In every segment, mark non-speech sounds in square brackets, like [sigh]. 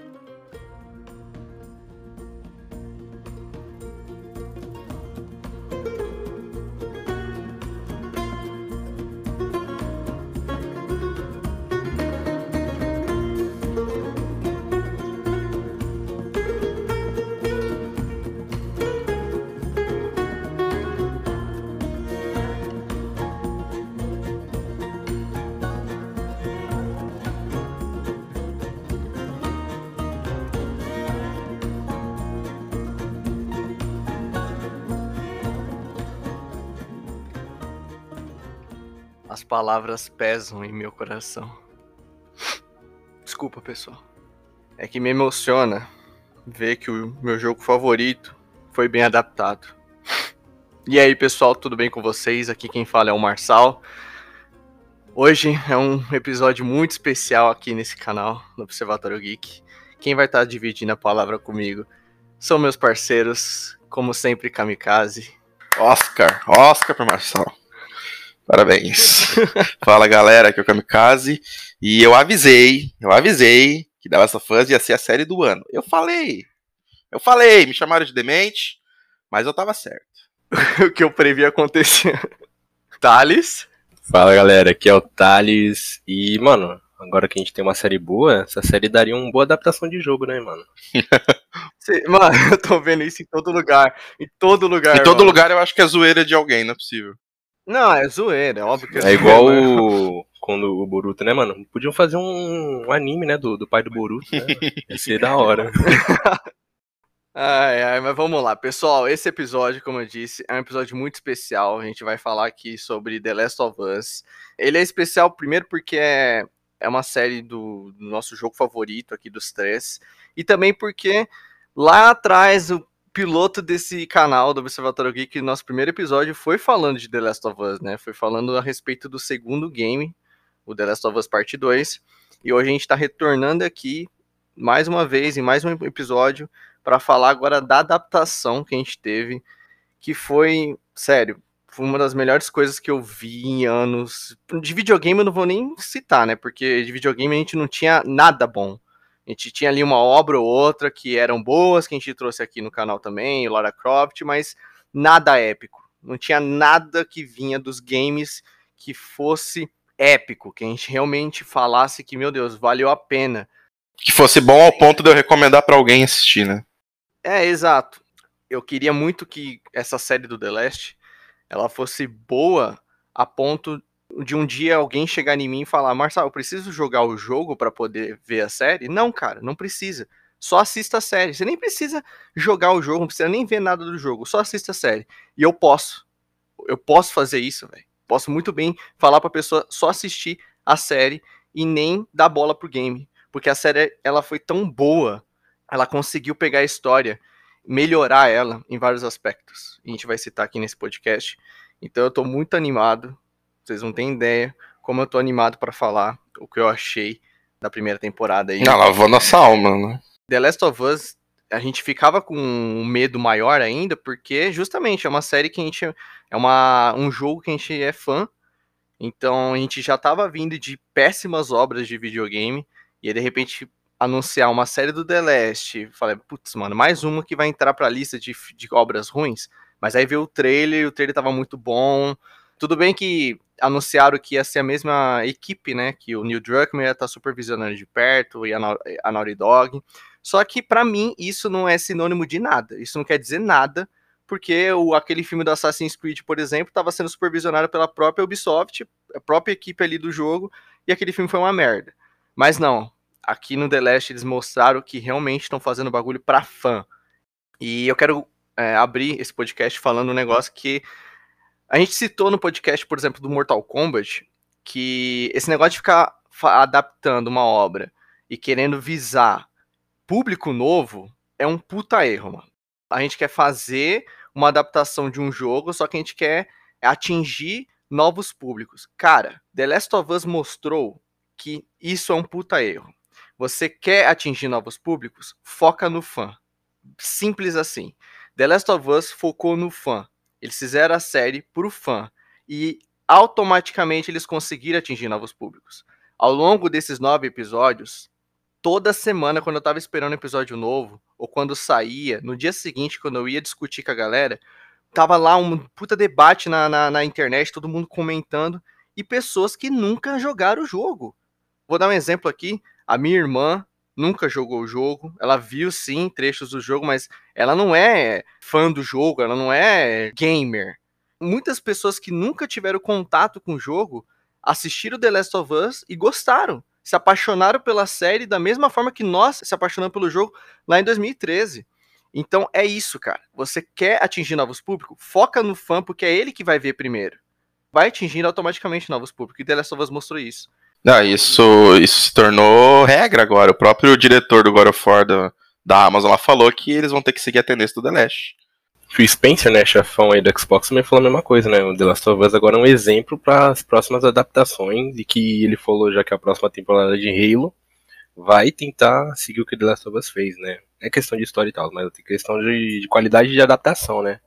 As palavras pesam em meu coração. Desculpa, pessoal. É que me emociona ver que o meu jogo favorito foi bem adaptado. E aí, pessoal, tudo bem com vocês? Aqui quem fala é o Marçal. Hoje é um episódio muito especial aqui nesse canal, no Observatório Geek. Quem vai estar dividindo a palavra comigo são meus parceiros, como sempre, Kamikaze. Oscar, Oscar para Marçal. Parabéns. [laughs] Fala galera, aqui é o Kamikaze. E eu avisei, eu avisei que The Last of Us ia ser a série do ano. Eu falei, eu falei, me chamaram de demente, mas eu tava certo. [laughs] o que eu previ acontecer. Thales? Fala galera, aqui é o Thales. E, mano, agora que a gente tem uma série boa, essa série daria uma boa adaptação de jogo, né, mano? [laughs] Mano, eu tô vendo isso em todo lugar. Em todo lugar. Em todo mano. lugar eu acho que é zoeira de alguém, não é possível. Não, é zoeira, é óbvio que É igual zoeira, mas- o, quando o Boruto, né, mano? Podiam fazer um, um anime, né, do, do pai do Boruto, né? Ia ser da hora. [laughs] Ai, ai, mas vamos lá, pessoal. Esse episódio, como eu disse, é um episódio muito especial. A gente vai falar aqui sobre The Last of Us. Ele é especial, primeiro, porque é, é uma série do, do nosso jogo favorito aqui dos três. E também porque lá atrás, o piloto desse canal do Observatório Geek, nosso primeiro episódio, foi falando de The Last of Us, né? Foi falando a respeito do segundo game, o The Last of Us Parte 2. E hoje a gente tá retornando aqui, mais uma vez, em mais um episódio para falar agora da adaptação que a gente teve, que foi, sério, foi uma das melhores coisas que eu vi em anos. De videogame eu não vou nem citar, né? Porque de videogame a gente não tinha nada bom. A gente tinha ali uma obra ou outra que eram boas, que a gente trouxe aqui no canal também, Lara Croft, mas nada épico. Não tinha nada que vinha dos games que fosse épico, que a gente realmente falasse que, meu Deus, valeu a pena. Que fosse bom ao ponto de eu recomendar pra alguém assistir, né? É, exato. Eu queria muito que essa série do The Last ela fosse boa a ponto de um dia alguém chegar em mim e falar: Marçal, eu preciso jogar o jogo para poder ver a série? Não, cara, não precisa. Só assista a série. Você nem precisa jogar o jogo, não precisa nem ver nada do jogo. Só assista a série. E eu posso. Eu posso fazer isso, velho. Posso muito bem falar pra pessoa só assistir a série e nem dar bola pro game. Porque a série ela foi tão boa ela conseguiu pegar a história, melhorar ela em vários aspectos. A gente vai citar aqui nesse podcast. Então eu tô muito animado. Vocês não têm ideia como eu tô animado para falar o que eu achei da primeira temporada aí. Não, lavou nossa alma, né? The Last of Us, a gente ficava com um medo maior ainda, porque justamente é uma série que a gente é uma, um jogo que a gente é fã. Então a gente já tava vindo de péssimas obras de videogame e aí, de repente anunciar uma série do The Last, falei, putz, mano, mais uma que vai entrar pra lista de, de obras ruins. Mas aí veio o trailer, o trailer tava muito bom. Tudo bem que anunciaram que ia ser a mesma equipe, né? Que o Neil Druckmann ia estar supervisionando de perto e a, Nau- a Naughty Dog. Só que pra mim isso não é sinônimo de nada. Isso não quer dizer nada, porque o, aquele filme do Assassin's Creed, por exemplo, estava sendo supervisionado pela própria Ubisoft, a própria equipe ali do jogo, e aquele filme foi uma merda. Mas não, aqui no The Last eles mostraram que realmente estão fazendo bagulho pra fã. E eu quero é, abrir esse podcast falando um negócio que a gente citou no podcast, por exemplo, do Mortal Kombat, que esse negócio de ficar adaptando uma obra e querendo visar público novo é um puta erro, mano. A gente quer fazer uma adaptação de um jogo, só que a gente quer atingir novos públicos. Cara, The Last of Us mostrou que isso é um puta erro. Você quer atingir novos públicos? Foca no fã. Simples assim. The Last of Us focou no fã. Eles fizeram a série pro fã. E automaticamente eles conseguiram atingir novos públicos. Ao longo desses nove episódios, toda semana, quando eu tava esperando um episódio novo, ou quando saía, no dia seguinte, quando eu ia discutir com a galera, tava lá um puta debate na, na, na internet, todo mundo comentando, e pessoas que nunca jogaram o jogo. Vou dar um exemplo aqui. A minha irmã nunca jogou o jogo. Ela viu sim trechos do jogo, mas ela não é fã do jogo, ela não é gamer. Muitas pessoas que nunca tiveram contato com o jogo assistiram The Last of Us e gostaram. Se apaixonaram pela série da mesma forma que nós se apaixonamos pelo jogo lá em 2013. Então é isso, cara. Você quer atingir novos públicos? Foca no fã, porque é ele que vai ver primeiro. Vai atingindo automaticamente novos públicos. E The Last of Us mostrou isso. Ah, isso, isso se tornou regra agora. O próprio diretor do God of War da, da Amazon lá falou que eles vão ter que seguir a tendência do The Last. O Spencer, né, chefão aí do Xbox, também falou a mesma coisa, né? O The Last of Us agora é um exemplo para as próximas adaptações e que ele falou já que a próxima temporada de Halo vai tentar seguir o que The Last of Us fez, né? É questão de história e tal, mas é questão de, de qualidade de adaptação, né?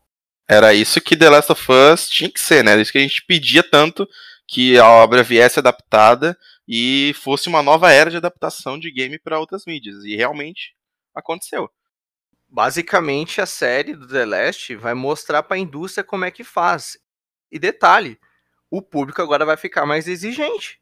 Era isso que The Last of Us tinha que ser, né? Era isso que a gente pedia tanto que a obra viesse adaptada e fosse uma nova era de adaptação de game para outras mídias. E realmente aconteceu. Basicamente, a série do The Last vai mostrar para a indústria como é que faz. E detalhe, o público agora vai ficar mais exigente.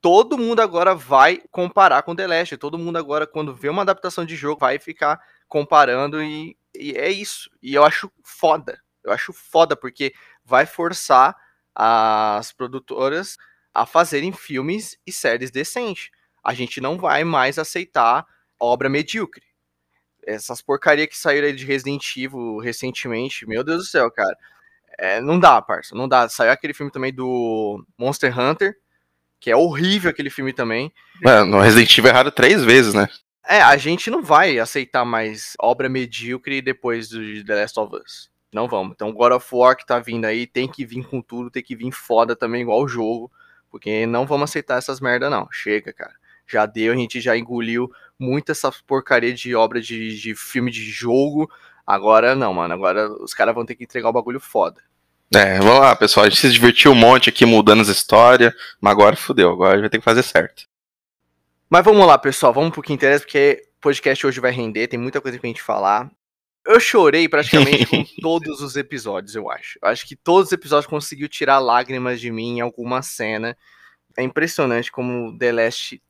Todo mundo agora vai comparar com The Last. Todo mundo agora, quando vê uma adaptação de jogo, vai ficar comparando e, e é isso. E eu acho foda. Eu acho foda porque vai forçar as produtoras a fazerem filmes e séries decentes. A gente não vai mais aceitar obra medíocre. Essas porcaria que saíram aí de Resident Evil recentemente, meu Deus do céu, cara. É, não dá, parça, não dá. Saiu aquele filme também do Monster Hunter, que é horrível aquele filme também. É, no Resident Evil errado três vezes, né? É, a gente não vai aceitar mais obra medíocre depois do The Last of Us. Não vamos. Então, God of War que tá vindo aí tem que vir com tudo, tem que vir foda também, igual o jogo. Porque não vamos aceitar essas merda, não. Chega, cara. Já deu, a gente já engoliu muita essa porcaria de obra de, de filme de jogo. Agora não, mano. Agora os caras vão ter que entregar o bagulho foda. É, vamos lá, pessoal. A gente se divertiu um monte aqui mudando as histórias, mas agora fudeu. Agora a gente vai ter que fazer certo. Mas vamos lá, pessoal. Vamos pro que interessa, porque o podcast hoje vai render, tem muita coisa pra gente falar. Eu chorei praticamente com [laughs] todos os episódios, eu acho. Eu acho que todos os episódios conseguiu tirar lágrimas de mim em alguma cena. É impressionante como The Last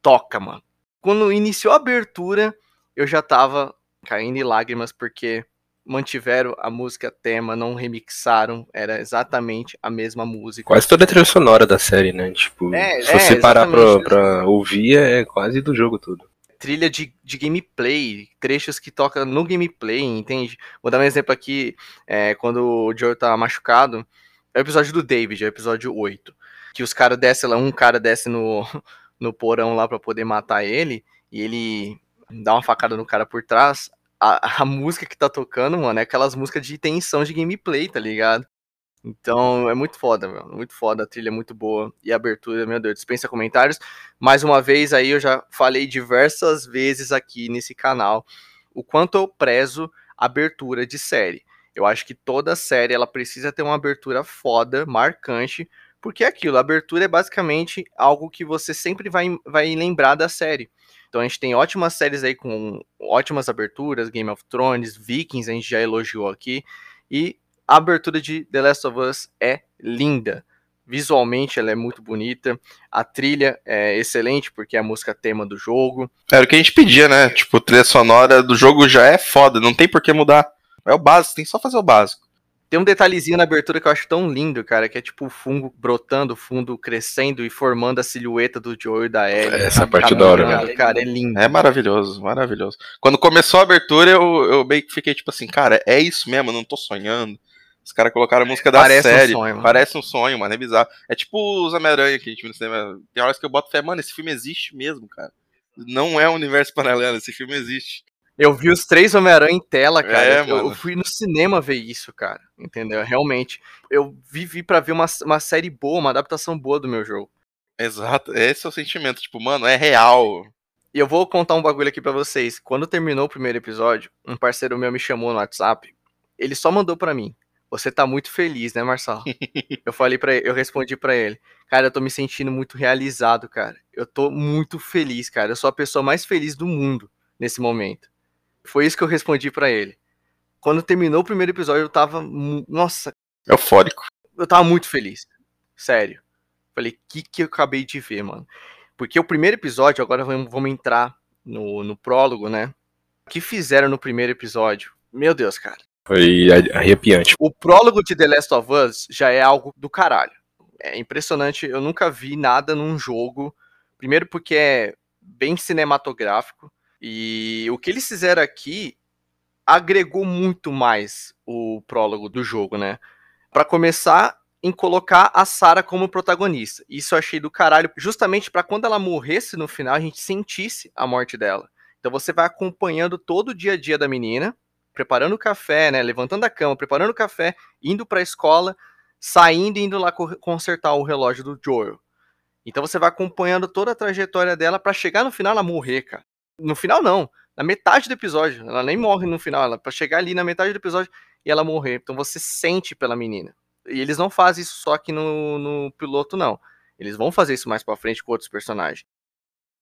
toca, mano. Quando iniciou a abertura, eu já tava caindo em lágrimas porque mantiveram a música tema, não remixaram, era exatamente a mesma música. Quase toda a trilha sonora da série, né? Tipo, é, se você é, parar pra, pra, ouvir, é quase do jogo tudo trilha de, de gameplay, trechos que toca no gameplay, entende? Vou dar um exemplo aqui, é, quando o Joe tá machucado, é o episódio do David, é o episódio 8, que os caras descem lá, um cara desce no, [laughs] no porão lá para poder matar ele, e ele dá uma facada no cara por trás, a, a música que tá tocando, mano, é aquelas músicas de tensão de gameplay, tá ligado? Então é muito foda, meu. Muito foda, a trilha é muito boa. E a abertura, meu Deus, dispensa comentários. Mais uma vez aí, eu já falei diversas vezes aqui nesse canal o quanto eu prezo abertura de série. Eu acho que toda série ela precisa ter uma abertura foda, marcante, porque é aquilo, a abertura é basicamente algo que você sempre vai, vai lembrar da série. Então a gente tem ótimas séries aí com ótimas aberturas, Game of Thrones, Vikings, a gente já elogiou aqui, e a abertura de The Last of Us é linda. Visualmente ela é muito bonita, a trilha é excelente porque é a música tema do jogo. Era o que a gente pedia, né? Tipo, trilha sonora do jogo já é foda, não tem por que mudar. É o básico, tem só fazer o básico. Tem um detalhezinho na abertura que eu acho tão lindo, cara, que é tipo o fungo brotando, o fundo crescendo e formando a silhueta do Joe e da Ellie. Essa parte da hora, né? Cara, é lindo. É maravilhoso, maravilhoso. Quando começou a abertura, eu, eu meio que fiquei tipo assim, cara, é isso mesmo, eu não tô sonhando. Os caras colocaram a música da Parece série. Um sonho, Parece um sonho, mano. É bizarro. É tipo os Homem-Aranha que a gente viu no cinema. Tem horas que eu boto fé, mano, esse filme existe mesmo, cara. Não é um universo [laughs] paralelo, esse filme existe. Eu vi os três Homem-Aranha em tela, cara. É, eu, eu, fui no cinema ver isso, cara. Entendeu? Realmente. Eu vivi para ver uma, uma série boa, uma adaptação boa do meu jogo. Exato. Esse é o sentimento. Tipo, mano, é real. E eu vou contar um bagulho aqui para vocês. Quando terminou o primeiro episódio, um parceiro meu me chamou no WhatsApp. Ele só mandou para mim você tá muito feliz, né, Marçal? [laughs] eu falei para eu respondi para ele. Cara, eu tô me sentindo muito realizado, cara. Eu tô muito feliz, cara. Eu sou a pessoa mais feliz do mundo nesse momento. Foi isso que eu respondi para ele. Quando terminou o primeiro episódio, eu tava, nossa, eufórico. Eu tava muito feliz. Sério. Falei, que que eu acabei de ver, mano? Porque o primeiro episódio, agora vamos, vamos entrar no, no prólogo, né? O que fizeram no primeiro episódio? Meu Deus, cara. Foi arrepiante. O prólogo de The Last of Us já é algo do caralho. É impressionante, eu nunca vi nada num jogo. Primeiro porque é bem cinematográfico. E o que eles fizeram aqui agregou muito mais o prólogo do jogo, né? Para começar, em colocar a Sarah como protagonista. Isso eu achei do caralho, justamente para quando ela morresse no final, a gente sentisse a morte dela. Então você vai acompanhando todo o dia a dia da menina, preparando o café, né, levantando a cama, preparando o café, indo para a escola, saindo e indo lá consertar o relógio do Joel. Então você vai acompanhando toda a trajetória dela para chegar no final ela morrer, cara. No final não, na metade do episódio. Ela nem morre no final, ela para chegar ali na metade do episódio e ela morrer. Então você sente pela menina. E eles não fazem isso só aqui no, no piloto, não. Eles vão fazer isso mais pra frente com outros personagens.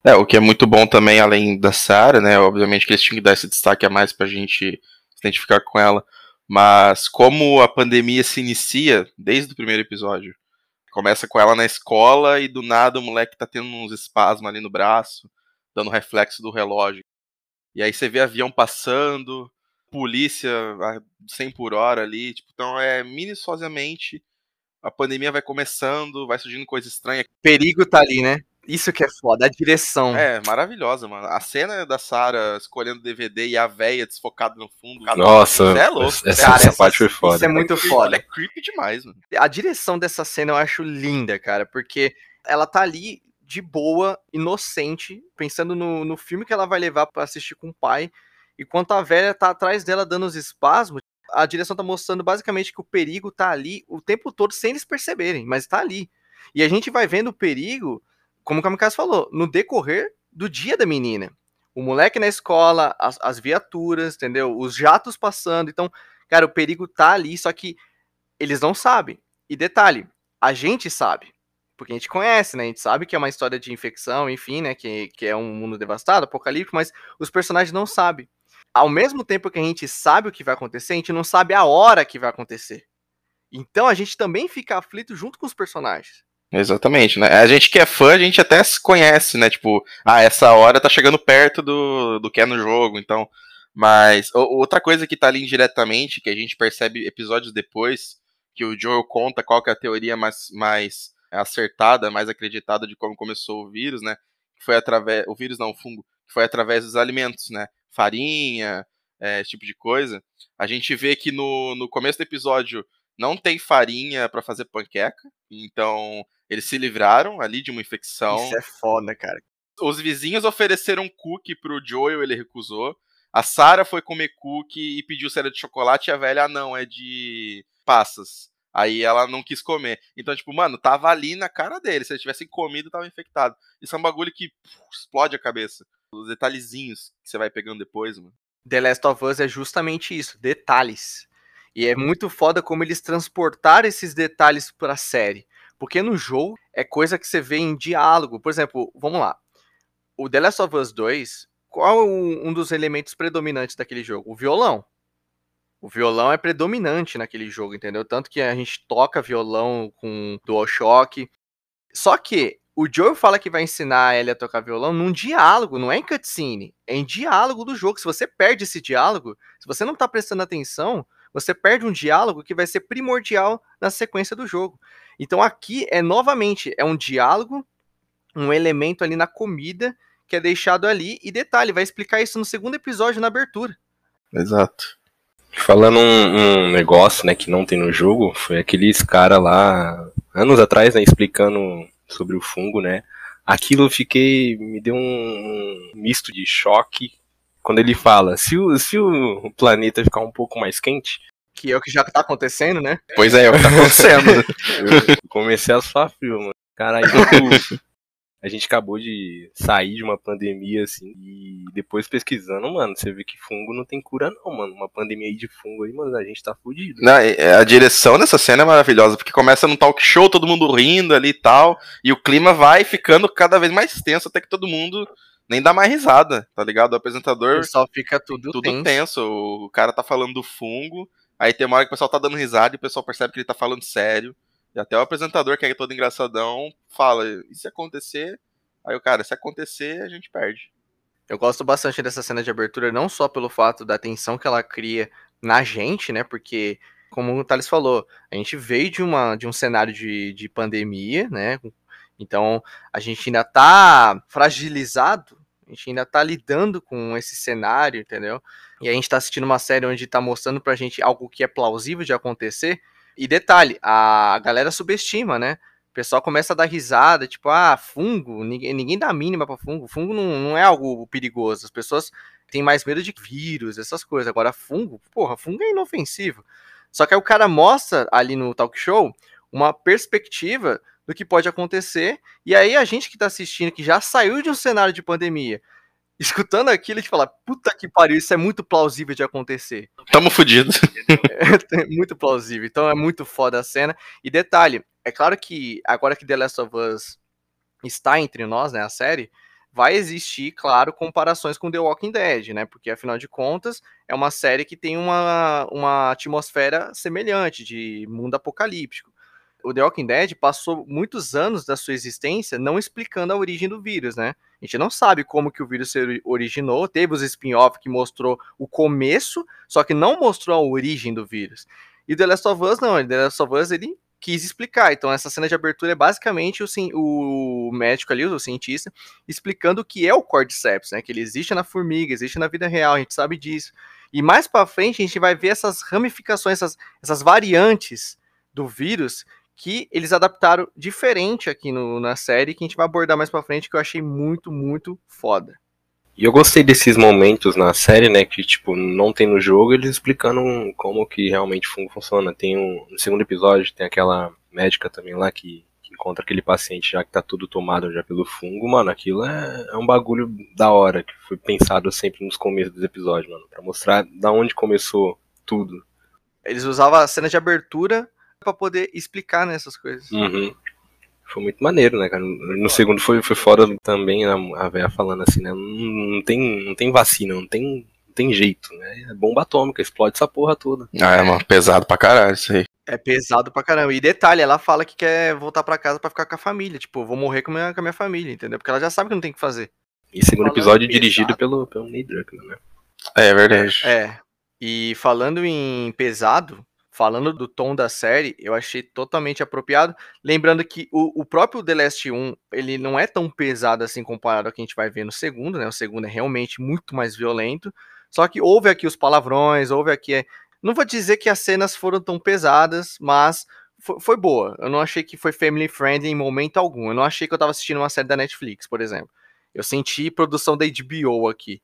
É, o que é muito bom também, além da Sarah, né? Obviamente que eles tinham que dar esse destaque a mais pra gente identificar com ela. Mas como a pandemia se inicia desde o primeiro episódio. Começa com ela na escola e do nada o moleque tá tendo uns espasmos ali no braço, dando reflexo do relógio. E aí você vê avião passando, polícia a 100 por hora ali. Tipo, então é minuciosamente a pandemia vai começando, vai surgindo coisa estranha. Perigo tá ali, né? Isso que é foda, a direção. É, maravilhosa, mano. A cena da Sarah escolhendo DVD e a véia desfocada no fundo. Nossa, é louco. Essa, cara, essa, essa parte foi foda. Isso é muito foda. É creepy demais, mano. A direção dessa cena eu acho linda, cara, porque ela tá ali de boa, inocente, pensando no, no filme que ela vai levar para assistir com o pai. Enquanto a velha tá atrás dela dando os espasmos, a direção tá mostrando basicamente que o perigo tá ali o tempo todo sem eles perceberem, mas tá ali. E a gente vai vendo o perigo, como o Kamikaze falou, no decorrer do dia da menina. O moleque na escola, as, as viaturas, entendeu? Os jatos passando. Então, cara, o perigo tá ali, só que eles não sabem. E detalhe, a gente sabe. Porque a gente conhece, né? A gente sabe que é uma história de infecção, enfim, né? Que, que é um mundo devastado, apocalíptico, mas os personagens não sabem ao mesmo tempo que a gente sabe o que vai acontecer, a gente não sabe a hora que vai acontecer. Então a gente também fica aflito junto com os personagens. Exatamente, né? A gente que é fã, a gente até se conhece, né? Tipo, ah, essa hora tá chegando perto do, do que é no jogo, então. Mas outra coisa que tá ali indiretamente, que a gente percebe episódios depois, que o Joel conta qual que é a teoria mais, mais acertada, mais acreditada de como começou o vírus, né? Foi através. O vírus não, o fungo, foi através dos alimentos, né? farinha, é, esse tipo de coisa. A gente vê que no, no começo do episódio não tem farinha para fazer panqueca, então eles se livraram ali de uma infecção. Isso é foda, cara. Os vizinhos ofereceram cookie pro Joel, ele recusou. A Sarah foi comer cookie e pediu se era de chocolate e a velha, ah, não, é de passas. Aí ela não quis comer. Então, tipo, mano, tava ali na cara dele. Se eles tivessem comido, tava infectado. Isso é um bagulho que puf, explode a cabeça os detalhezinhos que você vai pegando depois, mano. The Last of Us é justamente isso, detalhes. E é muito foda como eles transportaram esses detalhes pra série. Porque no jogo é coisa que você vê em diálogo. Por exemplo, vamos lá. O The Last of Us 2, qual é um dos elementos predominantes daquele jogo? O violão. O violão é predominante naquele jogo, entendeu? Tanto que a gente toca violão com DualShock. Só que o Joe fala que vai ensinar a a tocar violão num diálogo, não é em cutscene, é em diálogo do jogo. Se você perde esse diálogo, se você não tá prestando atenção, você perde um diálogo que vai ser primordial na sequência do jogo. Então aqui é novamente, é um diálogo, um elemento ali na comida que é deixado ali, e detalhe, vai explicar isso no segundo episódio, na abertura. Exato. Falando um, um negócio, né, que não tem no jogo, foi aqueles cara lá, anos atrás, né, explicando sobre o fungo, né? Aquilo eu fiquei. me deu um misto de choque quando ele fala: se o, se o planeta ficar um pouco mais quente. Que é o que já tá acontecendo, né? Pois é, é o que tá acontecendo. [laughs] eu comecei a suar frio, mano. Caralho, [laughs] a gente acabou de sair de uma pandemia, assim, e depois pesquisando, mano, você vê que fungo não tem cura, não, mano. Uma pandemia aí de fungo aí, mano, a gente tá fudido. Não, a direção dessa cena é maravilhosa, porque começa num talk show, todo mundo rindo ali e tal, e o clima vai ficando cada vez mais tenso, até que todo mundo nem dá mais risada, tá ligado? O apresentador. Só fica tudo, tudo tenso. tenso. O cara tá falando do fungo, aí tem uma hora que o pessoal tá dando risada e o pessoal percebe que ele tá falando sério. E até o apresentador, que é todo engraçadão, fala: e se acontecer? Aí o cara, se acontecer, a gente perde. Eu gosto bastante dessa cena de abertura, não só pelo fato da tensão que ela cria na gente, né? Porque, como o Thales falou, a gente veio de, uma, de um cenário de, de pandemia, né? Então, a gente ainda tá fragilizado, a gente ainda tá lidando com esse cenário, entendeu? E a gente tá assistindo uma série onde tá mostrando pra gente algo que é plausível de acontecer. E detalhe, a galera subestima, né? O pessoal começa a dar risada, tipo, ah, fungo, ninguém, ninguém dá mínima para fungo. Fungo não, não é algo perigoso. As pessoas têm mais medo de vírus, essas coisas. Agora, fungo, porra, fungo é inofensivo. Só que aí o cara mostra ali no talk show uma perspectiva do que pode acontecer. E aí a gente que tá assistindo, que já saiu de um cenário de pandemia, escutando aquilo, a gente fala, puta que pariu, isso é muito plausível de acontecer. Tamo fudido. [laughs] é muito plausível. Então é muito foda a cena. E detalhe, é claro que agora que The Last of Us está entre nós, né, a série, vai existir, claro, comparações com The Walking Dead, né? Porque afinal de contas é uma série que tem uma, uma atmosfera semelhante de mundo apocalíptico o The Walking Dead passou muitos anos da sua existência não explicando a origem do vírus, né? A gente não sabe como que o vírus se originou, teve os spin-off que mostrou o começo, só que não mostrou a origem do vírus. E The Last of Us não, The Last of Us ele quis explicar. Então essa cena de abertura é basicamente o, o médico ali, o cientista, explicando o que é o Cordyceps, né? Que ele existe na formiga, existe na vida real, a gente sabe disso. E mais para frente a gente vai ver essas ramificações, essas, essas variantes do vírus que eles adaptaram diferente aqui no, na série, que a gente vai abordar mais pra frente, que eu achei muito, muito foda. E eu gostei desses momentos na série, né, que, tipo, não tem no jogo, eles explicando como que realmente funciona. Tem um, no segundo episódio, tem aquela médica também lá que, que encontra aquele paciente já que tá tudo tomado já pelo fungo, mano, aquilo é, é um bagulho da hora, que foi pensado sempre nos começos dos episódios, mano, pra mostrar da onde começou tudo. Eles usavam a cena de abertura para poder explicar nessas né, coisas. Uhum. Foi muito maneiro, né, cara? No segundo foi, foi fora também a, véia falando assim, né? Não, não, tem, não tem vacina, não tem, não tem jeito, né? É bomba atômica, explode essa porra toda. Ah, é, mano, pesado pra caralho isso aí. É pesado pra caramba. E detalhe, ela fala que quer voltar pra casa pra ficar com a família. Tipo, vou morrer com a minha, com a minha família, entendeu? Porque ela já sabe que não tem o que fazer. E segundo episódio dirigido pelo, pelo Neil Druckmann, né? É, é verdade. É. E falando em pesado, falando do tom da série, eu achei totalmente apropriado. Lembrando que o, o, próprio The Last 1, ele não é tão pesado assim comparado ao que a gente vai ver no segundo, né? O segundo é realmente muito mais violento. Só que houve aqui os palavrões, houve aqui. Não vou dizer que as cenas foram tão pesadas, mas foi, foi boa. Eu não achei que foi family friendly em momento algum. Eu não achei que eu tava assistindo uma série da Netflix, por exemplo. Eu senti produção da HBO aqui.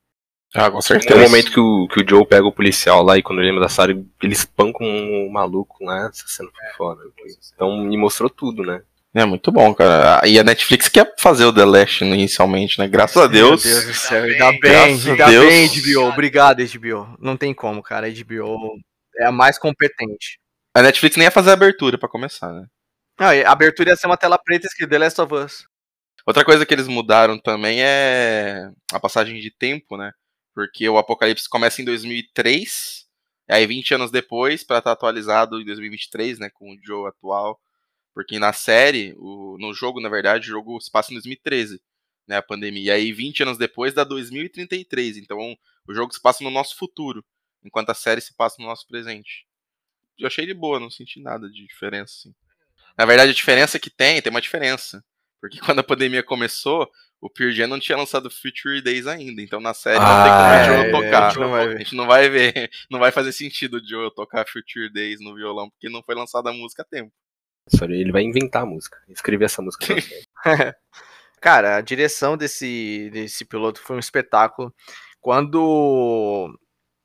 Ah, com certeza. Tem um momento que o, que o Joe pega o policial lá e quando ele lembra da Sarah, ele espancam um maluco lá, essa cena foi foda. Então me mostrou tudo, né? É muito bom, cara. E a Netflix quer fazer o The Last inicialmente, né? Graças a Deus. Meu Deus do céu, ainda bem, ainda Deus. bem, HBO. Obrigado, HBO. Não tem como, cara. A HBO é a mais competente. A Netflix nem ia fazer a abertura para começar, né? Não, a abertura ia ser uma tela preta escrita The Last of Us. Outra coisa que eles mudaram também é a passagem de tempo, né? Porque o Apocalipse começa em 2003, aí 20 anos depois, para estar tá atualizado em 2023, né, com o Joe atual, porque na série, o, no jogo, na verdade, o jogo se passa em 2013, né, a pandemia, e aí 20 anos depois dá 2033, então o jogo se passa no nosso futuro, enquanto a série se passa no nosso presente. Eu achei de boa, não senti nada de diferença, assim. Na verdade, a diferença que tem, tem uma diferença. Porque [laughs] quando a pandemia começou, o Pearl Jam não tinha lançado Future Days ainda, então na série ah, não tem como o Joe é, tocar. A gente, não vai ver. a gente não vai ver, [laughs] não vai fazer sentido o Joe tocar Future Days no violão, porque não foi lançada a música a tempo. Ele vai inventar a música, escrever essa música. [laughs] Cara, a direção desse, desse piloto foi um espetáculo. Quando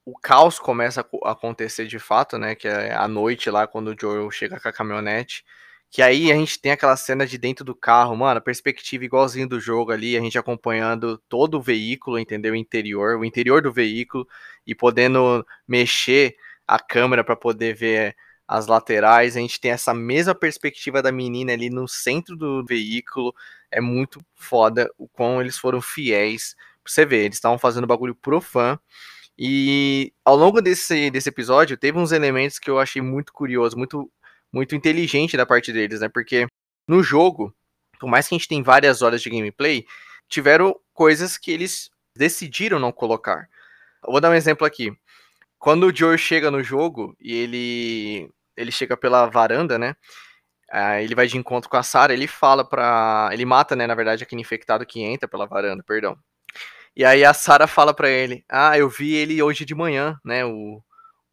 o caos começa a acontecer de fato, né, que é a noite lá, quando o Joe chega com a caminhonete, Que aí a gente tem aquela cena de dentro do carro, mano, perspectiva igualzinho do jogo ali, a gente acompanhando todo o veículo, entendeu? O interior, o interior do veículo e podendo mexer a câmera para poder ver as laterais. A gente tem essa mesma perspectiva da menina ali no centro do veículo. É muito foda o quão eles foram fiéis. Pra você ver, eles estavam fazendo bagulho pro fã. E ao longo desse, desse episódio, teve uns elementos que eu achei muito curioso, muito muito inteligente da parte deles, né? Porque no jogo, por mais que a gente tenha várias horas de gameplay, tiveram coisas que eles decidiram não colocar. Eu vou dar um exemplo aqui. Quando o Joe chega no jogo e ele ele chega pela varanda, né? Aí ele vai de encontro com a Sarah, ele fala pra. Ele mata, né, na verdade, aquele infectado que entra pela varanda, perdão. E aí a Sarah fala pra ele: Ah, eu vi ele hoje de manhã, né? O,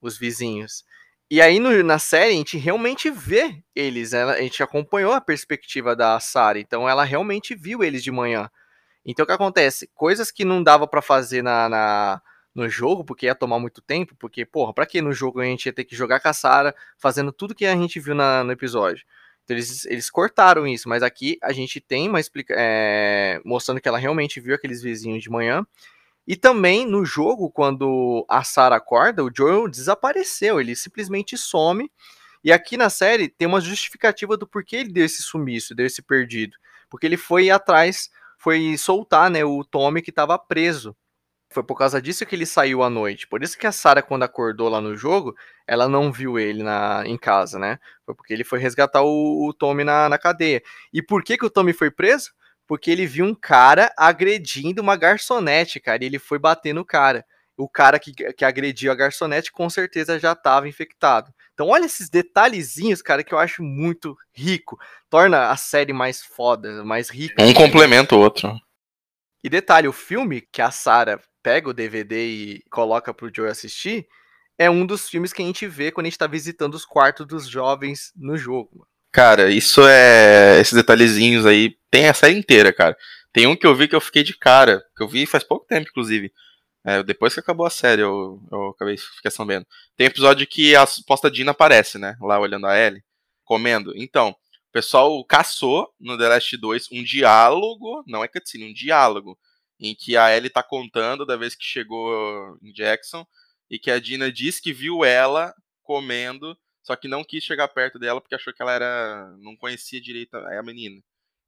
os vizinhos. E aí no, na série a gente realmente vê eles, ela, a gente acompanhou a perspectiva da Sarah, então ela realmente viu eles de manhã. Então o que acontece? Coisas que não dava para fazer na, na, no jogo, porque ia tomar muito tempo, porque, porra, pra que no jogo a gente ia ter que jogar com a Sarah fazendo tudo que a gente viu na, no episódio? Então eles, eles cortaram isso, mas aqui a gente tem uma explicação, é, mostrando que ela realmente viu aqueles vizinhos de manhã. E também no jogo, quando a Sarah acorda, o Joel desapareceu, ele simplesmente some. E aqui na série tem uma justificativa do porquê ele deu esse sumiço, deu esse perdido. Porque ele foi atrás, foi soltar né, o Tommy que estava preso. Foi por causa disso que ele saiu à noite. Por isso que a Sarah, quando acordou lá no jogo, ela não viu ele na, em casa, né? Foi porque ele foi resgatar o, o Tommy na, na cadeia. E por que, que o Tommy foi preso? Porque ele viu um cara agredindo uma garçonete, cara, e ele foi bater no cara. O cara que, que agrediu a garçonete com certeza já estava infectado. Então, olha esses detalhezinhos, cara, que eu acho muito rico. Torna a série mais foda, mais rica. Um complementa o outro. E detalhe, o filme que a Sarah pega o DVD e coloca pro Joe assistir é um dos filmes que a gente vê quando a gente tá visitando os quartos dos jovens no jogo. Cara, isso é. Esses detalhezinhos aí. Tem a série inteira, cara. Tem um que eu vi que eu fiquei de cara. Que eu vi faz pouco tempo, inclusive. É, depois que acabou a série, eu, eu acabei fiquei sabendo. Tem um episódio que a suposta Dina aparece, né? Lá olhando a Ellie, comendo. Então, o pessoal caçou no The Last 2 um diálogo, não é cutscene, um diálogo, em que a Ellie tá contando da vez que chegou em Jackson e que a Dina diz que viu ela comendo só que não quis chegar perto dela porque achou que ela era. não conhecia direito a, menina.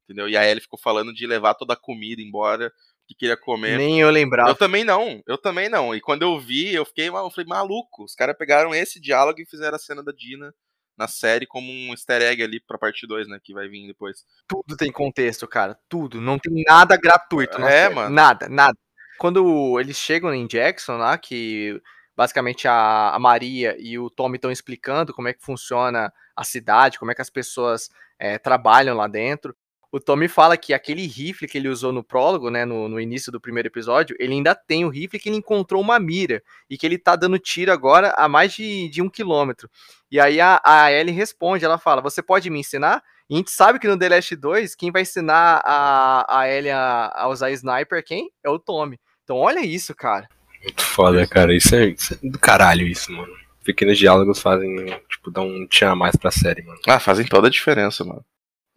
Entendeu? E a Ellie ficou falando de levar toda a comida embora, que queria comer. Nem eu lembrava. Eu também não, eu também não. E quando eu vi, eu fiquei eu falei, maluco. Os caras pegaram esse diálogo e fizeram a cena da Dina na série como um easter egg ali pra parte 2, né? Que vai vir depois. Tudo tem contexto, cara. Tudo. Não tem nada gratuito. É, série. mano. Nada, nada. Quando eles chegam em Jackson lá, que basicamente a, a Maria e o Tommy estão explicando como é que funciona a cidade, como é que as pessoas é, trabalham lá dentro. O Tommy fala que aquele rifle que ele usou no prólogo, né, no, no, início do primeiro episódio, ele ainda tem o rifle que ele encontrou uma mira e que ele tá dando tiro agora a mais de, de um quilômetro. E aí a, a Ellie responde, ela fala, você pode me ensinar? E a gente sabe que no The Last 2, quem vai ensinar a, a Ellie a, a usar sniper quem? É o Tommy. Então olha isso, cara. Muito foda, cara. Isso é, isso é do caralho, isso, mano. Pequenos diálogos fazem, tipo, dar um tchan a mais pra série, mano. Ah, fazem toda a diferença, mano.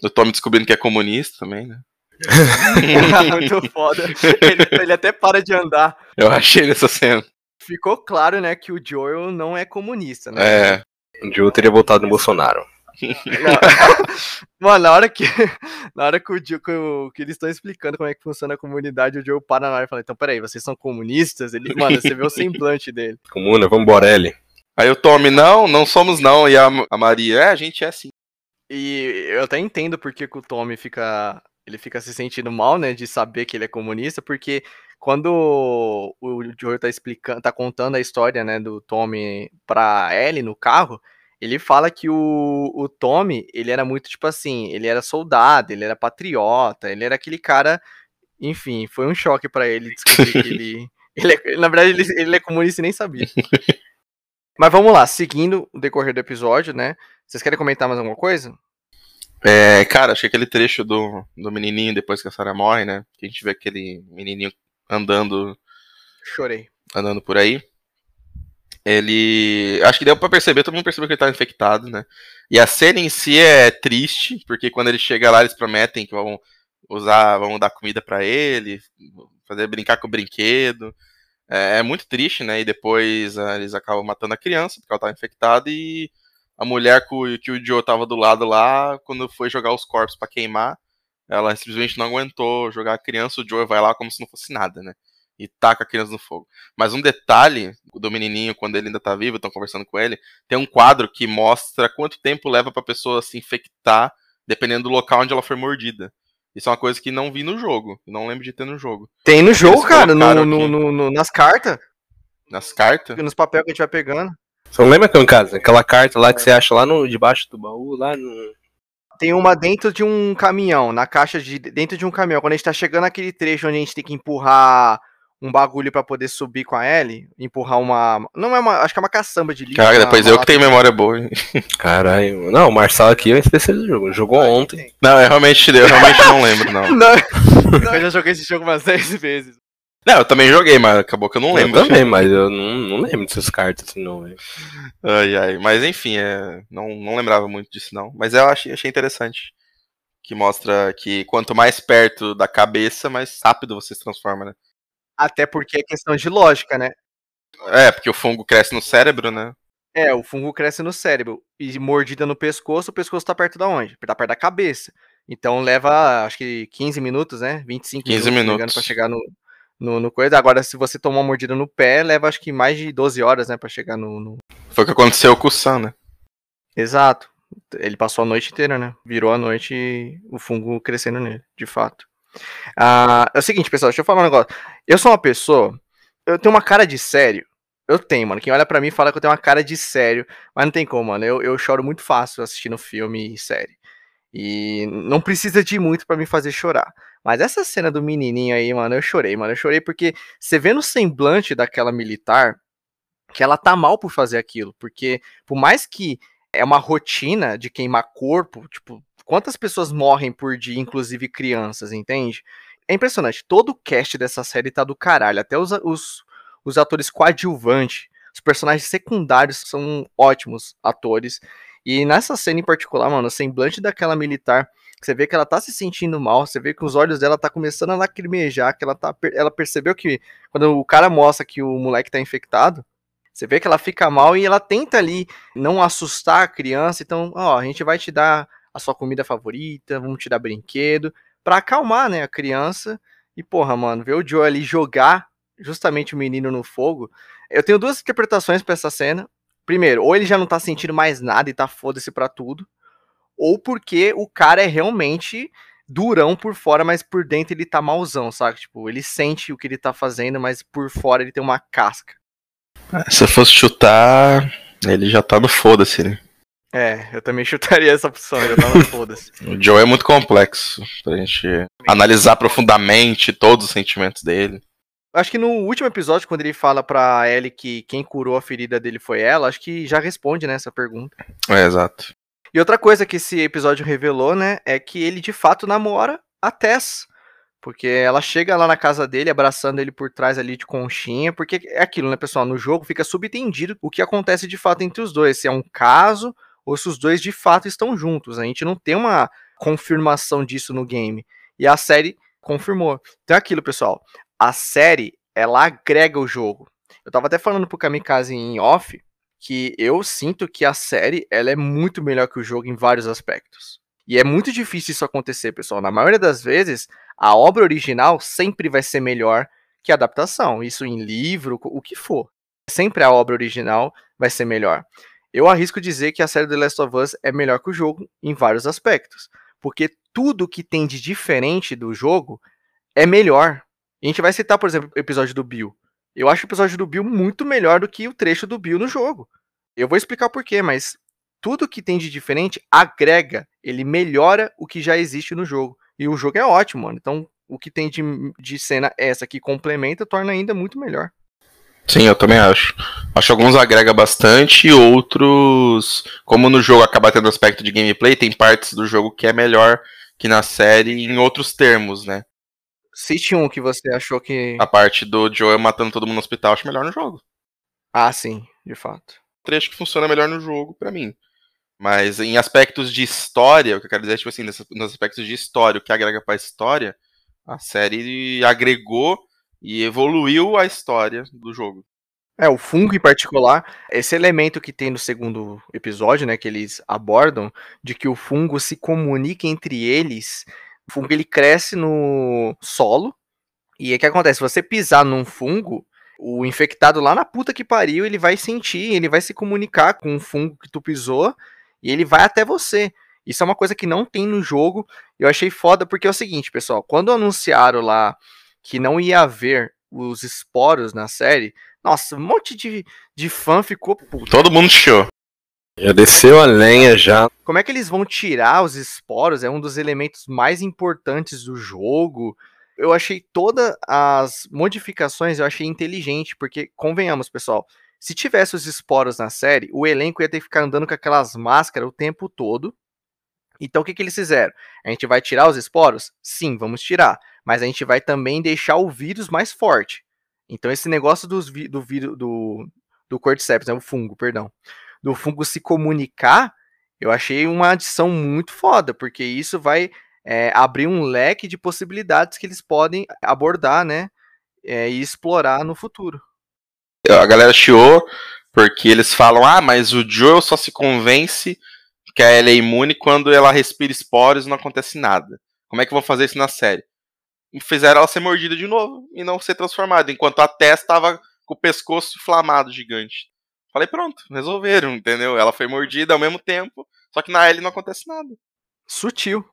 O Tommy descobrindo que é comunista também, né? [laughs] Muito foda. Ele, ele, até para de andar. Eu achei nessa cena. Ficou claro, né, que o Joel não é comunista, né? É. O Joel teria votado no Bolsonaro. [laughs] Mano, na hora que [laughs] na hora que, o, que, o, que eles estão explicando como é que funciona a comunidade, o Joe para na hora e fala, então peraí, vocês são comunistas? Ele, mano, você vê o semblante dele. [laughs] Comuna, vambora, L. Aí o Tommy, não, não somos não. E a, a Maria, é, a gente é assim. E eu até entendo porque que o Tommy fica. Ele fica se sentindo mal, né? De saber que ele é comunista, porque quando o Joe tá explicando, tá contando a história, né, do Tommy pra Ellie no carro, ele fala que o, o Tommy, ele era muito tipo assim, ele era soldado, ele era patriota, ele era aquele cara, enfim, foi um choque para ele descobrir que ele, [laughs] ele é, na verdade ele, ele é comunista e nem sabia. [laughs] Mas vamos lá, seguindo o decorrer do episódio, né? Vocês querem comentar mais alguma coisa? É, cara, achei aquele trecho do, do menininho depois que a Sarah morre, né? Que a gente vê aquele menininho andando. Chorei. Andando por aí. Ele. Acho que deu pra perceber, todo mundo percebeu que ele tá infectado, né? E a cena em si é triste, porque quando ele chega lá, eles prometem que vão usar, vão dar comida para ele, fazer brincar com o brinquedo. É, é muito triste, né? E depois uh, eles acabam matando a criança, porque ela tava infectada, e a mulher que, que o Joe tava do lado lá, quando foi jogar os corpos para queimar, ela simplesmente não aguentou jogar a criança, o Joe vai lá como se não fosse nada, né? E taca a criança no fogo. Mas um detalhe do menininho, quando ele ainda tá vivo, estão conversando com ele, tem um quadro que mostra quanto tempo leva pra pessoa se infectar, dependendo do local onde ela foi mordida. Isso é uma coisa que não vi no jogo. Não lembro de ter no jogo. Tem no jogo, cara, no, no, no, nas cartas. Nas cartas? Nos papéis que a gente vai pegando. Você não lembra, caso? Aquela carta lá que você acha lá no, debaixo do baú, lá no tem uma dentro de um caminhão, na caixa de dentro de um caminhão. Quando a gente tá chegando naquele trecho onde a gente tem que empurrar um bagulho para poder subir com a L, empurrar uma. Não é uma. Acho que é uma caçamba de lixo. Cara, depois uma, eu que tenho memória boa. [laughs] Caralho. Não, o Marçal aqui é um especialista do jogo. Jogou ah, ontem. Não, eu realmente, eu realmente não lembro, [laughs] não. não. Eu já joguei esse jogo umas 10 vezes. Não, eu também joguei, mas acabou que eu não lembro. Eu também, mas eu não, não lembro dessas cartas assim, não, velho. Ai, ai. Mas enfim, é... não, não lembrava muito disso, não. Mas eu achei, achei interessante que mostra que quanto mais perto da cabeça, mais rápido você se transforma, né? Até porque é questão de lógica, né? É, porque o fungo cresce no cérebro, né? É, o fungo cresce no cérebro. E mordida no pescoço, o pescoço tá perto da onde? Tá perto da cabeça. Então leva, acho que 15 minutos, né? 25 15 minutos, minutos. pra chegar no, no, no, coisa. Agora, se você tomar uma mordida no pé, leva acho que mais de 12 horas, né? Pra chegar no. no... Foi o que aconteceu com o Sam, né? Exato. Ele passou a noite inteira, né? Virou a noite e o fungo crescendo nele, de fato. Ah, é o seguinte, pessoal, deixa eu falar um negócio. Eu sou uma pessoa. Eu tenho uma cara de sério. Eu tenho, mano. Quem olha para mim fala que eu tenho uma cara de sério. Mas não tem como, mano. Eu, eu choro muito fácil assistindo filme e série. E não precisa de muito para me fazer chorar. Mas essa cena do menininho aí, mano, eu chorei, mano. Eu chorei porque você vê no semblante daquela militar que ela tá mal por fazer aquilo. Porque, por mais que é uma rotina de queimar corpo, tipo, quantas pessoas morrem por dia, inclusive crianças, entende? É impressionante, todo o cast dessa série tá do caralho, até os, os, os atores coadjuvantes, os personagens secundários são ótimos atores, e nessa cena em particular, mano, o semblante daquela militar, você vê que ela tá se sentindo mal, você vê que os olhos dela tá começando a lacrimejar, que ela tá ela percebeu que quando o cara mostra que o moleque tá infectado, você vê que ela fica mal e ela tenta ali não assustar a criança. Então, ó, a gente vai te dar sua comida favorita, vamos te dar brinquedo, para acalmar, né, a criança. E porra, mano, ver o Joe ali jogar justamente o menino no fogo. Eu tenho duas interpretações para essa cena. Primeiro, ou ele já não tá sentindo mais nada e tá foda-se pra tudo, ou porque o cara é realmente durão por fora, mas por dentro ele tá malzão, sabe? Tipo, ele sente o que ele tá fazendo, mas por fora ele tem uma casca. Se eu fosse chutar, ele já tá no foda-se, né? É, eu também [laughs] chutaria essa opção, tá no foda-se. o Joe é muito complexo pra gente analisar profundamente todos os sentimentos dele. Acho que no último episódio, quando ele fala pra Ellie que quem curou a ferida dele foi ela, acho que já responde, né, essa pergunta. É, exato. E outra coisa que esse episódio revelou, né, é que ele de fato namora a Tess. Porque ela chega lá na casa dele, abraçando ele por trás ali de conchinha, porque é aquilo, né, pessoal? No jogo fica subentendido o que acontece de fato entre os dois, se é um caso ou se os dois de fato estão juntos. A gente não tem uma confirmação disso no game. E a série confirmou. Então é aquilo, pessoal. A série, ela agrega o jogo. Eu tava até falando pro Kamikaze em off que eu sinto que a série, ela é muito melhor que o jogo em vários aspectos. E é muito difícil isso acontecer, pessoal. Na maioria das vezes, a obra original sempre vai ser melhor que a adaptação. Isso em livro, o que for. Sempre a obra original vai ser melhor. Eu arrisco dizer que a série The Last of Us é melhor que o jogo em vários aspectos. Porque tudo que tem de diferente do jogo é melhor. A gente vai citar, por exemplo, o episódio do Bill. Eu acho o episódio do Bill muito melhor do que o trecho do Bill no jogo. Eu vou explicar por quê, mas tudo que tem de diferente agrega, ele melhora o que já existe no jogo. E o jogo é ótimo, mano. Então, o que tem de, de cena essa que complementa torna ainda muito melhor. Sim, eu também acho. Acho que alguns agrega bastante e outros, como no jogo acaba tendo aspecto de gameplay, tem partes do jogo que é melhor que na série em outros termos, né? Cite um que você achou que. A parte do Joel matando todo mundo no hospital, acho melhor no jogo. Ah, sim, de fato. trecho que funciona melhor no jogo pra mim. Mas em aspectos de história, o que eu quero dizer é, tipo assim, nos aspectos de história, o que agrega pra história, a série agregou e evoluiu a história do jogo. É, o fungo em particular, esse elemento que tem no segundo episódio, né, que eles abordam, de que o fungo se comunica entre eles, o fungo ele cresce no solo, e o que acontece? Se você pisar num fungo, o infectado lá na puta que pariu, ele vai sentir, ele vai se comunicar com o fungo que tu pisou, e ele vai até você. Isso é uma coisa que não tem no jogo, eu achei foda, porque é o seguinte, pessoal, quando anunciaram lá que não ia haver os esporos na série, nossa, um monte de, de fã ficou puto. Todo mundo chiou. Já desceu a lenha já. Como é que eles vão tirar os esporos? É um dos elementos mais importantes do jogo. Eu achei todas as modificações, eu achei inteligente, porque, convenhamos, pessoal, se tivesse os esporos na série, o elenco ia ter que ficar andando com aquelas máscaras o tempo todo. Então, o que, que eles fizeram? A gente vai tirar os esporos? Sim, vamos tirar. Mas a gente vai também deixar o vírus mais forte. Então, esse negócio dos vi- do vírus do, do Cordyceps, né, o fungo, perdão, do fungo se comunicar, eu achei uma adição muito foda, porque isso vai é, abrir um leque de possibilidades que eles podem abordar, né, é, e explorar no futuro. A galera chiou porque eles falam: ah, mas o Joel só se convence que ela é imune quando ela respira esporos não acontece nada. Como é que vão fazer isso na série? Fizeram ela ser mordida de novo e não ser transformada, enquanto a Tess estava com o pescoço inflamado gigante. Falei, pronto, resolveram, entendeu? Ela foi mordida ao mesmo tempo, só que na Ellie não acontece nada. Sutil.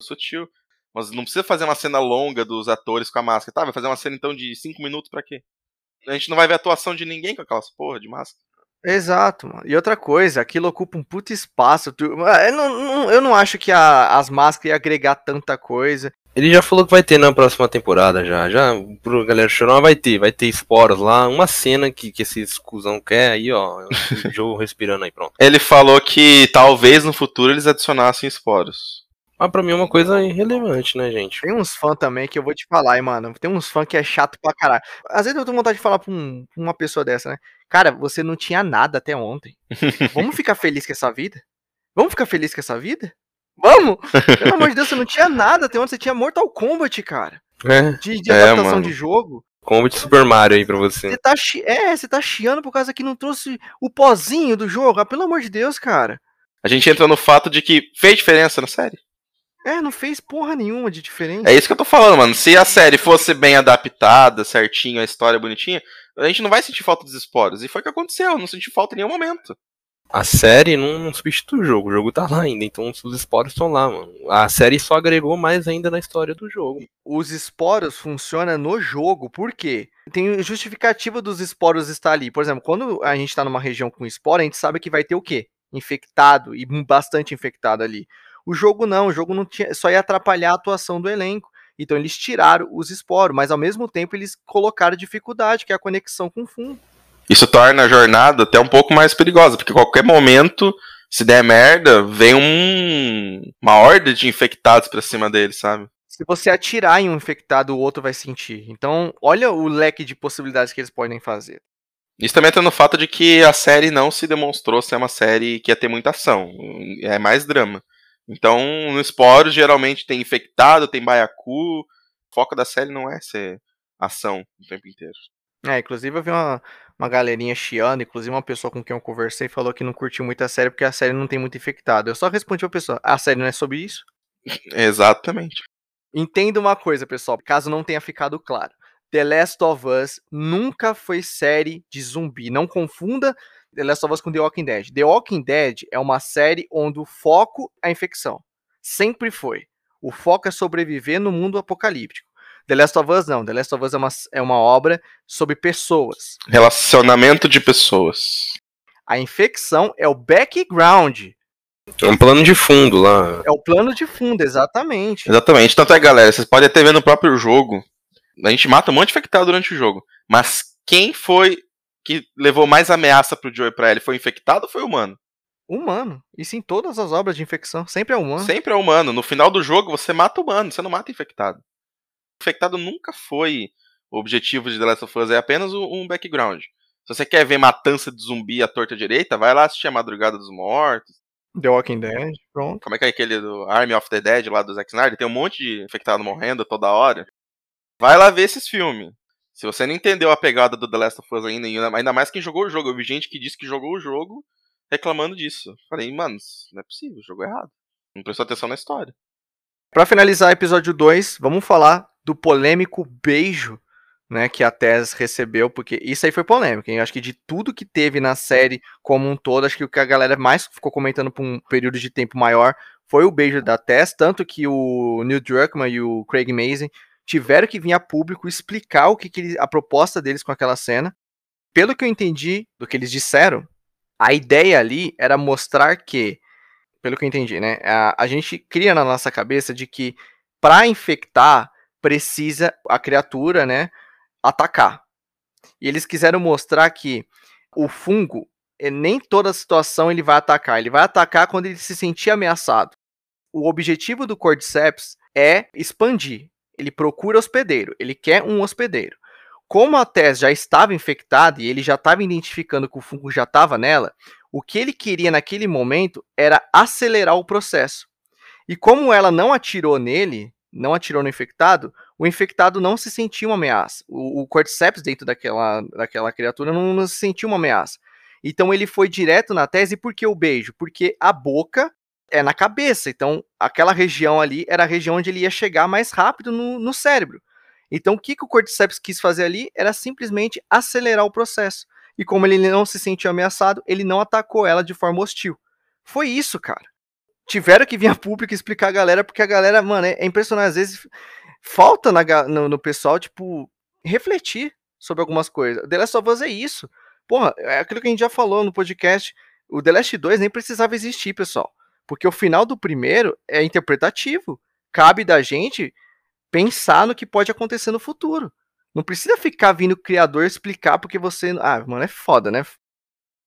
Sutil. Mas não precisa fazer uma cena longa dos atores com a máscara. Tá, vai fazer uma cena então de 5 minutos pra quê? A gente não vai ver a atuação de ninguém com aquelas porra de máscara. Exato, mano. E outra coisa, aquilo ocupa um puto espaço. tu- Eu não, não- eu não acho que a- as máscaras iam agregar tanta coisa. Ele já falou que vai ter na próxima temporada já. Já, pro galera chorar, vai ter. Vai ter esporos lá. Uma cena que, que esse escusão quer aí, ó. O [laughs] Joe respirando aí, pronto. Ele falou que talvez no futuro eles adicionassem esporos. Mas pra mim é uma coisa irrelevante, né, gente? Tem uns fãs também que eu vou te falar, hein, mano. Tem uns fãs que é chato pra caralho. Às vezes eu tenho vontade de falar pra, um- pra uma pessoa dessa, né? Cara, você não tinha nada até ontem. [laughs] Vamos ficar feliz com essa vida? Vamos ficar feliz com essa vida? Vamos? Pelo amor de Deus, você não tinha nada até ontem. Você tinha Mortal Kombat, cara. É, De, de É, adaptação mano. de jogo. combo de Super Mario aí pra você. Você tá, chi- é, você tá chiando por causa que não trouxe o pozinho do jogo. Ah, pelo amor de Deus, cara. A gente entra no fato de que fez diferença na série. É, não fez porra nenhuma de diferente. É isso que eu tô falando, mano. Se a série fosse bem adaptada, certinho, a história bonitinha, a gente não vai sentir falta dos esporos. E foi o que aconteceu, eu não senti falta em nenhum momento. A série não, não substitui o jogo, o jogo tá lá ainda, então os esporos estão lá, mano. A série só agregou mais ainda na história do jogo. Os esporos funcionam no jogo, por quê? Tem justificativa dos esporos estar ali. Por exemplo, quando a gente tá numa região com esporo, a gente sabe que vai ter o quê? Infectado e bastante infectado ali. O jogo não, o jogo não tinha, só ia atrapalhar a atuação do elenco. Então eles tiraram os esporos, mas ao mesmo tempo eles colocaram dificuldade, que é a conexão com o fundo. Isso torna a jornada até um pouco mais perigosa, porque a qualquer momento, se der merda, vem um... uma horda de infectados pra cima dele, sabe? Se você atirar em um infectado, o outro vai sentir. Então, olha o leque de possibilidades que eles podem fazer. Isso também entra no fato de que a série não se demonstrou ser uma série que ia ter muita ação. É mais drama. Então, no Sporo, geralmente tem infectado, tem baiacu. O foco da série não é ser ação o tempo inteiro. É, inclusive eu vi uma, uma galerinha chiando, inclusive uma pessoa com quem eu conversei falou que não curtiu muito a série porque a série não tem muito infectado. Eu só respondi pra pessoa, a série não é sobre isso? [laughs] Exatamente. Entenda uma coisa, pessoal, caso não tenha ficado claro. The Last of Us nunca foi série de zumbi. Não confunda The Last of Us com The Walking Dead. The Walking Dead é uma série onde o foco é a infecção. Sempre foi. O foco é sobreviver no mundo apocalíptico. The Last of Us não. The Last of Us é uma, é uma obra sobre pessoas. Relacionamento de pessoas. A infecção é o background. É um plano de fundo lá. É o plano de fundo, exatamente. Exatamente. Tanto é, galera, vocês podem até ver no próprio jogo. A gente mata um monte de infectado durante o jogo. Mas quem foi que levou mais ameaça pro Joe e pra ele? Foi infectado ou foi humano? Humano. Isso em todas as obras de infecção. Sempre é humano. Sempre é humano. No final do jogo, você mata o humano, você não mata infectado. Infectado nunca foi o objetivo de The Last of Us, é apenas um background. Se você quer ver matança de zumbi à torta direita, vai lá assistir a Madrugada dos Mortos. The Walking Dead, pronto. Como é que é aquele do Army of the Dead lá do Zack Snyder? Tem um monte de infectado morrendo toda hora. Vai lá ver esses filmes. Se você não entendeu a pegada do The Last of Us ainda, ainda mais quem jogou o jogo. Eu vi gente que disse que jogou o jogo reclamando disso. Falei, mano, não é possível, jogou errado. Não prestou atenção na história. Para finalizar episódio 2, vamos falar do polêmico beijo né, que a Tess recebeu, porque isso aí foi polêmico. Hein? Eu acho que de tudo que teve na série como um todo, acho que o que a galera mais ficou comentando por um período de tempo maior foi o beijo da Tess, tanto que o Neil Druckmann e o Craig Mazin tiveram que vir a público explicar o que, que a proposta deles com aquela cena. Pelo que eu entendi do que eles disseram, a ideia ali era mostrar que, pelo que eu entendi, né, a, a gente cria na nossa cabeça de que para infectar precisa a criatura, né, atacar. E eles quiseram mostrar que o fungo, eh, nem toda situação ele vai atacar. Ele vai atacar quando ele se sentir ameaçado. O objetivo do Cordyceps é expandir. Ele procura hospedeiro. Ele quer um hospedeiro. Como a Tess já estava infectada e ele já estava identificando que o fungo já estava nela, o que ele queria naquele momento era acelerar o processo. E como ela não atirou nele, não atirou no infectado, o infectado não se sentiu uma ameaça. O, o Cordyceps dentro daquela, daquela criatura não, não se sentiu uma ameaça. Então ele foi direto na tese, por que o beijo? Porque a boca é na cabeça, então aquela região ali era a região onde ele ia chegar mais rápido no, no cérebro. Então o que, que o Cordyceps quis fazer ali era simplesmente acelerar o processo. E como ele não se sentiu ameaçado, ele não atacou ela de forma hostil. Foi isso, cara tiveram que vir a público explicar a galera, porque a galera, mano, é, é impressionante. Às vezes falta na, no, no, pessoal, tipo, refletir sobre algumas coisas. The Last of Us é isso. Porra, é aquilo que a gente já falou no podcast. O The Last 2 nem precisava existir, pessoal. Porque o final do primeiro é interpretativo. Cabe da gente pensar no que pode acontecer no futuro. Não precisa ficar vindo o criador explicar porque você. Ah, mano, é foda, né?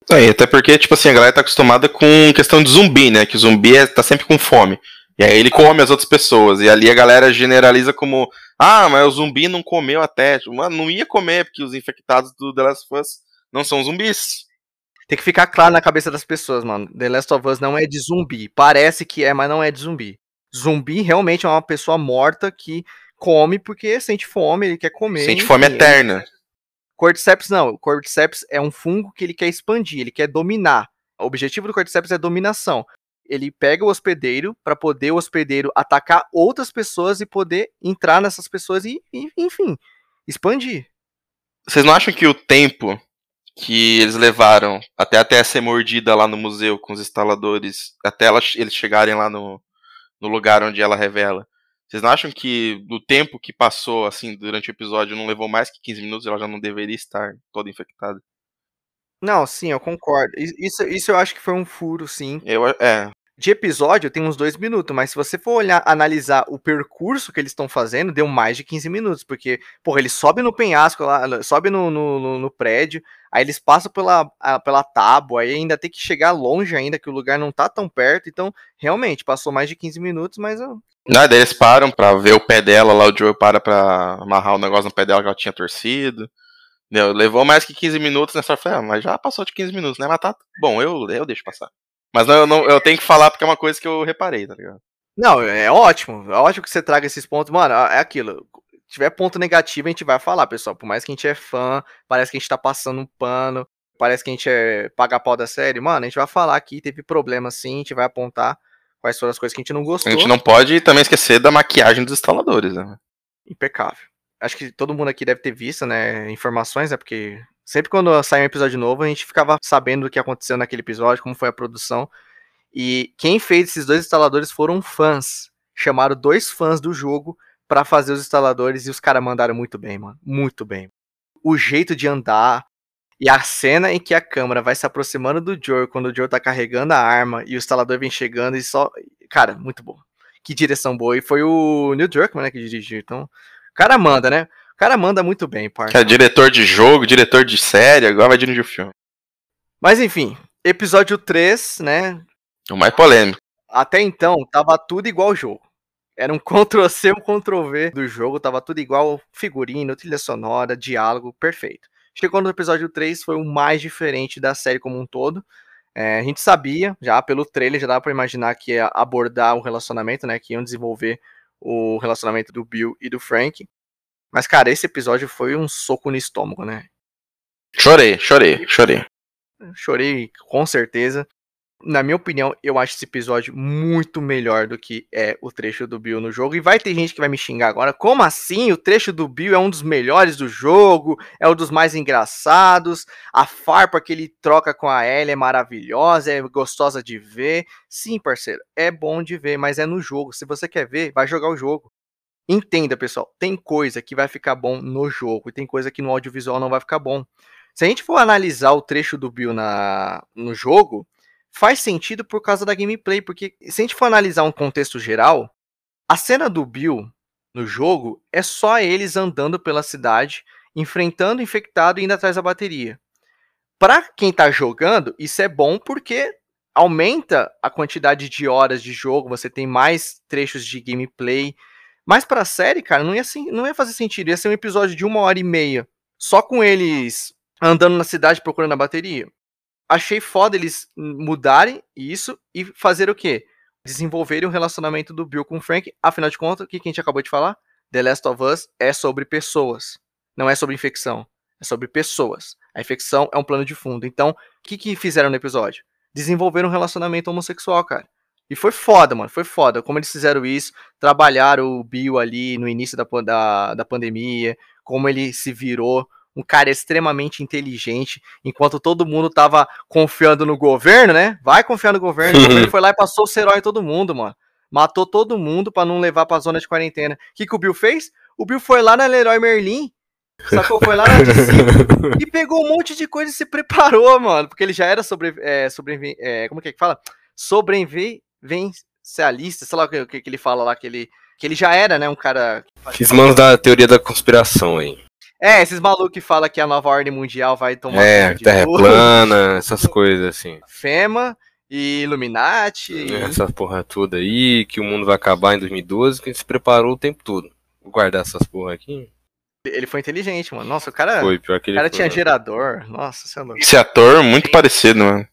É, até porque, tipo assim, a galera tá acostumada com questão de zumbi, né? Que o zumbi é, tá sempre com fome. E aí ele come as outras pessoas. E ali a galera generaliza como: ah, mas o zumbi não comeu até. Tipo, mano, não ia comer, porque os infectados do The Last of Us não são zumbis. Tem que ficar claro na cabeça das pessoas, mano. The Last of Us não é de zumbi. Parece que é, mas não é de zumbi. Zumbi realmente é uma pessoa morta que come porque sente fome, ele quer comer. Sente fome eterna. Ele... Cordyceps não. O Cordyceps é um fungo que ele quer expandir, ele quer dominar. O objetivo do Cordyceps é dominação. Ele pega o hospedeiro para poder o hospedeiro atacar outras pessoas e poder entrar nessas pessoas e, e, enfim, expandir. Vocês não acham que o tempo que eles levaram até até ser mordida lá no museu com os instaladores, até elas, eles chegarem lá no, no lugar onde ela revela, vocês não acham que do tempo que passou, assim, durante o episódio, não levou mais que 15 minutos, ela já não deveria estar toda infectada? Não, sim, eu concordo. Isso, isso eu acho que foi um furo, sim. Eu, é de episódio tem uns dois minutos, mas se você for olhar, analisar o percurso que eles estão fazendo, deu mais de 15 minutos, porque, porra, eles sobem no penhasco lá, sobe no, no, no, prédio, aí eles passam pela, pela tábua, aí ainda tem que chegar longe ainda, que o lugar não tá tão perto, então, realmente, passou mais de 15 minutos, mas... Não, daí eles param pra ver o pé dela, lá o Joe para pra amarrar o negócio no pé dela que ela tinha torcido. Levou mais que 15 minutos nessa né? ah, mas já passou de 15 minutos, né? Mas tá bom, eu, eu deixo passar. Mas não, eu, não, eu tenho que falar porque é uma coisa que eu reparei, tá ligado? Não, é ótimo. É ótimo que você traga esses pontos. Mano, é aquilo. Se tiver ponto negativo, a gente vai falar, pessoal. Por mais que a gente é fã, parece que a gente tá passando um pano, parece que a gente é paga pau da série. Mano, a gente vai falar aqui, teve problema sim, a gente vai apontar quais foram as coisas que a gente não gostou. A gente não pode também esquecer da maquiagem dos instaladores, né? Impecável. Acho que todo mundo aqui deve ter visto, né, informações, né, porque Sempre quando sai um episódio novo, a gente ficava sabendo o que aconteceu naquele episódio, como foi a produção. E quem fez esses dois instaladores foram fãs. Chamaram dois fãs do jogo para fazer os instaladores e os caras mandaram muito bem, mano. Muito bem. O jeito de andar e a cena em que a câmera vai se aproximando do Joe quando o Joe tá carregando a arma e o instalador vem chegando e só. Cara, muito bom. Que direção boa. E foi o Neil Druckmann, né, que dirigiu. Então, o cara manda, né? Cara manda muito bem, parça. É diretor de jogo, diretor de série, agora vai dirigir o filme. Mas enfim, episódio 3, né? O mais polêmico. Até então, tava tudo igual ao jogo. Era um [laughs] Ctrl-C, um Ctrl-V do jogo, tava tudo igual, figurino, trilha sonora, diálogo, perfeito. Chegou no episódio 3, foi o mais diferente da série como um todo. É, a gente sabia, já pelo trailer, já dava para imaginar que ia abordar o relacionamento, né? Que iam desenvolver o relacionamento do Bill e do Frank. Mas, cara, esse episódio foi um soco no estômago, né? Chorei, chorei, chorei. Chorei com certeza na minha opinião, eu acho esse episódio muito melhor do que é o trecho do Bill no jogo. E vai ter gente que vai me xingar agora. Como assim? O trecho do Bill é um dos melhores do jogo, é um dos mais engraçados. A farpa que ele troca com a Ellie é maravilhosa, é gostosa de ver. Sim, parceiro, é bom de ver, mas é no jogo. Se você quer ver, vai jogar o jogo. Entenda, pessoal, tem coisa que vai ficar bom no jogo e tem coisa que no audiovisual não vai ficar bom. Se a gente for analisar o trecho do Bill na, no jogo, faz sentido por causa da gameplay, porque se a gente for analisar um contexto geral, a cena do Bill no jogo é só eles andando pela cidade, enfrentando infectado e indo atrás da bateria. Para quem tá jogando, isso é bom porque aumenta a quantidade de horas de jogo, você tem mais trechos de gameplay. Mas para a série, cara, não ia, não ia fazer sentido. Ia ser um episódio de uma hora e meia, só com eles andando na cidade procurando a bateria achei foda eles mudarem isso e fazer o quê? Desenvolverem o relacionamento do Bill com o Frank. Afinal de contas, o que a gente acabou de falar? The Last of Us é sobre pessoas. Não é sobre infecção. É sobre pessoas. A infecção é um plano de fundo. Então, o que, que fizeram no episódio? Desenvolveram um relacionamento homossexual, cara. E foi foda, mano. Foi foda. Como eles fizeram isso, trabalharam o Bill ali no início da, da, da pandemia, como ele se virou um cara extremamente inteligente, enquanto todo mundo tava confiando no governo, né? Vai confiar no governo, o governo [laughs] foi lá e passou o cerol em todo mundo, mano. Matou todo mundo para não levar pra zona de quarentena. O que, que o Bill fez? O Bill foi lá na Leroy Merlin, sacou? Foi lá na DC [laughs] e pegou um monte de coisa e se preparou, mano. Porque ele já era sobre. É, sobre é, como que é que fala? Sobrevivencialista, sei lá o que, que ele fala lá, que ele, que ele já era, né? Um cara. Fiz mãos da teoria da conspiração aí. É, esses malucos que falam que a nova ordem mundial vai tomar. É, terra é plana, essas coisas assim. Fema e Illuminati. Essa porra toda aí, que o mundo vai acabar em 2012, que ele se preparou o tempo todo. Vou guardar essas porra aqui. Ele foi inteligente, mano. Nossa, o cara. Foi, pior que ele o cara foi, tinha mano. gerador. Nossa, você é louco. Esse ator, muito parecido, mano.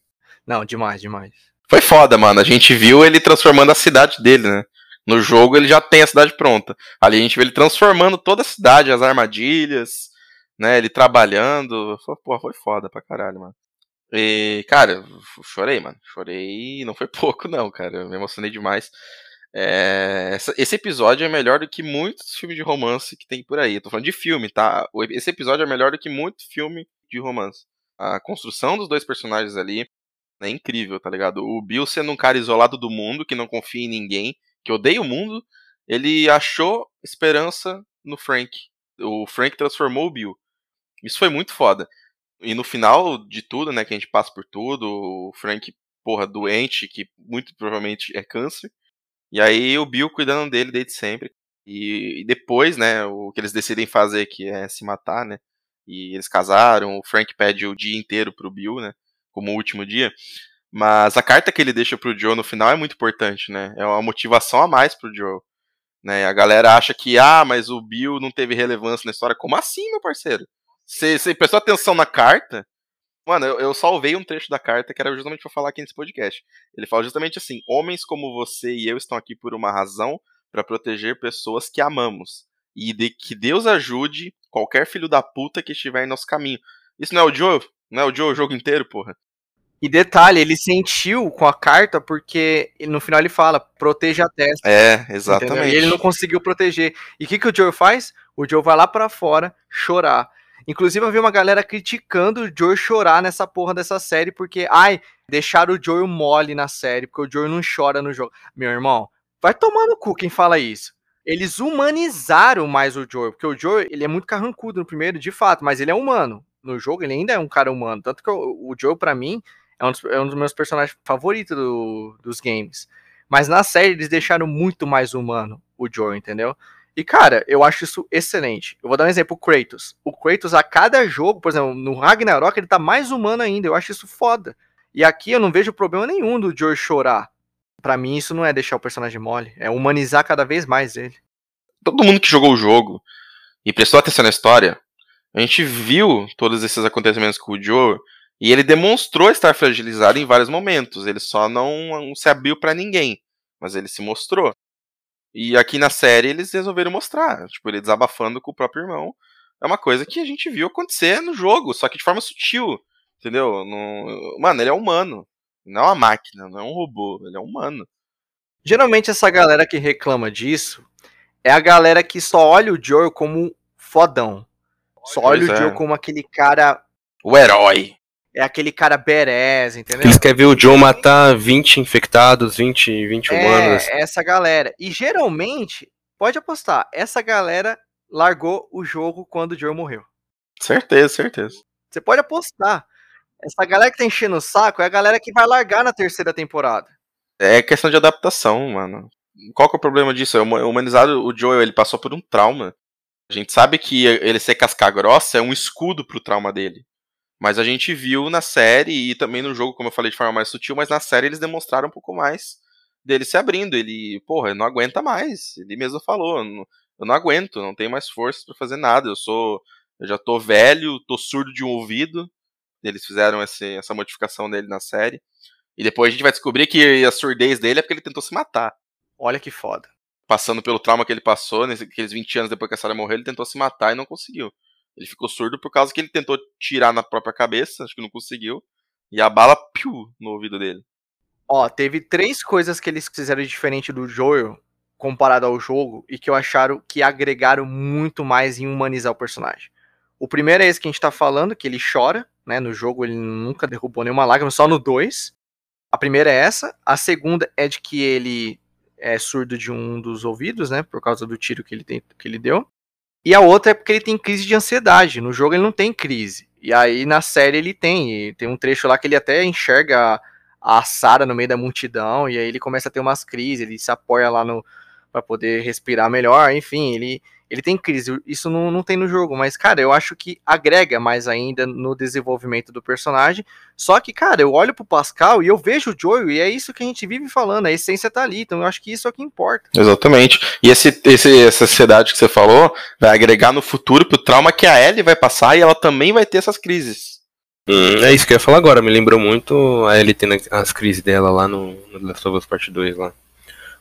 Não, demais, demais. Foi foda, mano. A gente viu ele transformando a cidade dele, né? No jogo ele já tem a cidade pronta. Ali a gente vê ele transformando toda a cidade, as armadilhas, né? Ele trabalhando. Foi, porra, foi foda pra caralho, mano. E, cara, chorei, mano. Chorei. Não foi [laughs] pouco, não, cara. Eu me emocionei demais. É, esse episódio é melhor do que muitos filmes de romance que tem por aí. Eu tô falando de filme, tá? Esse episódio é melhor do que muito filme de romance. A construção dos dois personagens ali é incrível, tá ligado? O Bill sendo um cara isolado do mundo, que não confia em ninguém, que odeia o mundo, ele achou esperança no Frank. O Frank transformou o Bill. Isso foi muito foda. E no final de tudo, né, que a gente passa por tudo, o Frank, porra, doente, que muito provavelmente é câncer. E aí o Bill cuidando dele desde sempre. E, e depois, né, o que eles decidem fazer, que é se matar, né? E eles casaram, o Frank pede o dia inteiro pro Bill, né? Como último dia. Mas a carta que ele deixa pro Joe no final é muito importante, né? É uma motivação a mais pro Joe. Né? A galera acha que, ah, mas o Bill não teve relevância na história. Como assim, meu parceiro? Você, prestou atenção na carta? Mano, eu, eu salvei um trecho da carta que era justamente pra falar aqui nesse podcast. Ele fala justamente assim: homens como você e eu estão aqui por uma razão para proteger pessoas que amamos. E de que Deus ajude qualquer filho da puta que estiver em nosso caminho. Isso não é o Joe? Não é o Joe o jogo inteiro, porra? E detalhe, ele sentiu com a carta porque no final ele fala, proteja a testa. É, exatamente. Entendeu? E ele não conseguiu proteger. E o que, que o Joe faz? O Joe vai lá para fora chorar. Inclusive, eu vi uma galera criticando o Joe chorar nessa porra dessa série, porque, ai, deixaram o Joe mole na série, porque o Joe não chora no jogo. Meu irmão, vai tomar no cu quem fala isso. Eles humanizaram mais o Joe, porque o Joe, ele é muito carrancudo no primeiro, de fato, mas ele é humano. No jogo, ele ainda é um cara humano. Tanto que o, o Joe, para mim, é um, dos, é um, dos, meus personagens favoritos do, dos games. Mas na série, eles deixaram muito mais humano o Joe, entendeu? E, cara, eu acho isso excelente. Eu vou dar um exemplo, o Kratos. O Kratos, a cada jogo, por exemplo, no Ragnarok, ele tá mais humano ainda. Eu acho isso foda. E aqui eu não vejo problema nenhum do Joe chorar. Para mim, isso não é deixar o personagem mole. É humanizar cada vez mais ele. Todo mundo que jogou o jogo e prestou atenção na história, A gente viu todos esses acontecimentos com o Joe e ele demonstrou estar fragilizado em vários momentos. Ele só não se abriu para ninguém, mas ele se mostrou. E aqui na série eles resolveram mostrar, tipo, ele desabafando com o próprio irmão. É uma coisa que a gente viu acontecer no jogo, só que de forma sutil, entendeu? No... Mano, ele é humano, não é uma máquina, não é um robô, ele é humano. Geralmente essa galera que reclama disso é a galera que só olha o Joel como fodão. Só olha pois o é. Joe como aquele cara. O herói. É aquele cara berés, entendeu? Eles querem ver o Joe matar 20 infectados, 20, 20 é, humanos. É, essa galera. E geralmente, pode apostar, essa galera largou o jogo quando o Joe morreu. Certeza, certeza. Você pode apostar. Essa galera que tá enchendo o saco é a galera que vai largar na terceira temporada. É questão de adaptação, mano. Qual que é o problema disso? É humanizado, o Joel, ele passou por um trauma. A gente sabe que ele ser casca grossa é um escudo pro trauma dele. Mas a gente viu na série e também no jogo, como eu falei de forma mais sutil, mas na série eles demonstraram um pouco mais dele se abrindo. Ele, porra, não aguenta mais. Ele mesmo falou, eu não aguento, não tenho mais força para fazer nada. Eu sou, eu já tô velho, tô surdo de um ouvido. Eles fizeram esse, essa modificação dele na série. E depois a gente vai descobrir que a surdez dele é porque ele tentou se matar. Olha que foda passando pelo trauma que ele passou, nesses 20 anos depois que a Sarah morreu, ele tentou se matar e não conseguiu. Ele ficou surdo por causa que ele tentou tirar na própria cabeça, acho que não conseguiu, e a bala piu no ouvido dele. Ó, teve três coisas que eles fizeram diferente do Joel comparado ao jogo e que eu acharam que agregaram muito mais em humanizar o personagem. O primeiro é esse que a gente tá falando, que ele chora, né? No jogo ele nunca derrubou nenhuma lágrima, só no 2. A primeira é essa. A segunda é de que ele é surdo de um dos ouvidos, né? Por causa do tiro que ele, tem, que ele deu. E a outra é porque ele tem crise de ansiedade. No jogo ele não tem crise. E aí na série ele tem. Tem um trecho lá que ele até enxerga a, a Sara no meio da multidão. E aí ele começa a ter umas crises. Ele se apoia lá no para poder respirar melhor. Enfim, ele ele tem crise. Isso não, não tem no jogo, mas, cara, eu acho que agrega mais ainda no desenvolvimento do personagem. Só que, cara, eu olho pro Pascal e eu vejo o Joel, e é isso que a gente vive falando, a essência tá ali. Então eu acho que isso é o que importa. Exatamente. E esse, esse, essa sociedade que você falou vai agregar no futuro pro trauma que a Ellie vai passar e ela também vai ter essas crises. Hum, é isso que eu ia falar agora, me lembrou muito a Ellie tendo as crises dela lá no, no Last of Us Part 2 lá.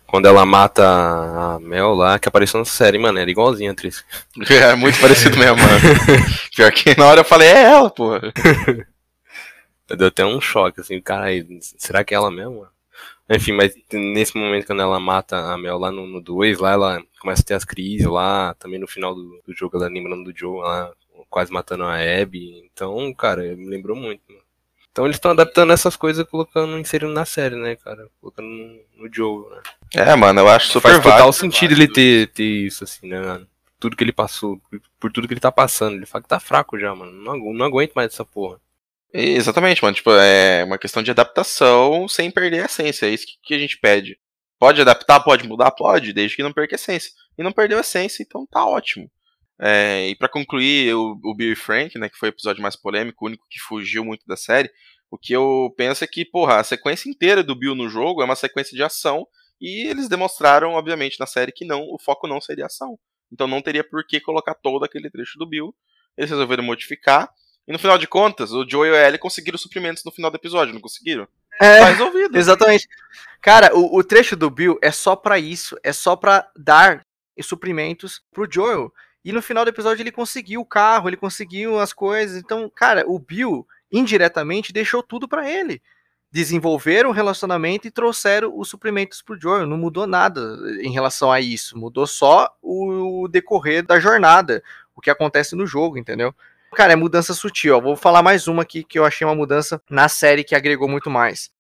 Quando ela mata a Mel lá, que apareceu na série, mano, era igualzinha a atriz. [laughs] É, muito parecido mesmo, mano. Pior que na hora eu falei, é ela, pô. [laughs] Deu até um choque, assim, cara, será que é ela mesmo? Enfim, mas nesse momento quando ela mata a Mel lá no 2, lá ela começa a ter as crises lá, também no final do, do jogo ela lembrando do Joe lá, quase matando a Abby. Então, cara, me lembrou muito, mano. Então eles estão adaptando essas coisas colocando, inserindo na série, né, cara? Colocando no, no Joe, né? É, mano, eu acho super Faz total sentido ele ter, ter isso, assim, né, mano? Tudo que ele passou, por tudo que ele tá passando. Ele fala que tá fraco já, mano. Não, não aguento mais essa porra. Exatamente, mano. Tipo, é uma questão de adaptação sem perder a essência. É isso que, que a gente pede. Pode adaptar, pode mudar, pode, desde que não perca a essência. E não perdeu a essência, então tá ótimo. É, e para concluir, o, o Bill e Frank, né, que foi o episódio mais polêmico, o único que fugiu muito da série, o que eu penso é que, porra, a sequência inteira do Bill no jogo é uma sequência de ação, e eles demonstraram, obviamente, na série que não, o foco não seria ação. Então não teria por que colocar todo aquele trecho do Bill. Eles resolveram modificar. E no final de contas, o Joe e a Ellie conseguiram suprimentos no final do episódio, não conseguiram? É, tá resolvido. Exatamente. Cara, o, o trecho do Bill é só para isso, é só para dar suprimentos pro Joel. E no final do episódio ele conseguiu o carro, ele conseguiu as coisas. Então, cara, o Bill indiretamente deixou tudo para ele. Desenvolveram o relacionamento e trouxeram os suprimentos pro Joel. Não mudou nada em relação a isso. Mudou só o decorrer da jornada, o que acontece no jogo, entendeu? Cara, é mudança sutil. Ó. Vou falar mais uma aqui que eu achei uma mudança na série que agregou muito mais.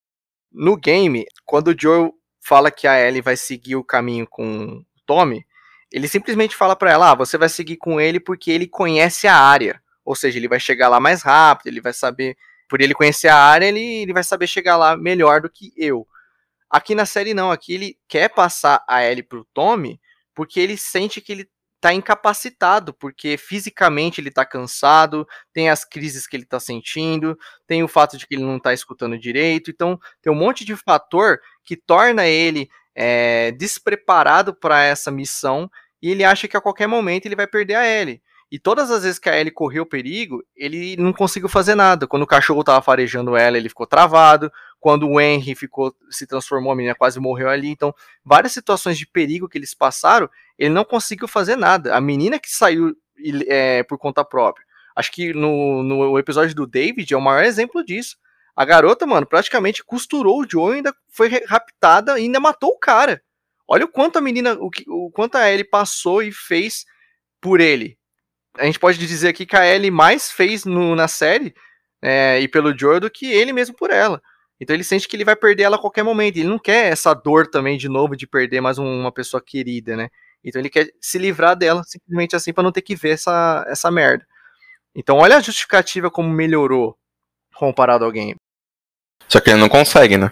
No game, quando o Joel fala que a Ellie vai seguir o caminho com o Tommy, ele simplesmente fala para ela: ah, você vai seguir com ele porque ele conhece a área. Ou seja, ele vai chegar lá mais rápido, ele vai saber. Por ele conhecer a área, ele, ele vai saber chegar lá melhor do que eu. Aqui na série, não. Aqui ele quer passar a Ellie pro Tommy porque ele sente que ele tá incapacitado, porque fisicamente ele tá cansado, tem as crises que ele tá sentindo, tem o fato de que ele não tá escutando direito, então tem um monte de fator que torna ele é, despreparado para essa missão e ele acha que a qualquer momento ele vai perder a Ellie. E todas as vezes que a Ellie correu perigo, ele não conseguiu fazer nada. Quando o cachorro tava farejando ela, ele ficou travado. Quando o Henry ficou, se transformou, a menina quase morreu ali. Então, várias situações de perigo que eles passaram, ele não conseguiu fazer nada. A menina que saiu é, por conta própria. Acho que no, no episódio do David é o maior exemplo disso. A garota, mano, praticamente costurou o Joe, ainda foi raptada e ainda matou o cara. Olha o quanto a menina, o, o quanto a Ellie passou e fez por ele a gente pode dizer aqui que a Ellie mais fez no, na série é, e pelo Joel do que ele mesmo por ela. Então ele sente que ele vai perder ela a qualquer momento. Ele não quer essa dor também de novo de perder mais uma pessoa querida, né? Então ele quer se livrar dela simplesmente assim para não ter que ver essa, essa merda. Então olha a justificativa como melhorou comparado a alguém. Só que ele não consegue, né?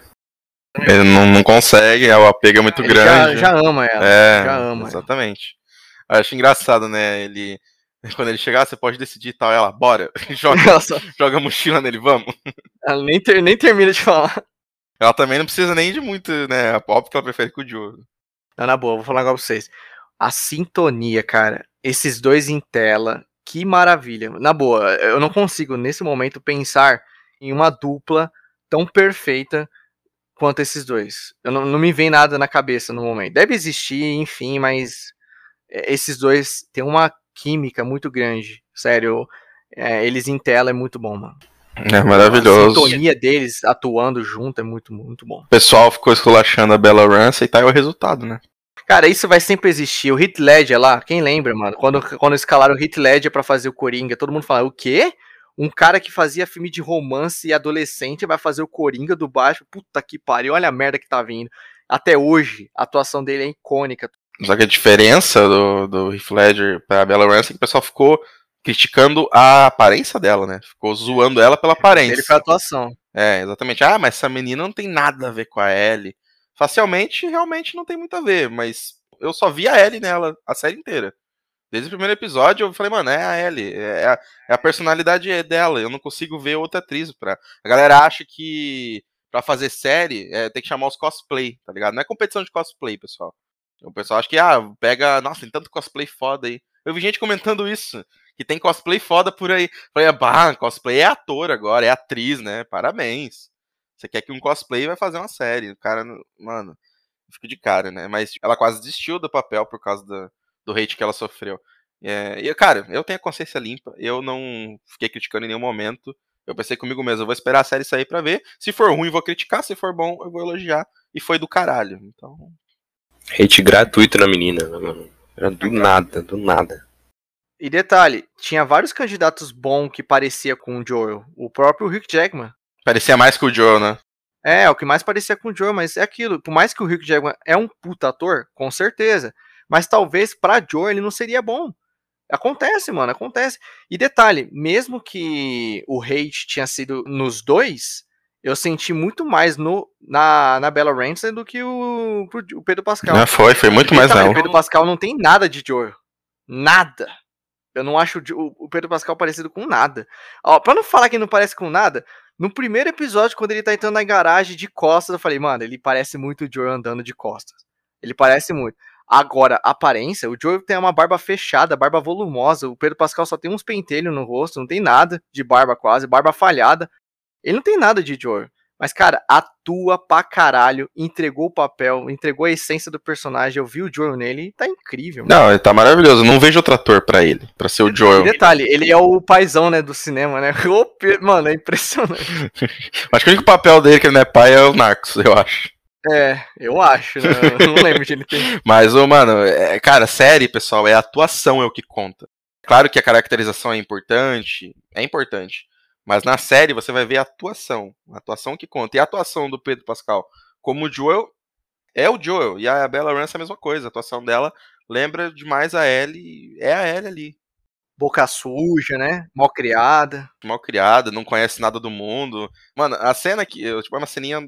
Ele não, não consegue, o apego é muito ele grande. Já, já ama ela. É, já ama exatamente. Ela. Eu acho engraçado, né? Ele [laughs] quando ele chegar, você pode decidir tal. Ela, bora. [laughs] Joga, joga a mochila nele, vamos. [laughs] Ela nem, ter, nem termina de falar. Ela também não precisa nem de muito, né? Óbvio que ela prefere que o Joe. Não, na boa, vou falar agora pra vocês. A sintonia, cara. Esses dois em tela. Que maravilha. Na boa, eu não consigo, nesse momento, pensar em uma dupla tão perfeita quanto esses dois. Eu não, não me vem nada na cabeça no momento. Deve existir, enfim, mas é, esses dois têm uma química muito grande. Sério, é, eles em tela é muito bom, mano. É maravilhoso. A sintonia deles atuando junto é muito, muito bom. O pessoal ficou esculachando a Bella Ramsey e tá aí o resultado, né? Cara, isso vai sempre existir. O Hit Ledger lá, quem lembra, mano? Quando, quando escalaram o Hit Ledger pra fazer o Coringa, todo mundo fala, o quê? Um cara que fazia filme de romance e adolescente vai fazer o Coringa do baixo. Puta que pariu, olha a merda que tá vindo. Até hoje, a atuação dele é icônica. Só que a diferença do, do Heath Ledger pra Bella Ramsey é que o pessoal ficou criticando a aparência dela, né? Ficou zoando ela pela aparência. Ele foi a atuação. É, exatamente. Ah, mas essa menina não tem nada a ver com a Ellie. Facialmente, realmente não tem muito a ver, mas eu só vi a Ellie nela a série inteira. Desde o primeiro episódio eu falei, mano, é a Ellie, é a, é a personalidade dela, eu não consigo ver outra atriz pra... A galera acha que pra fazer série é, tem que chamar os cosplay, tá ligado? Não é competição de cosplay, pessoal. O pessoal acha que, ah, pega. Nossa, tem tanto cosplay foda aí. Eu vi gente comentando isso. Que tem cosplay foda por aí. Falei, bah, cosplay é ator agora, é atriz, né? Parabéns. Você quer que um cosplay vai fazer uma série. O cara, mano, fico de cara, né? Mas ela quase desistiu do papel por causa do, do hate que ela sofreu. É, e, cara, eu tenho a consciência limpa. Eu não fiquei criticando em nenhum momento. Eu pensei comigo mesmo, eu vou esperar a série sair pra ver. Se for ruim, vou criticar. Se for bom, eu vou elogiar. E foi do caralho. Então, Hate gratuito na menina, né, mano. Era do nada, do nada. E detalhe, tinha vários candidatos bons que parecia com o Joel. O próprio Rick Jackman. Parecia mais que o Joel, né? É, o que mais parecia com o Joel, mas é aquilo. Por mais que o Rick Jackman é um puta ator, com certeza. Mas talvez pra Joel ele não seria bom. Acontece, mano, acontece. E detalhe, mesmo que o hate tinha sido nos dois, eu senti muito mais no, na, na Bella Ramsey do que o, o Pedro Pascal. Ah, foi, foi muito mais não. O Pedro Pascal não tem nada de Joel. Nada. Eu não acho o, Pedro Pascal parecido com nada. Ó, pra não falar que não parece com nada, no primeiro episódio, quando ele tá entrando na garagem de costas, eu falei, mano, ele parece muito o Joel andando de costas. Ele parece muito. Agora, aparência, o Joel tem uma barba fechada, barba volumosa. O Pedro Pascal só tem uns pentelhos no rosto, não tem nada de barba quase, barba falhada. Ele não tem nada de Joel. Mas, cara, atua pra caralho, entregou o papel, entregou a essência do personagem. Eu vi o Joel nele e tá incrível. Mano. Não, ele tá maravilhoso. Não vejo outro ator pra ele, pra ser o Joel. E detalhe, ele é o paizão, né, do cinema, né? [laughs] Mano, é impressionante. [laughs] acho que o único papel dele que ele não é pai é o Narcos, eu acho. É, eu acho, né? Eu não lembro de ele [laughs] ter. Mas, ô, mano, é, cara, série, pessoal, é a atuação é o que conta. Claro que a caracterização é importante, é importante. Mas na série você vai ver a atuação. A atuação que conta. E a atuação do Pedro Pascal como o Joel é o Joel. E a Bella Ramsey é a mesma coisa. A atuação dela lembra demais a Ellie. É a Ellie ali. Boca suja, né? Mal criada. Mal criada, não conhece nada do mundo. Mano, a cena que. Tipo, é uma ceninha,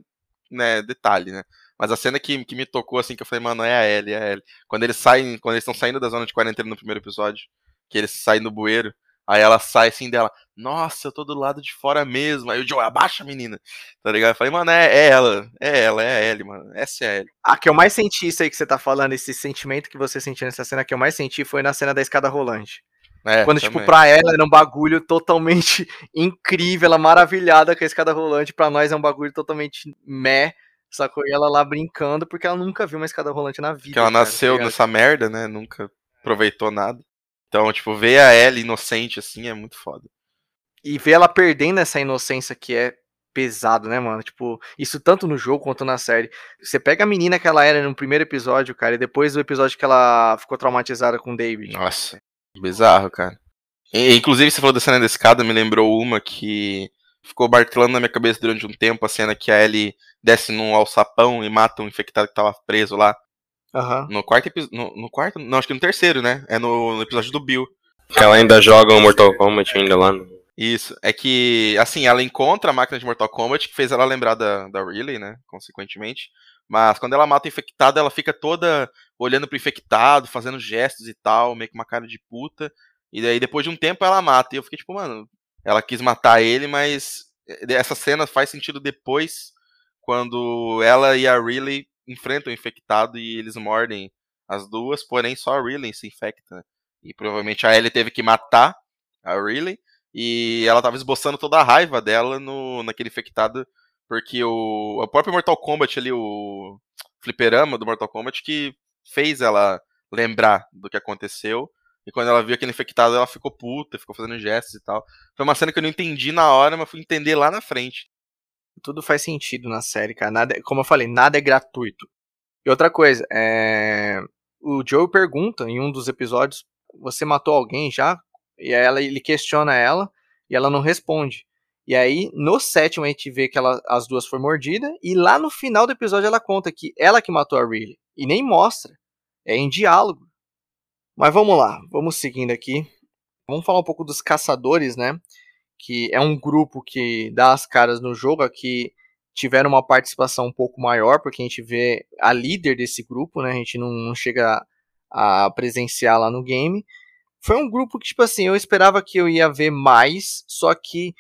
né? Detalhe, né? Mas a cena que, que me tocou, assim, que eu falei, mano, é a Ellie, é a Ellie. Quando eles saem, quando eles estão saindo da zona de quarentena no primeiro episódio, que eles saem no bueiro, Aí ela sai assim dela, nossa, eu tô do lado de fora mesmo. Aí o Joe, abaixa a menina. Tá ligado? Eu falei, mano, é, é ela, é ela, é a Ellie, mano. Essa é a Ellie. A que eu mais senti isso aí que você tá falando, esse sentimento que você sentiu nessa cena, que eu mais senti foi na cena da escada rolante. É, Quando, tipo, também. pra ela era um bagulho totalmente [laughs] incrível, ela maravilhada com a escada rolante, pra nós é um bagulho totalmente meh, sacou? E ela lá brincando, porque ela nunca viu uma escada rolante na vida. Porque ela cara, nasceu tá ligado? nessa merda, né? Nunca aproveitou nada. Então, tipo, ver a Ellie inocente assim é muito foda. E ver ela perdendo essa inocência que é pesado, né, mano? Tipo, isso tanto no jogo quanto na série. Você pega a menina que ela era no primeiro episódio, cara, e depois do episódio que ela ficou traumatizada com o David. Nossa, bizarro, cara. E, inclusive, você falou da cena da escada, me lembrou uma que ficou martelando na minha cabeça durante um tempo, a cena que a Ellie desce num alçapão e mata um infectado que tava preso lá. Aham. No quarto episódio. No, no quarto? Não, acho que no terceiro, né? É no, no episódio do Bill. Que ela ainda joga o Mortal Kombat ainda lá. No... Isso. É que, assim, ela encontra a máquina de Mortal Kombat, que fez ela lembrar da, da Riley, né? Consequentemente. Mas quando ela mata o infectado, ela fica toda olhando pro infectado, fazendo gestos e tal, meio que uma cara de puta. E daí, depois de um tempo, ela mata. E eu fiquei tipo, mano, ela quis matar ele, mas essa cena faz sentido depois, quando ela e a Riley enfrentam o infectado e eles mordem as duas, porém só a Riley se infecta. E provavelmente a Ellie teve que matar a Riley. E ela tava esboçando toda a raiva dela no, naquele infectado, porque o, o próprio Mortal Kombat ali, o fliperama do Mortal Kombat, que fez ela lembrar do que aconteceu. E quando ela viu aquele infectado, ela ficou puta, ficou fazendo gestos e tal. Foi uma cena que eu não entendi na hora, mas fui entender lá na frente. Tudo faz sentido na série, cara. Nada, como eu falei, nada é gratuito. E outra coisa, é... o Joe pergunta em um dos episódios: Você matou alguém já? E ela, ele questiona ela e ela não responde. E aí, no sétimo, a gente vê que ela, as duas foram mordidas. E lá no final do episódio, ela conta que ela que matou a Riley. E nem mostra. É em diálogo. Mas vamos lá, vamos seguindo aqui. Vamos falar um pouco dos caçadores, né? Que é um grupo que dá as caras no jogo aqui. Tiveram uma participação um pouco maior, porque a gente vê a líder desse grupo, né? A gente não, não chega a presenciar lá no game. Foi um grupo que, tipo assim, eu esperava que eu ia ver mais, só que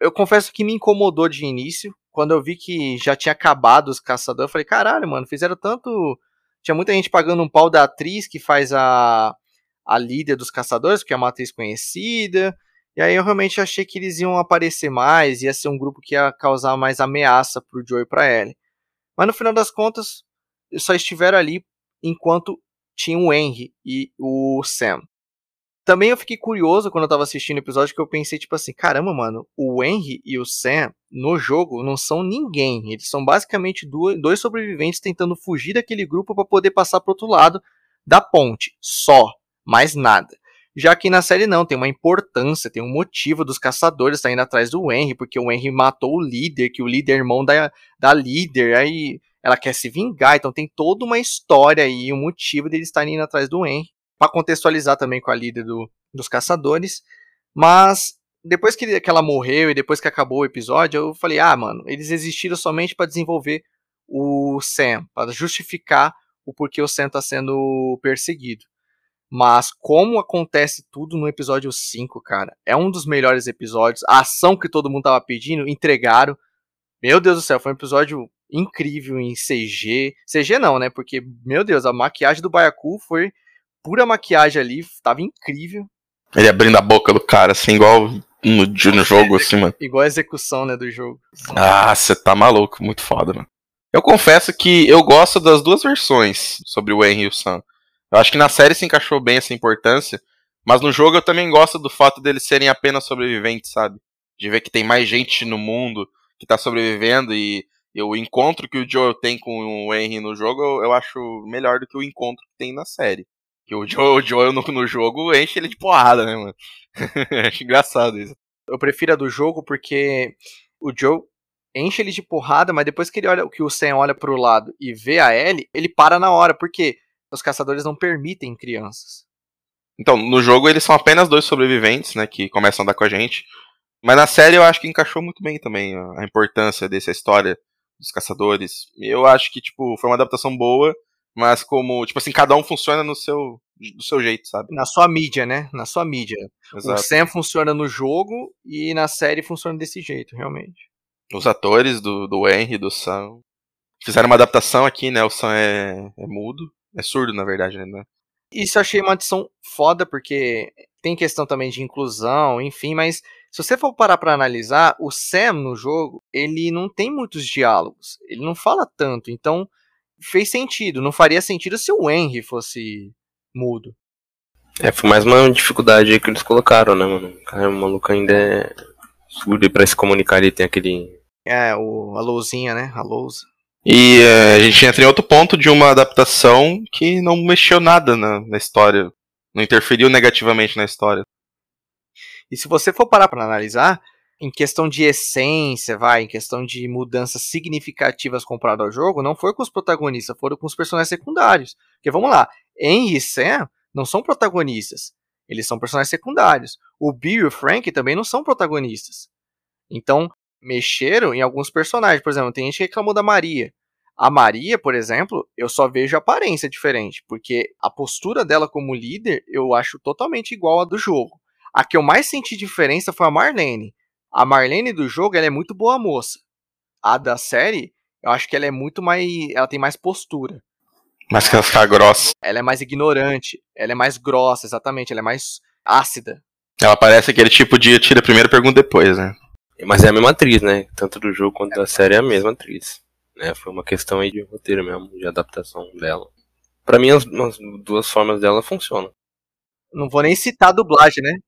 eu confesso que me incomodou de início. Quando eu vi que já tinha acabado os caçadores, eu falei, caralho, mano, fizeram tanto. Tinha muita gente pagando um pau da atriz que faz a, a líder dos caçadores, porque é uma atriz conhecida. E aí eu realmente achei que eles iam aparecer mais, ia ser um grupo que ia causar mais ameaça pro Joe e pra Ellie. Mas no final das contas, só estiveram ali enquanto tinha o Henry e o Sam. Também eu fiquei curioso quando eu tava assistindo o episódio que eu pensei, tipo assim, caramba, mano, o Henry e o Sam no jogo não são ninguém. Eles são basicamente dois sobreviventes tentando fugir daquele grupo para poder passar pro outro lado da ponte. Só. Mais nada. Já que na série não, tem uma importância, tem um motivo dos caçadores estar indo atrás do Henry, porque o Henry matou o líder, que o líder é irmão da, da líder, aí ela quer se vingar, então tem toda uma história aí, um motivo deles estarem indo atrás do Henry para contextualizar também com a líder do, dos caçadores. Mas depois que, que ela morreu e depois que acabou o episódio, eu falei: ah, mano, eles existiram somente para desenvolver o Sam, para justificar o porquê o Sam está sendo perseguido. Mas como acontece tudo no episódio 5, cara, é um dos melhores episódios. A ação que todo mundo tava pedindo, entregaram. Meu Deus do céu, foi um episódio incrível em CG. CG não, né? Porque, meu Deus, a maquiagem do Baiacu foi pura maquiagem ali, tava incrível. Ele abrindo a boca do cara, assim, igual no, no jogo, assim, mano. Igual a execução, né, do jogo. Ah, você tá maluco, muito foda, mano. Eu confesso que eu gosto das duas versões sobre o Henry e o Sam. Eu acho que na série se encaixou bem essa importância, mas no jogo eu também gosto do fato deles serem apenas sobreviventes, sabe? De ver que tem mais gente no mundo que tá sobrevivendo e, e o encontro que o Joel tem com o Henry no jogo eu, eu acho melhor do que o encontro que tem na série. Que o Joel, [laughs] o Joel no, no jogo enche ele de porrada, né, mano? [laughs] acho engraçado isso. Eu prefiro a do jogo porque o Joe enche ele de porrada, mas depois que ele olha que o Sam olha pro lado e vê a Ellie, ele para na hora, porque os caçadores não permitem crianças. Então, no jogo eles são apenas dois sobreviventes, né, que começam a andar com a gente. Mas na série eu acho que encaixou muito bem também a importância dessa história dos caçadores. Eu acho que, tipo, foi uma adaptação boa, mas como, tipo assim, cada um funciona no seu, do seu jeito, sabe? Na sua mídia, né? Na sua mídia. Exato. O Sam funciona no jogo e na série funciona desse jeito, realmente. Os atores do, do Henry do Sam fizeram uma adaptação aqui, né? O Sam é, é mudo. É surdo, na verdade, né? Isso eu achei uma adição foda, porque tem questão também de inclusão, enfim, mas se você for parar para analisar, o Sam no jogo, ele não tem muitos diálogos, ele não fala tanto, então fez sentido, não faria sentido se o Henry fosse mudo. É, foi mais uma dificuldade que eles colocaram, né, mano? Cara, o maluco ainda é surdo e pra se comunicar ele tem aquele. É, o, a lousinha, né? A lousa. E é, a gente entra em outro ponto de uma adaptação que não mexeu nada na, na história. Não interferiu negativamente na história. E se você for parar para analisar, em questão de essência, vai, em questão de mudanças significativas comparado ao jogo, não foi com os protagonistas, foram com os personagens secundários. Porque vamos lá, Henry e Sam não são protagonistas, eles são personagens secundários. O Bill e o Frank também não são protagonistas. Então, mexeram em alguns personagens. Por exemplo, tem gente que reclamou da Maria. A Maria, por exemplo, eu só vejo a aparência diferente, porque a postura dela como líder eu acho totalmente igual à do jogo. A que eu mais senti diferença foi a Marlene. A Marlene do jogo ela é muito boa moça. A da série, eu acho que ela é muito mais. Ela tem mais postura. Mas que ela fica grossa. Ela é mais ignorante. Ela é mais grossa, exatamente. Ela é mais ácida. Ela parece aquele tipo de tira primeiro e pergunta depois, né? Mas é a mesma atriz, né? Tanto do jogo quanto da série é a mesma atriz. Né? Foi uma questão aí de roteiro mesmo, de adaptação dela. Para mim, as, as, duas formas dela funcionam. Não vou nem citar a dublagem, né?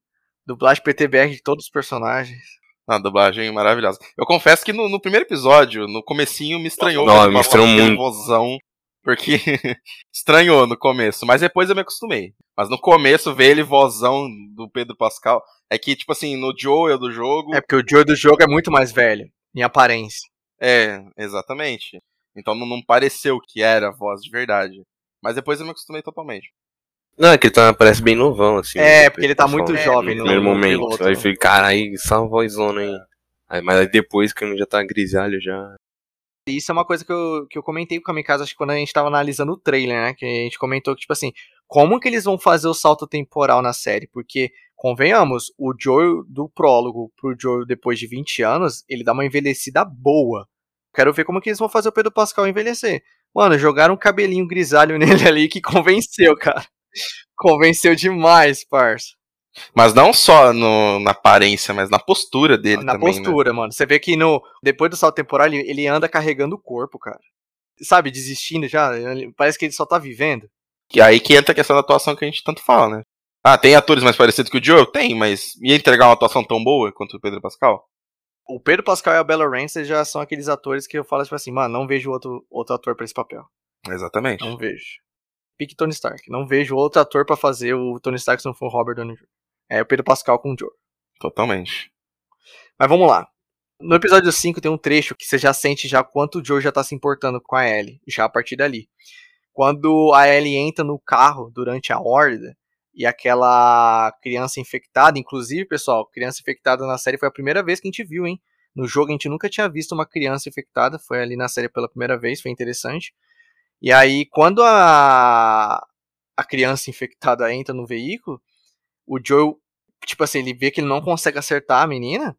Dublagem PTBR de todos os personagens. A dublagem maravilhosa. Eu confesso que no, no primeiro episódio, no comecinho, me estranhou. Não, me estranhou muito. Vozão, porque [laughs] estranhou no começo, mas depois eu me acostumei. Mas no começo, ver ele vozão do Pedro Pascal, é que, tipo assim, no Joel do jogo. É porque o Joel do jogo é muito mais velho, em aparência. É, exatamente. Então não, não pareceu que era a voz de verdade. Mas depois eu me acostumei totalmente. Não, é que ele tá, parece bem novão, assim. É, porque ele tá muito é, jovem no primeiro momento. Piloto, aí fica, caralho, só vozona aí. aí. Mas aí depois que ele já tá grisalho já. Isso é uma coisa que eu, que eu comentei com o Kamikaze, acho que quando a gente tava analisando o trailer, né? Que a gente comentou que, tipo assim, como que eles vão fazer o salto temporal na série? Porque, convenhamos, o Joel do prólogo pro Joel depois de 20 anos, ele dá uma envelhecida boa. Quero ver como que eles vão fazer o Pedro Pascal envelhecer. Mano, jogaram um cabelinho grisalho [laughs] nele ali que convenceu, cara. Convenceu demais, parça. Mas não só no, na aparência, mas na postura dele na também. Na né? postura, né? mano. Você vê que no depois do salto temporal ele, ele anda carregando o corpo, cara. Sabe, desistindo já. Parece que ele só tá vivendo. E aí que entra a questão da atuação que a gente tanto fala, né? Ah, tem atores mais parecidos que o Joe? Tem, mas ia entregar uma atuação tão boa quanto o Pedro Pascal? O Pedro Pascal e a Bella Ramsey já são aqueles atores que eu falo tipo assim, mano, não vejo outro, outro ator pra esse papel. Exatamente. Não vejo. Pique Tony Stark. Não vejo outro ator para fazer o Tony Stark se não for o Robert Downey Jr. É o Pedro Pascal com o Joe. Totalmente. Mas vamos lá. No episódio 5 tem um trecho que você já sente já quanto o Joe já tá se importando com a Ellie, já a partir dali. Quando a Ellie entra no carro durante a horda e aquela criança infectada, inclusive, pessoal, criança infectada na série foi a primeira vez que a gente viu, hein? No jogo a gente nunca tinha visto uma criança infectada, foi ali na série pela primeira vez, foi interessante. E aí, quando a, a criança infectada entra no veículo, o Joe, tipo assim, ele vê que ele não consegue acertar a menina.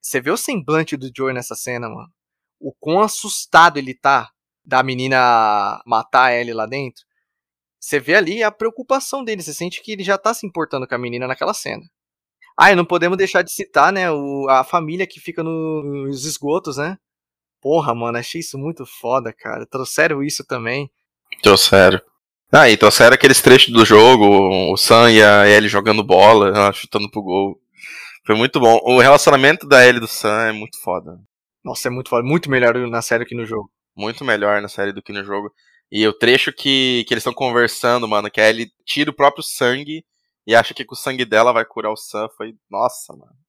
Você vê o semblante do Joe nessa cena, mano. O quão assustado ele tá da menina matar ele lá dentro. Você vê ali a preocupação dele, você sente que ele já tá se importando com a menina naquela cena. Ah, e não podemos deixar de citar, né, o, a família que fica no, nos esgotos, né? Porra, mano, achei isso muito foda, cara. Trouxeram isso também. Trouxeram. Ah, e trouxeram aqueles trechos do jogo, o Sam e a Ellie jogando bola, chutando pro gol. Foi muito bom. O relacionamento da Ellie e do Sam é muito foda. Nossa, é muito foda. Muito melhor na série que no jogo. Muito melhor na série do que no jogo. E o trecho que, que eles estão conversando, mano, que a Ellie tira o próprio sangue e acha que com o sangue dela vai curar o Sam, foi. Nossa, mano.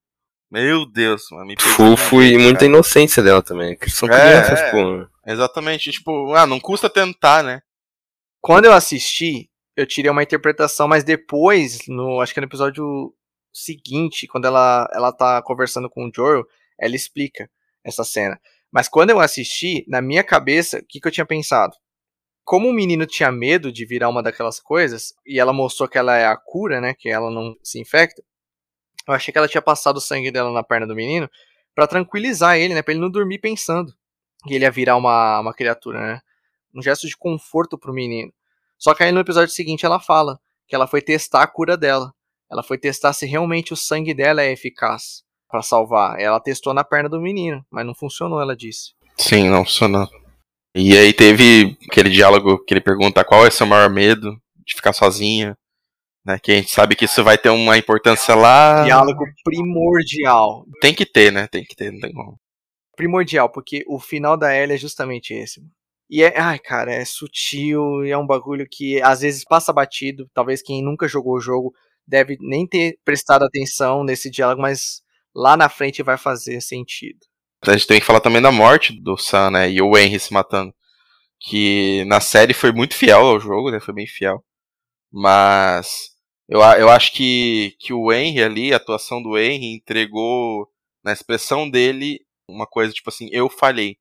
Meu Deus, mano. Me Fofo e muita cara. inocência dela também. Que são crianças, é, pô. Exatamente. Tipo, ah, não custa tentar, né? Quando eu assisti, eu tirei uma interpretação, mas depois, no acho que no episódio seguinte, quando ela, ela tá conversando com o Joel, ela explica essa cena. Mas quando eu assisti, na minha cabeça, o que, que eu tinha pensado? Como o menino tinha medo de virar uma daquelas coisas, e ela mostrou que ela é a cura, né? Que ela não se infecta. Eu achei que ela tinha passado o sangue dela na perna do menino para tranquilizar ele, né? Pra ele não dormir pensando que ele ia virar uma, uma criatura, né? Um gesto de conforto pro menino. Só que aí no episódio seguinte ela fala que ela foi testar a cura dela. Ela foi testar se realmente o sangue dela é eficaz para salvar. Ela testou na perna do menino, mas não funcionou, ela disse. Sim, não funcionou. E aí teve aquele diálogo que ele pergunta qual é seu maior medo de ficar sozinha. Né, que a gente sabe que isso vai ter uma importância lá. Diálogo primordial. Tem que ter, né? Tem que ter, não tem como. Primordial, porque o final da Ellie é justamente esse. E é, ai, cara, é sutil e é um bagulho que às vezes passa batido. Talvez quem nunca jogou o jogo deve nem ter prestado atenção nesse diálogo, mas lá na frente vai fazer sentido. A gente tem que falar também da morte do Sam, né? E o Henry se matando. Que na série foi muito fiel ao jogo, né? Foi bem fiel. Mas eu, eu acho que, que o Henry ali, a atuação do Henry, entregou na expressão dele uma coisa tipo assim: eu falhei.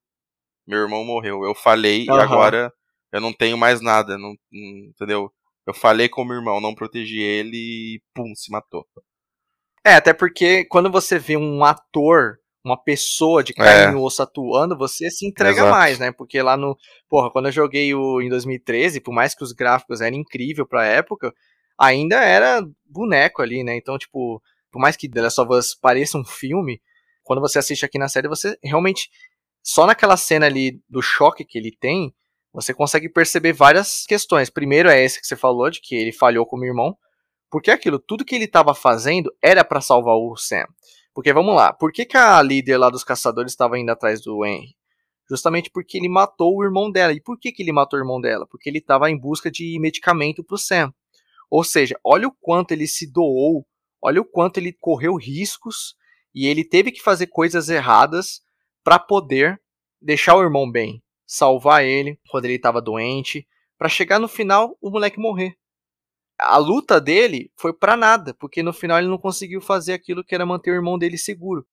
Meu irmão morreu. Eu falhei uhum. e agora eu não tenho mais nada. Não, entendeu? Eu falei com o meu irmão, não protegi ele e pum, se matou. É, até porque quando você vê um ator, uma pessoa de carne é. e osso atuando, você se entrega Exato. mais, né? Porque lá no. Porra, quando eu joguei o em 2013, por mais que os gráficos eram incríveis pra época, ainda era boneco ali, né? Então, tipo, por mais que The Last of Us pareça um filme, quando você assiste aqui na série, você realmente. Só naquela cena ali do choque que ele tem, você consegue perceber várias questões. Primeiro é esse que você falou, de que ele falhou como irmão. Porque aquilo, tudo que ele estava fazendo era para salvar o Sam. Porque vamos lá, por que, que a líder lá dos caçadores estava indo atrás do Henry? Justamente porque ele matou o irmão dela. E por que, que ele matou o irmão dela? Porque ele estava em busca de medicamento para o Sam. Ou seja, olha o quanto ele se doou, olha o quanto ele correu riscos e ele teve que fazer coisas erradas para poder deixar o irmão bem, salvar ele quando ele estava doente, para chegar no final o moleque morrer. A luta dele foi para nada, porque no final ele não conseguiu fazer aquilo que era manter o irmão dele seguro.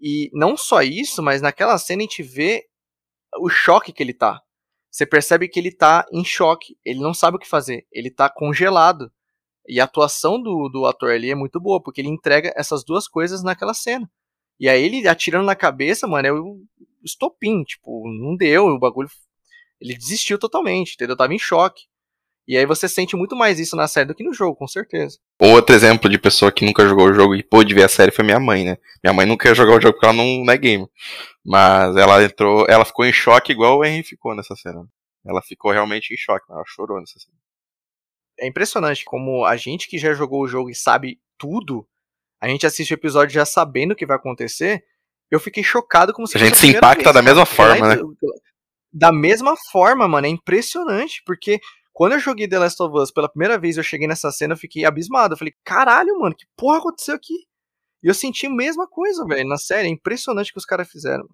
E não só isso, mas naquela cena a gente vê o choque que ele tá. Você percebe que ele tá em choque, ele não sabe o que fazer, ele tá congelado. E a atuação do, do ator ali é muito boa, porque ele entrega essas duas coisas naquela cena. E aí ele atirando na cabeça, mano, é o estopim, tipo, não deu, o bagulho. Ele desistiu totalmente, entendeu? Eu tava em choque. E aí você sente muito mais isso na série do que no jogo, com certeza. Outro exemplo de pessoa que nunca jogou o jogo e pôde ver a série foi minha mãe, né? Minha mãe nunca jogar o jogo porque ela não, não é game. Mas ela entrou, ela ficou em choque igual o Henry ficou nessa cena. Ela ficou realmente em choque, ela chorou nessa cena é impressionante como a gente que já jogou o jogo e sabe tudo, a gente assiste o episódio já sabendo o que vai acontecer. Eu fiquei chocado como se a gente se impacta vez, da mesma forma, né? Da mesma forma, mano, é impressionante, porque quando eu joguei The Last of Us pela primeira vez, eu cheguei nessa cena, eu fiquei abismado. Eu falei, caralho, mano, que porra aconteceu aqui? E eu senti a mesma coisa, velho, na série. É impressionante o que os caras fizeram.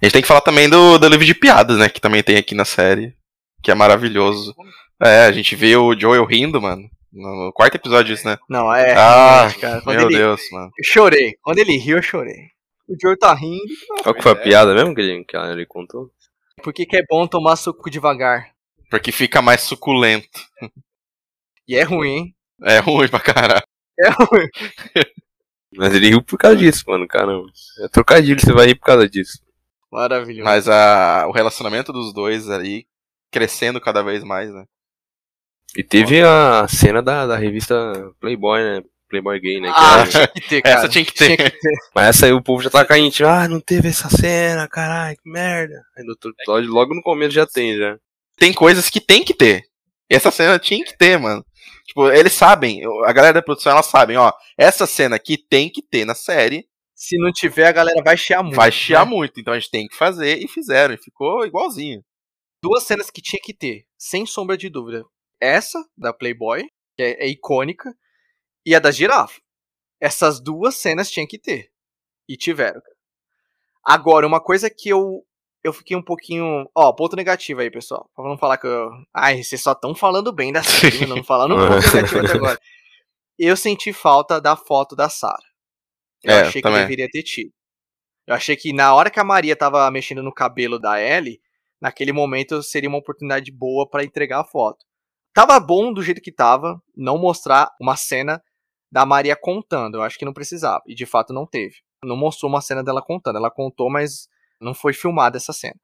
A gente tem que falar também do, do livro de piadas, né? Que também tem aqui na série. Que é maravilhoso. É, a gente vê o Joel rindo, mano. No quarto episódio disso, né? Não, é. Ah, cara. Meu ele... Deus, mano. Eu chorei. Quando ele riu, eu chorei. O Joel tá rindo. Qual que foi a piada mesmo que ele, que ele contou? Por que, que é bom tomar suco devagar? Porque fica mais suculento. E é ruim, hein? É ruim pra caralho. É ruim. [laughs] Mas ele riu por causa disso, mano, caramba. É trocadilho, você vai rir por causa disso. Maravilhoso. Mas a, o relacionamento dos dois ali crescendo cada vez mais, né? E teve a cena da, da revista Playboy, né? Playboy Gay, né? Ah, era... tinha que ter, cara. Essa tinha que ter. Tinha que ter. Mas essa aí o povo já tá caindo, ah, não teve essa cena, caralho, que merda. Aí no outro episódio, logo no começo já tem, já. Tem coisas que tem que ter. E essa cena tinha que ter, mano. Tipo, eles sabem, a galera da produção, elas sabem, ó, essa cena aqui tem que ter na série. Se não tiver, a galera vai chiar muito. Vai chiar né? muito, então a gente tem que fazer, e fizeram, e ficou igualzinho. Duas cenas que tinha que ter, sem sombra de dúvida essa, da Playboy, que é, é icônica, e a da girafa. Essas duas cenas tinha que ter. E tiveram. Agora, uma coisa que eu eu fiquei um pouquinho. Ó, ponto negativo aí, pessoal. Pra não falar que eu. Ai, vocês só estão falando bem da série, [laughs] não falando um ponto negativo até agora. Eu senti falta da foto da Sarah. Eu é, achei que deveria ter tido. Eu achei que na hora que a Maria tava mexendo no cabelo da Ellie, naquele momento seria uma oportunidade boa para entregar a foto. Tava bom do jeito que tava, não mostrar uma cena da Maria contando. Eu acho que não precisava. E de fato não teve. Não mostrou uma cena dela contando. Ela contou, mas não foi filmada essa cena.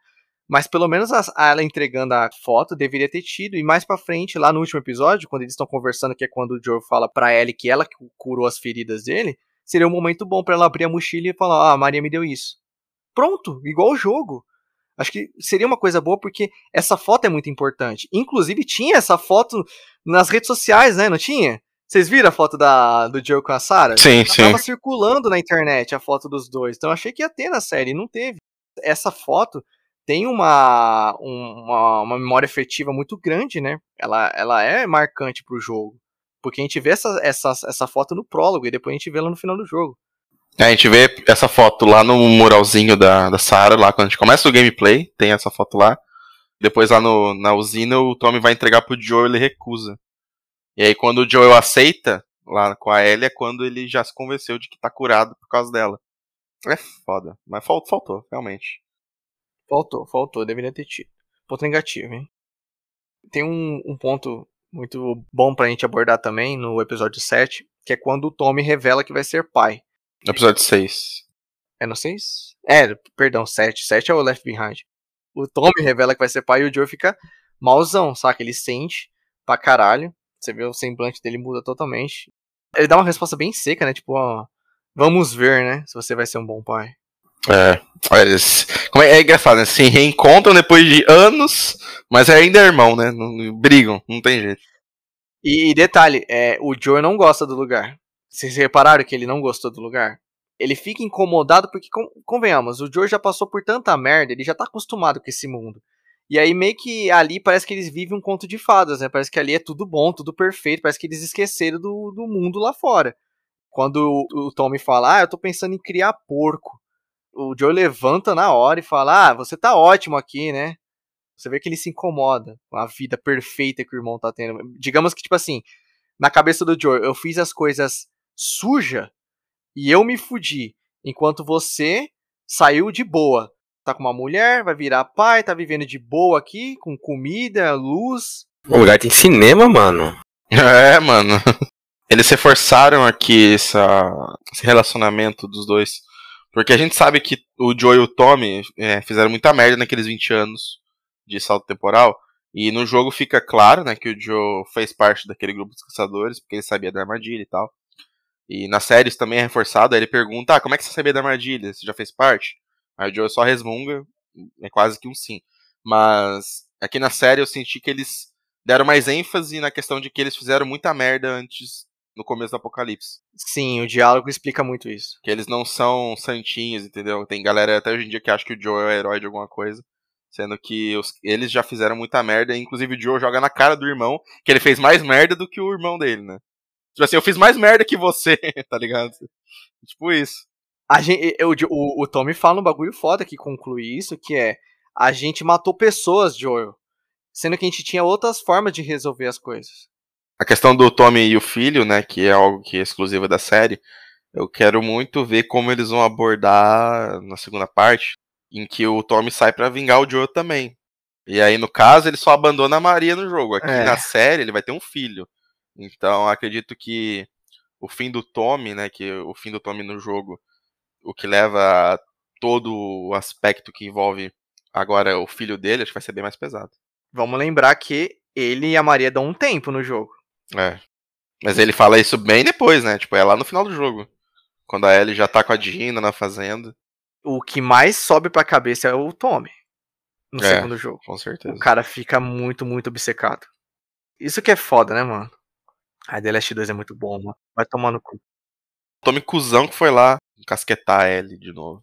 Mas pelo menos a, a ela entregando a foto deveria ter tido. E mais pra frente, lá no último episódio, quando eles estão conversando, que é quando o Joe fala pra Ellie que ela curou as feridas dele, seria um momento bom para ela abrir a mochila e falar: Ah, a Maria me deu isso. Pronto, igual o jogo. Acho que seria uma coisa boa porque essa foto é muito importante. Inclusive, tinha essa foto nas redes sociais, né? Não tinha? Vocês viram a foto da, do Joe com a Sarah? Sim, sim. Tava circulando na internet a foto dos dois. Então achei que ia ter na série, não teve. Essa foto tem uma, uma, uma memória efetiva muito grande, né? Ela, ela é marcante pro jogo. Porque a gente vê essa, essa, essa foto no prólogo e depois a gente vê ela no final do jogo. A gente vê essa foto lá no muralzinho da, da Sarah, lá quando a gente começa o gameplay, tem essa foto lá. Depois lá no, na usina o Tommy vai entregar pro Joel e ele recusa. E aí quando o Joel aceita, lá com a Ellie, é quando ele já se convenceu de que tá curado por causa dela. É foda, mas faltou, faltou realmente. Faltou, faltou, deveria ter tido. Ponto negativo, hein? Tem um, um ponto muito bom pra gente abordar também no episódio 7, que é quando o Tommy revela que vai ser pai. No episódio 6. É no 6? É, perdão, 7. 7 é o Left Behind. O Tommy revela que vai ser pai e o Joe fica malzão, saca? Ele sente pra caralho. Você vê o semblante dele muda totalmente. Ele dá uma resposta bem seca, né? Tipo, ó, vamos ver, né? Se você vai ser um bom pai. É, como é, é engraçado, né? Se reencontram depois de anos, mas ainda é irmão, né? Não, brigam, não tem jeito. E, e detalhe, é, o Joe não gosta do lugar. Vocês repararam que ele não gostou do lugar? Ele fica incomodado porque, convenhamos, o Joe já passou por tanta merda, ele já tá acostumado com esse mundo. E aí meio que ali parece que eles vivem um conto de fadas, né? Parece que ali é tudo bom, tudo perfeito, parece que eles esqueceram do, do mundo lá fora. Quando o, o Tommy fala, ah, eu tô pensando em criar porco. O Joe levanta na hora e fala, ah, você tá ótimo aqui, né? Você vê que ele se incomoda com a vida perfeita que o irmão tá tendo. Digamos que, tipo assim, na cabeça do Joe, eu fiz as coisas suja e eu me fudi, enquanto você saiu de boa. Tá com uma mulher, vai virar pai, tá vivendo de boa aqui, com comida, luz. O lugar tem cinema, mano. É, mano. [laughs] Eles reforçaram aqui essa, esse relacionamento dos dois. Porque a gente sabe que o Joe e o Tommy é, fizeram muita merda naqueles 20 anos de salto temporal. E no jogo fica claro, né, que o Joe fez parte daquele grupo dos caçadores, porque ele sabia da armadilha e tal. E nas séries também é reforçado, aí ele pergunta, ah, como é que você sabia da armadilha? Você já fez parte? Aí o Joe só resmunga, é quase que um sim. Mas aqui na série eu senti que eles deram mais ênfase na questão de que eles fizeram muita merda antes, no começo do Apocalipse. Sim, o diálogo explica muito isso. Que eles não são santinhos, entendeu? Tem galera até hoje em dia que acha que o Joe é o herói de alguma coisa. Sendo que os, eles já fizeram muita merda, inclusive o Joe joga na cara do irmão, que ele fez mais merda do que o irmão dele, né? Tipo assim, eu fiz mais merda que você, [laughs] tá ligado? Tipo isso. A gente, eu, o, o Tommy fala um bagulho foda que conclui isso, que é a gente matou pessoas, Joel. Sendo que a gente tinha outras formas de resolver as coisas. A questão do Tommy e o filho, né, que é algo que é exclusivo da série, eu quero muito ver como eles vão abordar na segunda parte, em que o Tommy sai para vingar o Joel também. E aí, no caso, ele só abandona a Maria no jogo. Aqui é. na série, ele vai ter um filho. Então acredito que o fim do Tommy, né, que o fim do Tommy no jogo, o que leva a todo o aspecto que envolve agora o filho dele, acho que vai ser bem mais pesado. Vamos lembrar que ele e a Maria dão um tempo no jogo. É. Mas ele fala isso bem depois, né? Tipo, é lá no final do jogo. Quando a Ellie já tá com a Dina na fazenda. O que mais sobe pra cabeça é o Tommy. No é, segundo jogo. Com certeza. O cara fica muito, muito obcecado. Isso que é foda, né, mano? A The Last 2 é muito bom, mano. Vai tomar no cu. Tome cuzão que foi lá casquetar a Ellie de novo.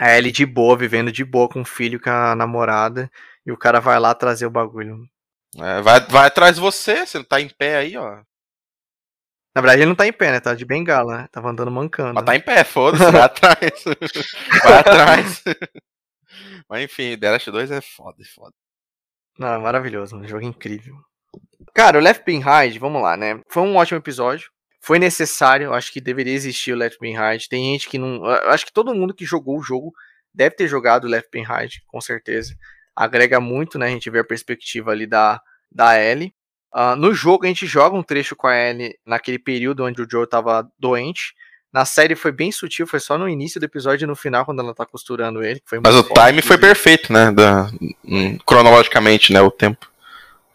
A Ellie de boa, vivendo de boa com o filho, com a namorada. E o cara vai lá trazer o bagulho. É, vai, vai atrás de você, você não tá em pé aí, ó. Na verdade, ele não tá em pé, né? Tá de bengala, né? Tava andando mancando. Mas tá né? em pé, foda-se, [laughs] vai atrás. vai atrás. [laughs] Mas enfim, The Last 2 é foda, é foda. Não, é maravilhoso, um jogo incrível. Cara, o Left Behind, vamos lá, né? Foi um ótimo episódio. Foi necessário, acho que deveria existir o Left Behind. Tem gente que não. Acho que todo mundo que jogou o jogo deve ter jogado o Left Behind, com certeza. Agrega muito, né? A gente vê a perspectiva ali da, da Ellie. Uh, no jogo, a gente joga um trecho com a Ellie naquele período onde o Joe estava doente, Na série foi bem sutil, foi só no início do episódio e no final, quando ela tá costurando ele. Mas o time foi perfeito, né? Da, um, cronologicamente, né? O tempo.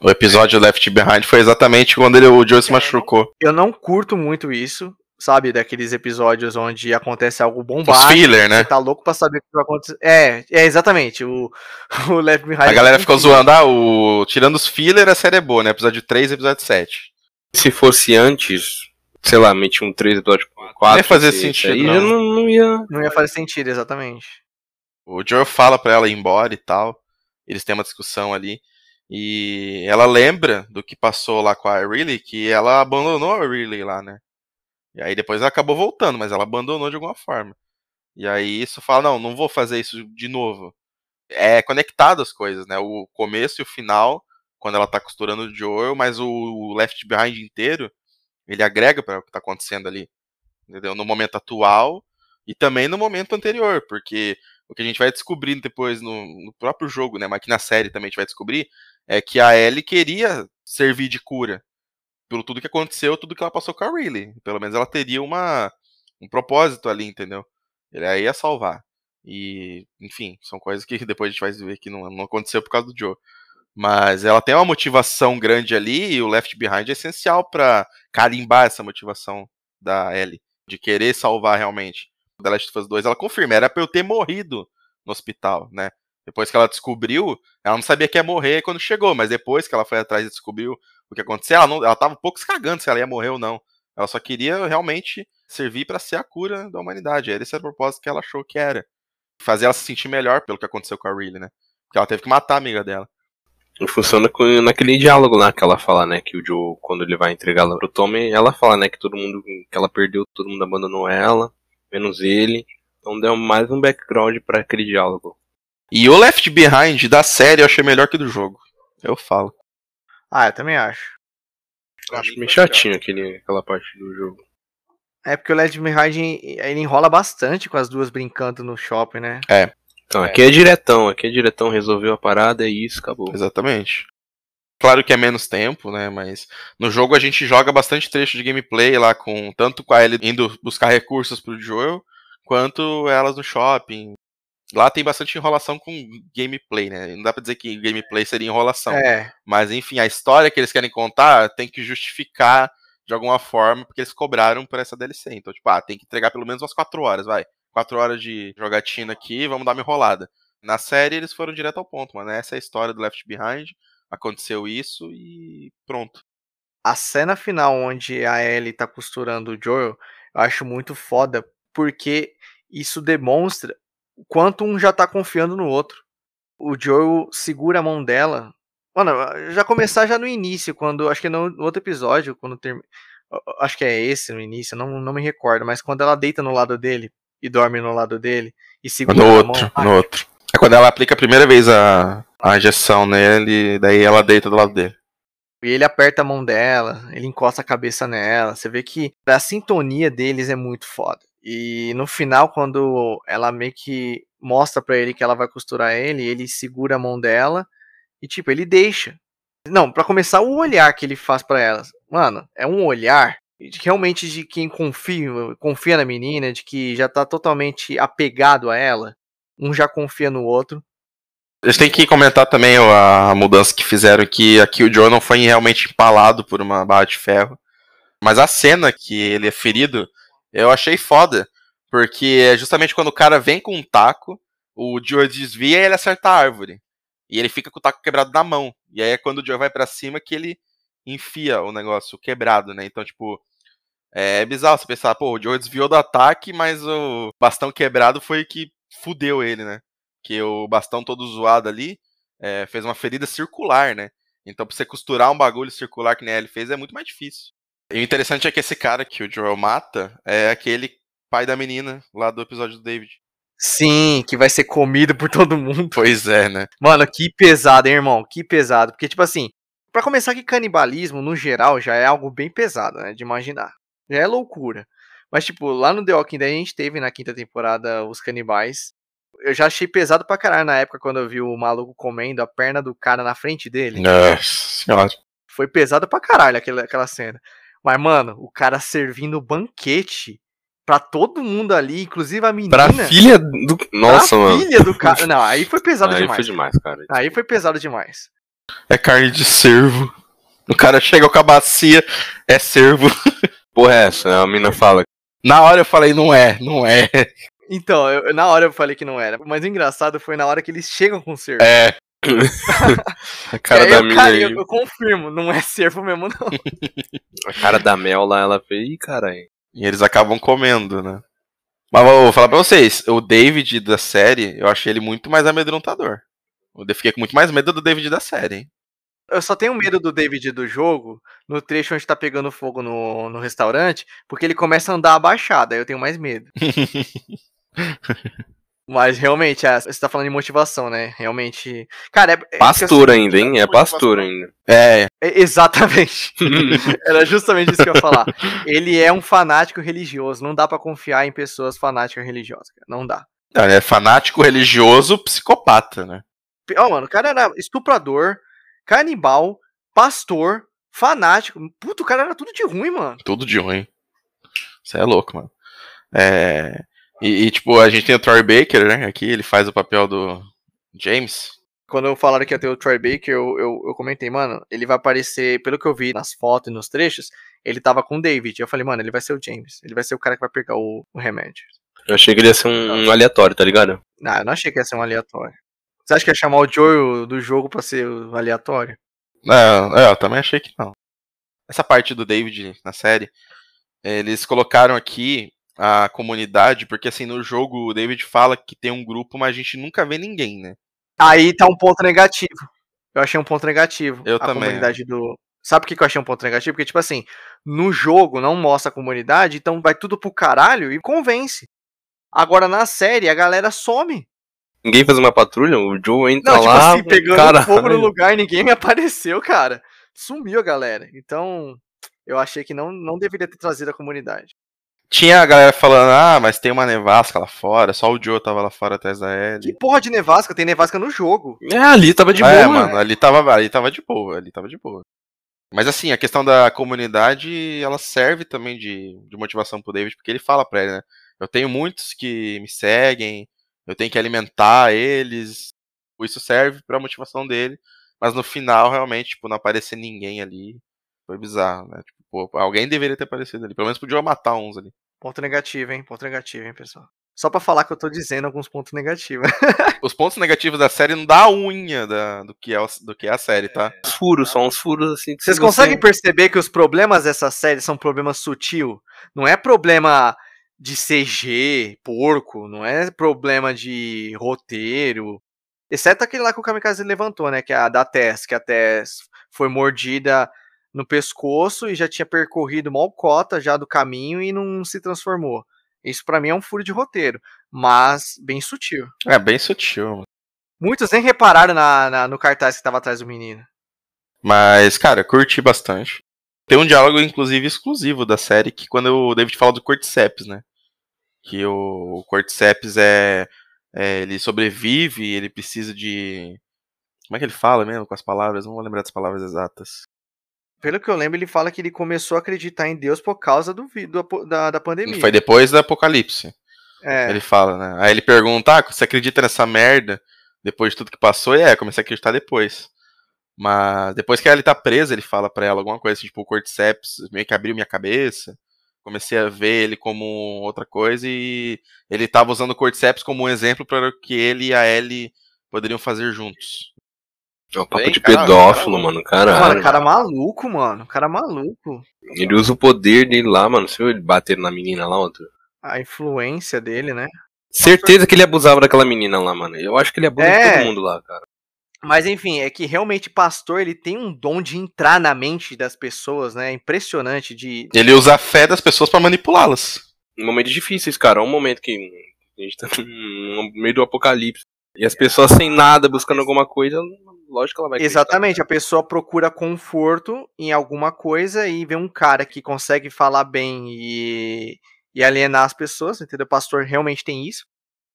O episódio Left Behind foi exatamente quando ele, o Joe se machucou. Eu não curto muito isso, sabe? Daqueles episódios onde acontece algo bombástico. Os filler, né? Você tá louco pra saber o que vai acontecer. É, é exatamente. O, [laughs] o Left Behind. A galera ficou zoando, ah, o... tirando os filler, a série é boa, né? Episódio 3 e episódio 7. Se fosse antes, sei lá, meti um 3 episódio 4. Não ia fazer sentido. Aí não. Não, não, ia... não ia fazer sentido, exatamente. O Joe fala pra ela ir embora e tal. Eles têm uma discussão ali. E ela lembra do que passou lá com a Riley, que ela abandonou a Riley lá, né? E aí depois ela acabou voltando, mas ela abandonou de alguma forma. E aí isso fala, não, não vou fazer isso de novo. É conectado as coisas, né? O começo e o final, quando ela tá costurando o Joel, mas o Left Behind inteiro, ele agrega para o que tá acontecendo ali. Entendeu? No momento atual e também no momento anterior, porque o que a gente vai descobrir depois no, no próprio jogo, né? Mas aqui na série também a gente vai descobrir, é que a Ellie queria servir de cura pelo tudo que aconteceu, tudo que ela passou com a Riley. Pelo menos ela teria uma, um propósito ali, entendeu? Ele aí ia salvar. E, enfim, são coisas que [laughs] depois a gente vai ver que não, não aconteceu por causa do Joe. Mas ela tem uma motivação grande ali e o Left Behind é essencial para carimbar essa motivação da Ellie, de querer salvar realmente. The Last of Us 2, ela confirma, era pra eu ter morrido no hospital, né? Depois que ela descobriu, ela não sabia que ia morrer quando chegou, mas depois que ela foi atrás e descobriu o que aconteceu, ela, não, ela tava um pouco se cagando se ela ia morrer ou não. Ela só queria realmente servir para ser a cura da humanidade. Esse era o propósito que ela achou que era. Fazer ela se sentir melhor pelo que aconteceu com a Riley, né? Porque ela teve que matar a amiga dela. Funciona com, naquele diálogo lá que ela fala, né? Que o Joe, quando ele vai entregá-la pro Tommy, ela fala, né? Que todo mundo que ela perdeu, todo mundo abandonou ela, menos ele. Então deu mais um background para aquele diálogo. E o Left Behind da série eu achei melhor que do jogo. Eu falo. Ah, eu também acho. Eu acho meio chatinho aquele, aquela parte do jogo. É porque o Left Behind ele enrola bastante com as duas brincando no shopping, né? É. Então, aqui é diretão, aqui é diretão, resolveu a parada, é isso, acabou. Exatamente. Claro que é menos tempo, né? Mas no jogo a gente joga bastante trecho de gameplay lá, com tanto com a Ellie indo buscar recursos pro Joel, quanto elas no shopping, Lá tem bastante enrolação com gameplay, né? Não dá pra dizer que gameplay seria enrolação. É. Mas, enfim, a história que eles querem contar tem que justificar de alguma forma, porque eles cobraram por essa DLC. Então, tipo, ah, tem que entregar pelo menos umas 4 horas, vai. 4 horas de jogatina aqui, vamos dar uma enrolada. Na série eles foram direto ao ponto, mano. Essa é a história do Left Behind. Aconteceu isso e pronto. A cena final onde a Ellie tá costurando o Joel, eu acho muito foda, porque isso demonstra quanto um já tá confiando no outro. O Joel segura a mão dela. Mano, já começar já no início, quando. Acho que no, outro episódio, quando termina. Acho que é esse no início, não, não me recordo, mas quando ela deita no lado dele e dorme no lado dele e segura no a outro, mão. No outro. É quando ela aplica a primeira vez a, a injeção nele, daí ela deita do lado dele. E ele aperta a mão dela, ele encosta a cabeça nela. Você vê que a sintonia deles é muito foda. E no final, quando ela meio que mostra para ele que ela vai costurar ele, ele segura a mão dela e tipo, ele deixa. Não, para começar o olhar que ele faz para ela. Mano, é um olhar realmente de quem confia, confia na menina, de que já tá totalmente apegado a ela. Um já confia no outro. Eles têm que comentar também a mudança que fizeram que aqui o Joe não foi realmente empalado por uma barra de ferro. Mas a cena que ele é ferido, eu achei foda. Porque é justamente quando o cara vem com um taco, o Joe desvia e ele acerta a árvore. E ele fica com o taco quebrado na mão. E aí é quando o Joe vai para cima que ele enfia o negócio quebrado, né? Então, tipo, é bizarro você pensar, pô, o Joe desviou do ataque, mas o bastão quebrado foi que fudeu ele, né? Que o bastão todo zoado ali é, fez uma ferida circular, né? Então, pra você costurar um bagulho circular que nem ele fez é muito mais difícil. E o interessante é que esse cara que o Joel mata é aquele pai da menina lá do episódio do David. Sim, que vai ser comido por todo mundo. Pois é, né? Mano, que pesado, hein, irmão? Que pesado. Porque, tipo assim, para começar que canibalismo, no geral, já é algo bem pesado, né? De imaginar. Já é loucura. Mas, tipo, lá no The Walking Dead a gente teve na quinta temporada os canibais. Eu já achei pesado pra caralho na época quando eu vi o maluco comendo a perna do cara na frente dele. Nossa senhora. Foi pesado pra caralho aquela, aquela cena. Mas, mano, o cara servindo banquete pra todo mundo ali, inclusive a menina. Pra filha do. Nossa, pra mano. filha do cara. [laughs] Não, aí foi pesado Aí demais. foi demais, cara. Aí foi pesado demais. É carne de cervo. O cara chega com a bacia, é cervo. [laughs] Porra, é essa? A mina fala. Na hora eu falei, não é, não é. Então, eu- na hora eu falei que não era. Mas o engraçado foi na hora que eles chegam com o cervo. É. A [laughs] cara da mina cara, aí. eu, eu confirmo, não é cervo mesmo, não. [laughs] A cara da Mel lá, ela fez. Ih, caralho. E eles acabam comendo, né? Mas vou falar pra vocês, o David da série, eu achei ele muito mais amedrontador. Eu fiquei com muito mais medo do David da série, hein? Eu só tenho medo do David do jogo, no trecho onde tá pegando fogo no, no restaurante, porque ele começa a andar abaixado, aí eu tenho mais medo. [laughs] Mas realmente, é, você tá falando de motivação, né? Realmente. Cara, é. é assim, ainda, hein? É pastor ainda. É, é- exatamente. [laughs] Era justamente isso que eu ia falar. Ele é um fanático religioso. Não dá pra confiar em pessoas fanáticas religiosas. cara. Não dá. não, ele é fanático religioso psicopata, né? Ó, mano, o cara era estuprador, canibal, pastor, fanático. Puta, o cara era tudo de ruim, mano. Tudo de ruim. Você é louco, mano. É. E, e, tipo, a gente tem o Troy Baker, né? Aqui, ele faz o papel do James. Quando eu falaram que ia ter o Troy Baker, eu, eu, eu comentei, mano, ele vai aparecer, pelo que eu vi nas fotos e nos trechos, ele tava com o David. Eu falei, mano, ele vai ser o James. Ele vai ser o cara que vai pegar o, o remédio. Eu achei que ele ia ser um, um aleatório, tá ligado? Não, eu não achei que ia ser um aleatório. Você acha que ia chamar o Joe do jogo pra ser o aleatório? Não, é, eu também achei que não. Essa parte do David na série, eles colocaram aqui a comunidade, porque assim, no jogo o David fala que tem um grupo, mas a gente nunca vê ninguém, né? Aí tá um ponto negativo. Eu achei um ponto negativo. Eu a também. comunidade do. Sabe por que que eu achei um ponto negativo? Porque, tipo assim, no jogo não mostra a comunidade, então vai tudo pro caralho e convence. Agora na série a galera some. Ninguém fez uma patrulha, o Joe entra Não, tipo lá. assim, pegando caralho. fogo no lugar e ninguém me apareceu, cara. Sumiu a galera. Então, eu achei que não, não deveria ter trazido a comunidade. Tinha a galera falando, ah, mas tem uma nevasca lá fora, só o Joe tava lá fora atrás da Que Ellie. porra de nevasca? Tem nevasca no jogo. É, ali tava de é, boa. mano, ali tava, ali tava de boa, ali tava de boa. Mas assim, a questão da comunidade, ela serve também de, de motivação pro David, porque ele fala pra ele, né? Eu tenho muitos que me seguem, eu tenho que alimentar eles. Isso serve pra motivação dele. Mas no final, realmente, tipo, não aparecer ninguém ali. Foi bizarro, né? Tipo, pô, alguém deveria ter aparecido ali. Pelo menos podia matar uns ali. Ponto negativo, hein? Ponto negativo, hein, pessoal. Só pra falar que eu tô dizendo alguns pontos negativos. [laughs] Os pontos negativos da série não dá a unha da, do, que é, o- do que é a série, tá? Uns furos, só uns furos assim. Vocês se conseguem você- perceber que os problemas dessa série são problemas sutil? Não é problema de CG, porco, não é problema de roteiro. Exceto aquele lá que o Kamikaze levantou, né? Que é a da Tess, que a Tess foi mordida no pescoço e já tinha percorrido mal cota já do caminho e não se transformou. Isso pra mim é um furo de roteiro, mas bem sutil. É bem sutil. Muitos nem repararam na, na- no cartaz que tava atrás do menino. Mas, cara, curti bastante. Tem um diálogo, inclusive, exclusivo da série, que quando o David fala do Cordyceps, né? Que o, o Cordyceps é, é. Ele sobrevive, ele precisa de. Como é que ele fala mesmo com as palavras? Não vou lembrar das palavras exatas. Pelo que eu lembro, ele fala que ele começou a acreditar em Deus por causa do, do da, da pandemia. Foi depois do Apocalipse. É, Ele fala, né? Aí ele pergunta, ah, você acredita nessa merda depois de tudo que passou? E é, comecei a acreditar depois. Mas depois que ele tá presa, ele fala pra ela alguma coisa assim, tipo, o Cordyceps meio que abriu minha cabeça. Comecei a ver ele como outra coisa e ele tava usando o Cordyceps como um exemplo para o que ele e a Ellie poderiam fazer juntos. É um papo Bem, de pedófilo, cara, mano, caralho. mano, cara maluco, mano. Cara maluco. Ele usa o poder dele lá, mano. Se ele bater na menina lá, outro. A influência dele, né? Certeza que ele abusava daquela menina lá, mano. Eu acho que ele abusa É. de todo mundo lá, cara. Mas enfim, é que realmente pastor, ele tem um dom de entrar na mente das pessoas, né? É impressionante de Ele usa a fé das pessoas pra manipulá-las. Em momentos difíceis, cara. É um momento que a gente tá [laughs] no meio do apocalipse. E as pessoas sem nada, buscando alguma coisa, lógico que ela vai acreditar. Exatamente, a pessoa procura conforto em alguma coisa e vê um cara que consegue falar bem e, e alienar as pessoas, entendeu? O pastor realmente tem isso.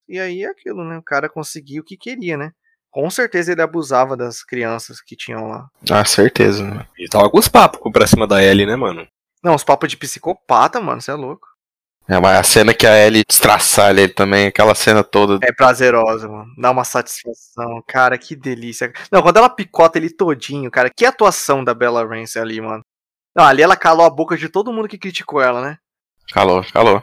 E aí é aquilo, né? O cara conseguiu o que queria, né? Com certeza ele abusava das crianças que tinham lá. Ah, certeza. né? Ele tava com os papos pra cima da Ellie, né, mano? Não, os papos de psicopata, mano, você é louco. É, mas a cena que a Ellie estraçalha ele também, aquela cena toda. É prazerosa, mano. Dá uma satisfação. Cara, que delícia. Não, quando ela picota ele todinho, cara, que atuação da Bella Ramsey ali, mano. Não, ali ela calou a boca de todo mundo que criticou ela, né? Calou, calou.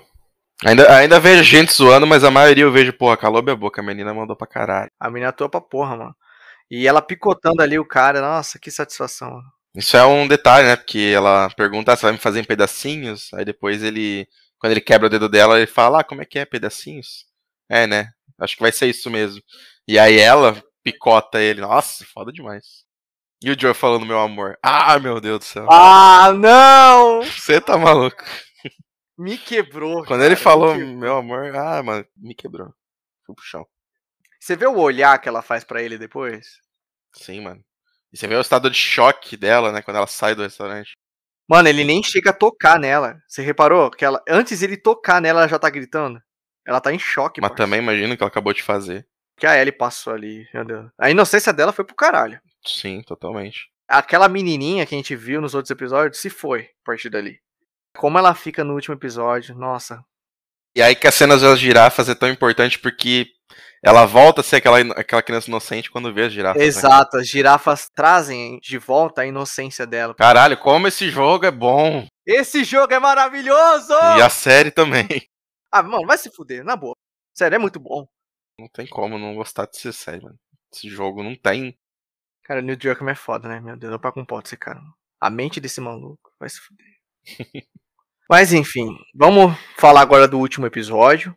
Ainda, ainda vejo gente zoando, mas a maioria eu vejo, porra, calou minha boca, a menina mandou pra caralho. A menina atua pra porra, mano. E ela picotando ali o cara, nossa, que satisfação. Mano. Isso é um detalhe, né? Porque ela pergunta ah, se vai me fazer em pedacinhos, aí depois ele, quando ele quebra o dedo dela, ele fala, ah, como é que é, pedacinhos? É, né? Acho que vai ser isso mesmo. E aí ela picota ele, nossa, foda demais. E o Joe falando, meu amor. Ah, meu Deus do céu. Ah, não! Você tá maluco. Me quebrou. Quando cara, ele falou, me meu amor, ah, mano, me quebrou. Fui pro chão. Você vê o olhar que ela faz pra ele depois? Sim, mano. E você vê o estado de choque dela, né, quando ela sai do restaurante. Mano, ele nem chega a tocar nela. Você reparou que ela, antes ele tocar nela, ela já tá gritando? Ela tá em choque, Mas parça. também imagina o que ela acabou de fazer. Que a Ellie passou ali, meu Deus. A inocência dela foi pro caralho. Sim, totalmente. Aquela menininha que a gente viu nos outros episódios se foi a partir dali. Como ela fica no último episódio, nossa. E aí que as cenas das girafas é tão importante porque ela volta a ser aquela, aquela criança inocente quando vê as girafas. né? Exato, as girafas trazem de volta a inocência dela. Caralho, como esse jogo é bom. Esse jogo é maravilhoso! E a série também. [laughs] Ah, mano, vai se fuder, na boa. Sério, é muito bom. Não tem como não gostar dessa série, mano. Esse jogo não tem. Cara, o Neil Druckmann é foda, né? Meu Deus, eu pago um pau desse cara. A mente desse maluco vai se fuder. [laughs] Mas enfim, vamos falar agora do último episódio.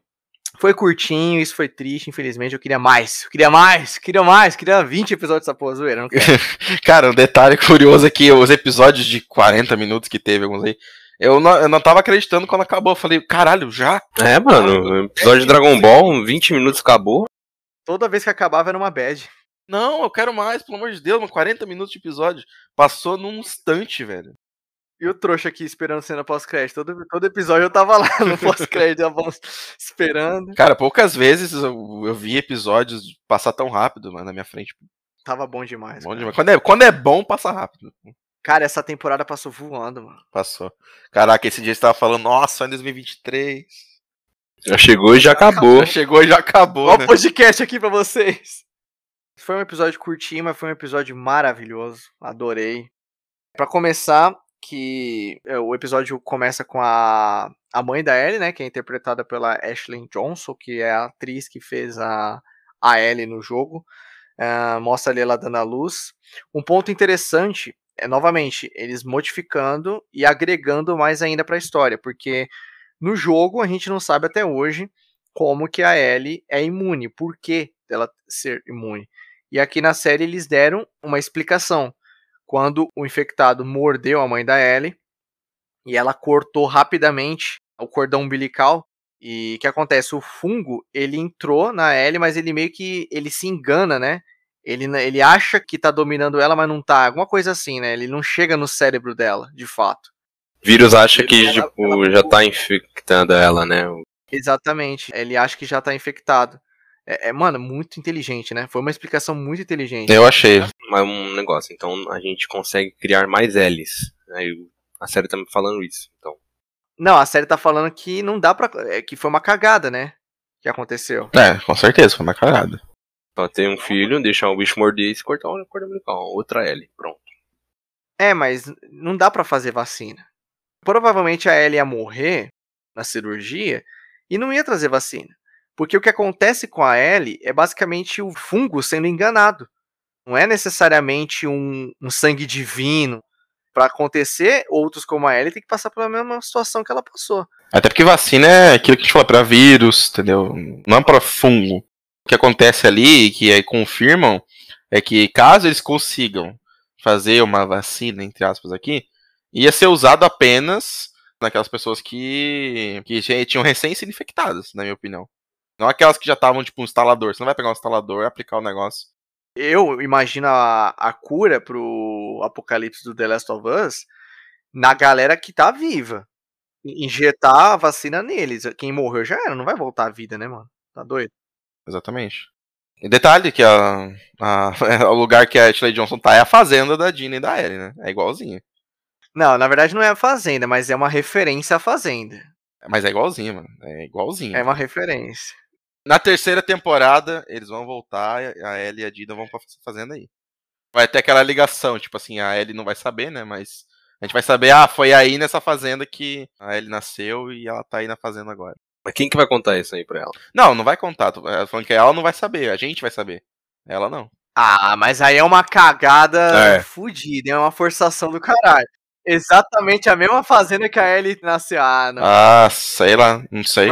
Foi curtinho, isso foi triste, infelizmente. Eu queria mais, eu queria mais, queria mais, queria 20 episódios dessa porra zoeira. Não quero. [laughs] Cara, um detalhe curioso é que os episódios de 40 minutos que teve, alguns aí, eu não, eu não tava acreditando quando acabou. Eu falei, caralho, já? É, mano, episódio de Dragon Ball, 20 minutos acabou. Toda vez que acabava era uma bad. Não, eu quero mais, pelo amor de Deus, mano, 40 minutos de episódio. Passou num instante, velho. E o trouxa aqui esperando cena pós-crédito. Todo, todo episódio eu tava lá no pós-crédito, esperando. Cara, poucas vezes eu, eu vi episódios passar tão rápido, mano, na minha frente. Tava bom demais. Bom cara. demais. Quando, é, quando é bom, passa rápido. Cara, essa temporada passou voando, mano. Passou. Caraca, esse dia você tava falando, nossa, só em 2023. Já chegou e já acabou. Já chegou e já acabou, Olha né? o podcast aqui pra vocês. Foi um episódio curtinho, mas foi um episódio maravilhoso. Adorei. Pra começar, que é, o episódio começa com a, a mãe da Ellie, né? Que é interpretada pela Ashley Johnson, que é a atriz que fez a, a Ellie no jogo. Ah, mostra ali ela dando a luz. Um ponto interessante é, novamente, eles modificando e agregando mais ainda pra história, porque no jogo a gente não sabe até hoje como que a Ellie é imune, por que ela ser imune. E aqui na série eles deram uma explicação. Quando o infectado mordeu a mãe da Ellie e ela cortou rapidamente o cordão umbilical, e o que acontece? O fungo, ele entrou na Ellie, mas ele meio que ele se engana, né? Ele, ele acha que tá dominando ela, mas não tá. Alguma coisa assim, né? Ele não chega no cérebro dela, de fato. Vírus acha que, Ela- tipo, ela- já tá infectando ela, né? Exatamente. Ele acha que já tá infectado. É, é, mano, muito inteligente, né? Foi uma explicação muito inteligente. Eu achei. Mas um negócio, então a gente consegue criar mais L's. Aí a série tá me falando isso. Então, Não, a série tá falando que não dá pra. é, que foi uma cagada, né? Que aconteceu. É, com certeza, foi uma cagada. pra ter um filho, deixar o bicho morder e se cortar o corda umbilical. Outra L, pronto. É, mas não dá pra fazer vacina. Provavelmente a Ellie ia morrer na cirurgia e não ia trazer vacina. Porque o que acontece com a Ellie é basicamente o fungo sendo enganado. Não é necessariamente um, um sangue divino. Pra acontecer, outros como a Ellie tem que passar pela mesma situação que ela passou. Até porque vacina é aquilo que a gente fala pra vírus, entendeu? Não é pra fungo. O que acontece ali, que aí confirmam, é que caso eles consigam fazer uma vacina, entre aspas, aqui, ia ser usado apenas naquelas pessoas que, que tinham recém sido infectadas, na minha opinião. Não aquelas que já estavam, tipo, um instalador. Você não vai pegar um instalador e aplicar o negócio. Eu imagino a, a cura pro apocalipse do The Last of Us na galera que tá viva. Injetar a vacina neles. Quem morreu já era, não vai voltar à vida, né, mano? Tá doido? Exatamente. E detalhe que a, a- [laughs] o lugar que a Ashley Johnson tá é a fazenda da Dina e da Ellie, né? É igualzinho. Não, na verdade não é a Fazenda, mas é uma referência à Fazenda. Mas é igualzinho, mano. É igualzinho. É uma referência. Na terceira temporada, eles vão voltar, a Ellie e a Dina vão pra fazenda aí. Vai ter aquela ligação, tipo assim, a Ellie não vai saber, né? Mas a gente vai saber, ah, foi aí nessa fazenda que a Ellie nasceu e ela tá aí na fazenda agora. Mas quem que vai contar isso aí pra ela? Não, não vai contar. Tô é, falando que ela não vai saber, a gente vai saber. Ela não. Ah, mas aí é uma cagada É. fudida, é uma forçação do caralho. Exatamente a mesma fazenda que a Ellie nasceu. Ah, não. Ah, sei lá, não sei.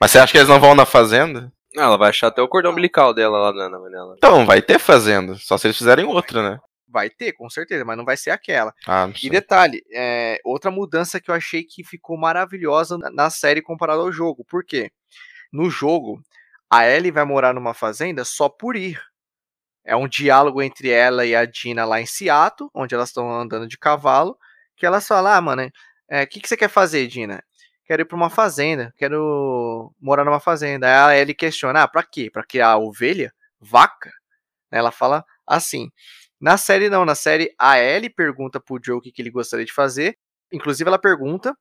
Mas você acha que eles não vão na fazenda? Ah, ela vai achar até o cordão umbilical dela lá na, na nela. Então, vai ter fazenda. Só se eles fizerem outra, né? Vai ter, com certeza, mas não vai ser aquela. Ah, não E detalhe, é, outra mudança que eu achei que ficou maravilhosa na- na série comparada ao jogo. Por quê? No jogo, a Ellie vai morar numa fazenda só por ir. É um diálogo entre ela e a Dina lá em Seattle, onde elas estão andando de cavalo, que elas falam, ah, mano, o que, que você quer fazer, Dina? Quero ir pra uma fazenda, quero morar numa fazenda. Aí a Ellie questiona, ah, pra quê? Pra criar ovelha? Vaca? Ela fala assim. Na série não, na série a Ellie pergunta pro Joe o que, que ele gostaria de fazer. Inclusive ela pergunta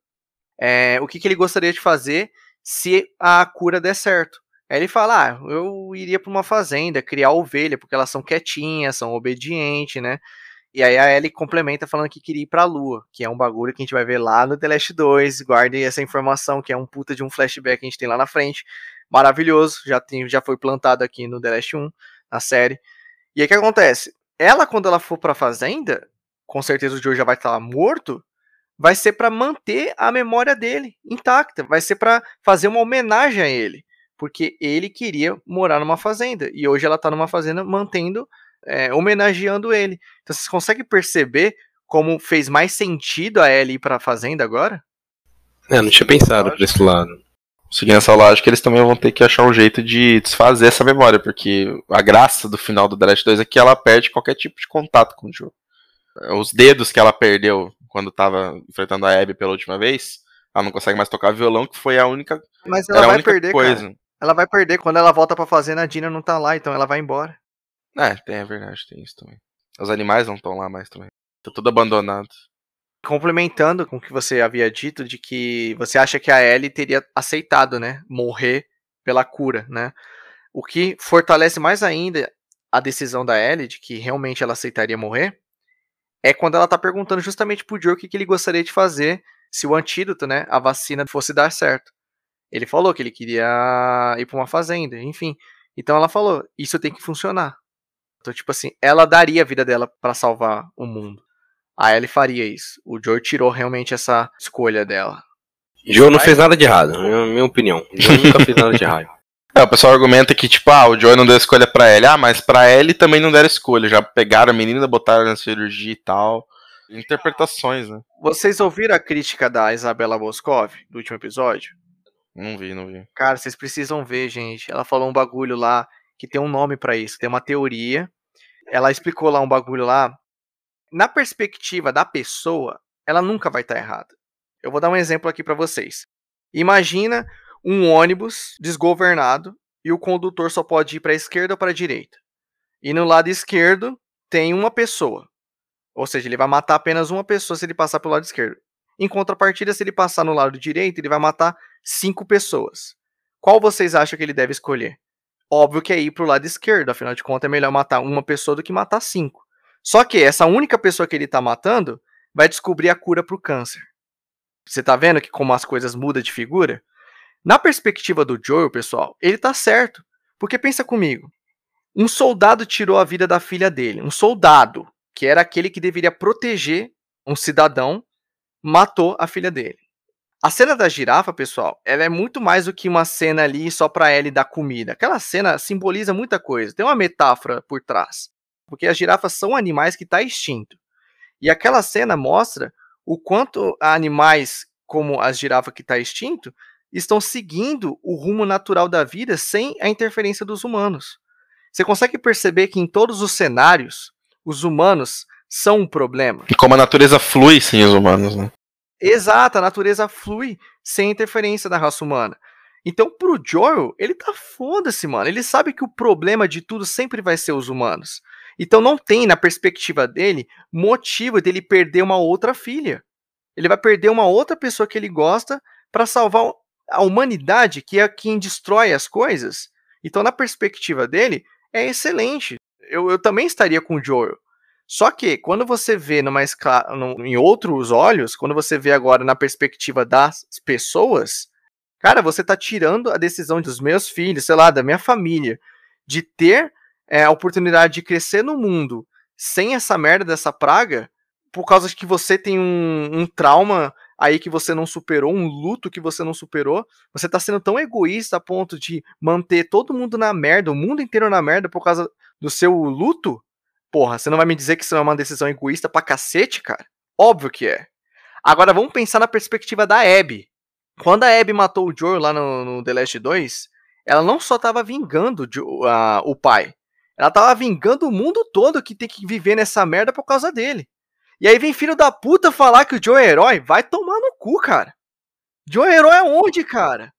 é, o que, que ele gostaria de fazer se a cura der certo. Aí ele fala, ah, eu iria pra uma fazenda, criar ovelha, porque elas são quietinhas, são obedientes, né? E aí a Ellie complementa falando que queria ir pra Lua, que é um bagulho que a gente vai ver lá no The Last 2. Guardem essa informação, que é um puta de um flashback que a gente tem lá na frente. Maravilhoso, já, tem, já foi plantado aqui no The Last 1, na série. E aí o que acontece? Ela, quando ela for pra fazenda, com certeza o Joe já vai estar lá morto, vai ser pra manter a memória dele intacta, vai ser pra fazer uma homenagem a ele, porque ele queria morar numa fazenda e hoje ela tá numa fazenda mantendo, é, homenageando ele. Então vocês conseguem perceber como fez mais sentido a Ellie ir pra fazenda agora? É, não tinha pensado por esse lado. Seguindo essa lógica, eles também vão ter que achar um jeito de desfazer essa memória, porque a graça do final do The Last 2 é que ela perde qualquer tipo de contato com o jogo. Os dedos que ela perdeu quando tava enfrentando a Abby pela última vez, ela não consegue mais tocar violão, que foi a única, Mas ela vai perder, coisa. cara. Ela vai perder quando ela volta pra fazenda, a Dina não tá lá, então ela vai embora. É, tem, é verdade, tem isso também. Os animais não estão lá mais também. Tá tudo abandonado. complementando com o que você havia dito de que você acha que a Ellie teria aceitado, né, morrer pela cura, né? O que fortalece mais ainda a decisão da Ellie de que realmente ela aceitaria morrer é quando ela tá perguntando justamente pro Joe o que, que ele gostaria de fazer se o antídoto, né, a vacina fosse dar certo. Ele falou que ele queria ir pra uma fazenda, enfim. Então ela falou, isso tem que funcionar. Então, tipo assim, ela daria a vida dela pra salvar o mundo. A Ellie faria isso. O Joe tirou realmente essa escolha dela. Joe não fez nada de errado, minha, minha opinião. Joe nunca fez nada de [laughs] errado. É, o pessoal argumenta que, tipo, ah, o Joey não deu escolha pra ele. Ah, mas pra ele também não deram escolha. Já pegaram a menina, botaram na cirurgia e tal. Interpretações, né? Vocês ouviram a crítica da Isabela Boscov do último episódio? Não vi, não vi. Cara, vocês precisam ver, gente. Ela falou um bagulho lá que tem um nome pra isso, tem uma teoria. Ela explicou lá um bagulho lá. Na perspectiva da pessoa, ela nunca vai estar errada. Eu vou dar um exemplo aqui pra vocês. Imagina um ônibus desgovernado e o condutor só pode ir para a esquerda ou para a direita. E no lado esquerdo tem uma pessoa. Ou seja, ele vai matar apenas uma pessoa se ele passar pelo lado esquerdo. Em contrapartida, se ele passar no lado direito, ele vai matar cinco pessoas. Qual vocês acham que ele deve escolher? Óbvio que é ir pro lado esquerdo, afinal de contas é melhor matar uma pessoa do que matar cinco. Só que essa única pessoa que ele tá matando vai descobrir a cura pro câncer. Você tá vendo que como as coisas mudam de figura? Na perspectiva do Joel, pessoal, ele tá certo. Porque pensa comigo. Um soldado tirou a vida da filha dele. Um soldado, que era aquele que deveria proteger um cidadão, matou a filha dele. A cena da girafa, pessoal, ela é muito mais do que uma cena ali só pra ele dar comida. Aquela cena simboliza muita coisa. Tem uma metáfora por trás. Porque as girafas são animais que estão tá extinto. E aquela cena mostra o quanto animais como as girafas que está extinto estão seguindo o rumo natural da vida sem a interferência dos humanos. Você consegue perceber que em todos os cenários, os humanos são um problema. E como a natureza flui sem os humanos, né? Exato, a natureza flui sem interferência da raça humana. Então, pro Joel, ele tá foda-se, mano. Ele sabe que o problema de tudo sempre vai ser os humanos. Então não tem, na perspectiva dele, motivo dele perder uma outra filha. Ele vai perder uma outra pessoa que ele gosta para salvar a humanidade, que é quem destrói as coisas. Então, na perspectiva dele, é excelente. Eu, eu também estaria com o Joel. Só que, quando você vê numa escala, em outros olhos, quando você vê agora na perspectiva das pessoas, cara, você tá tirando a decisão dos meus filhos, sei lá, da minha família, de ter é, a oportunidade de crescer no mundo sem essa merda dessa praga, por causa de que você tem um, um trauma aí que você não superou, um luto que você não superou, você tá sendo tão egoísta a ponto de manter todo mundo na merda, o mundo inteiro na merda por causa do seu luto? Porra, você não vai me dizer que isso é uma decisão egoísta pra cacete, cara? Óbvio que é. Agora vamos pensar na perspectiva da Abby. Quando a Abby matou o Joel lá no, no The Last 2, ela não só tava vingando uh, o pai, ela tava vingando o mundo todo que tem que viver nessa merda por causa dele. E aí vem filho da puta falar que o Joe é herói. Vai tomar no cu, cara. Joe é herói aonde, cara?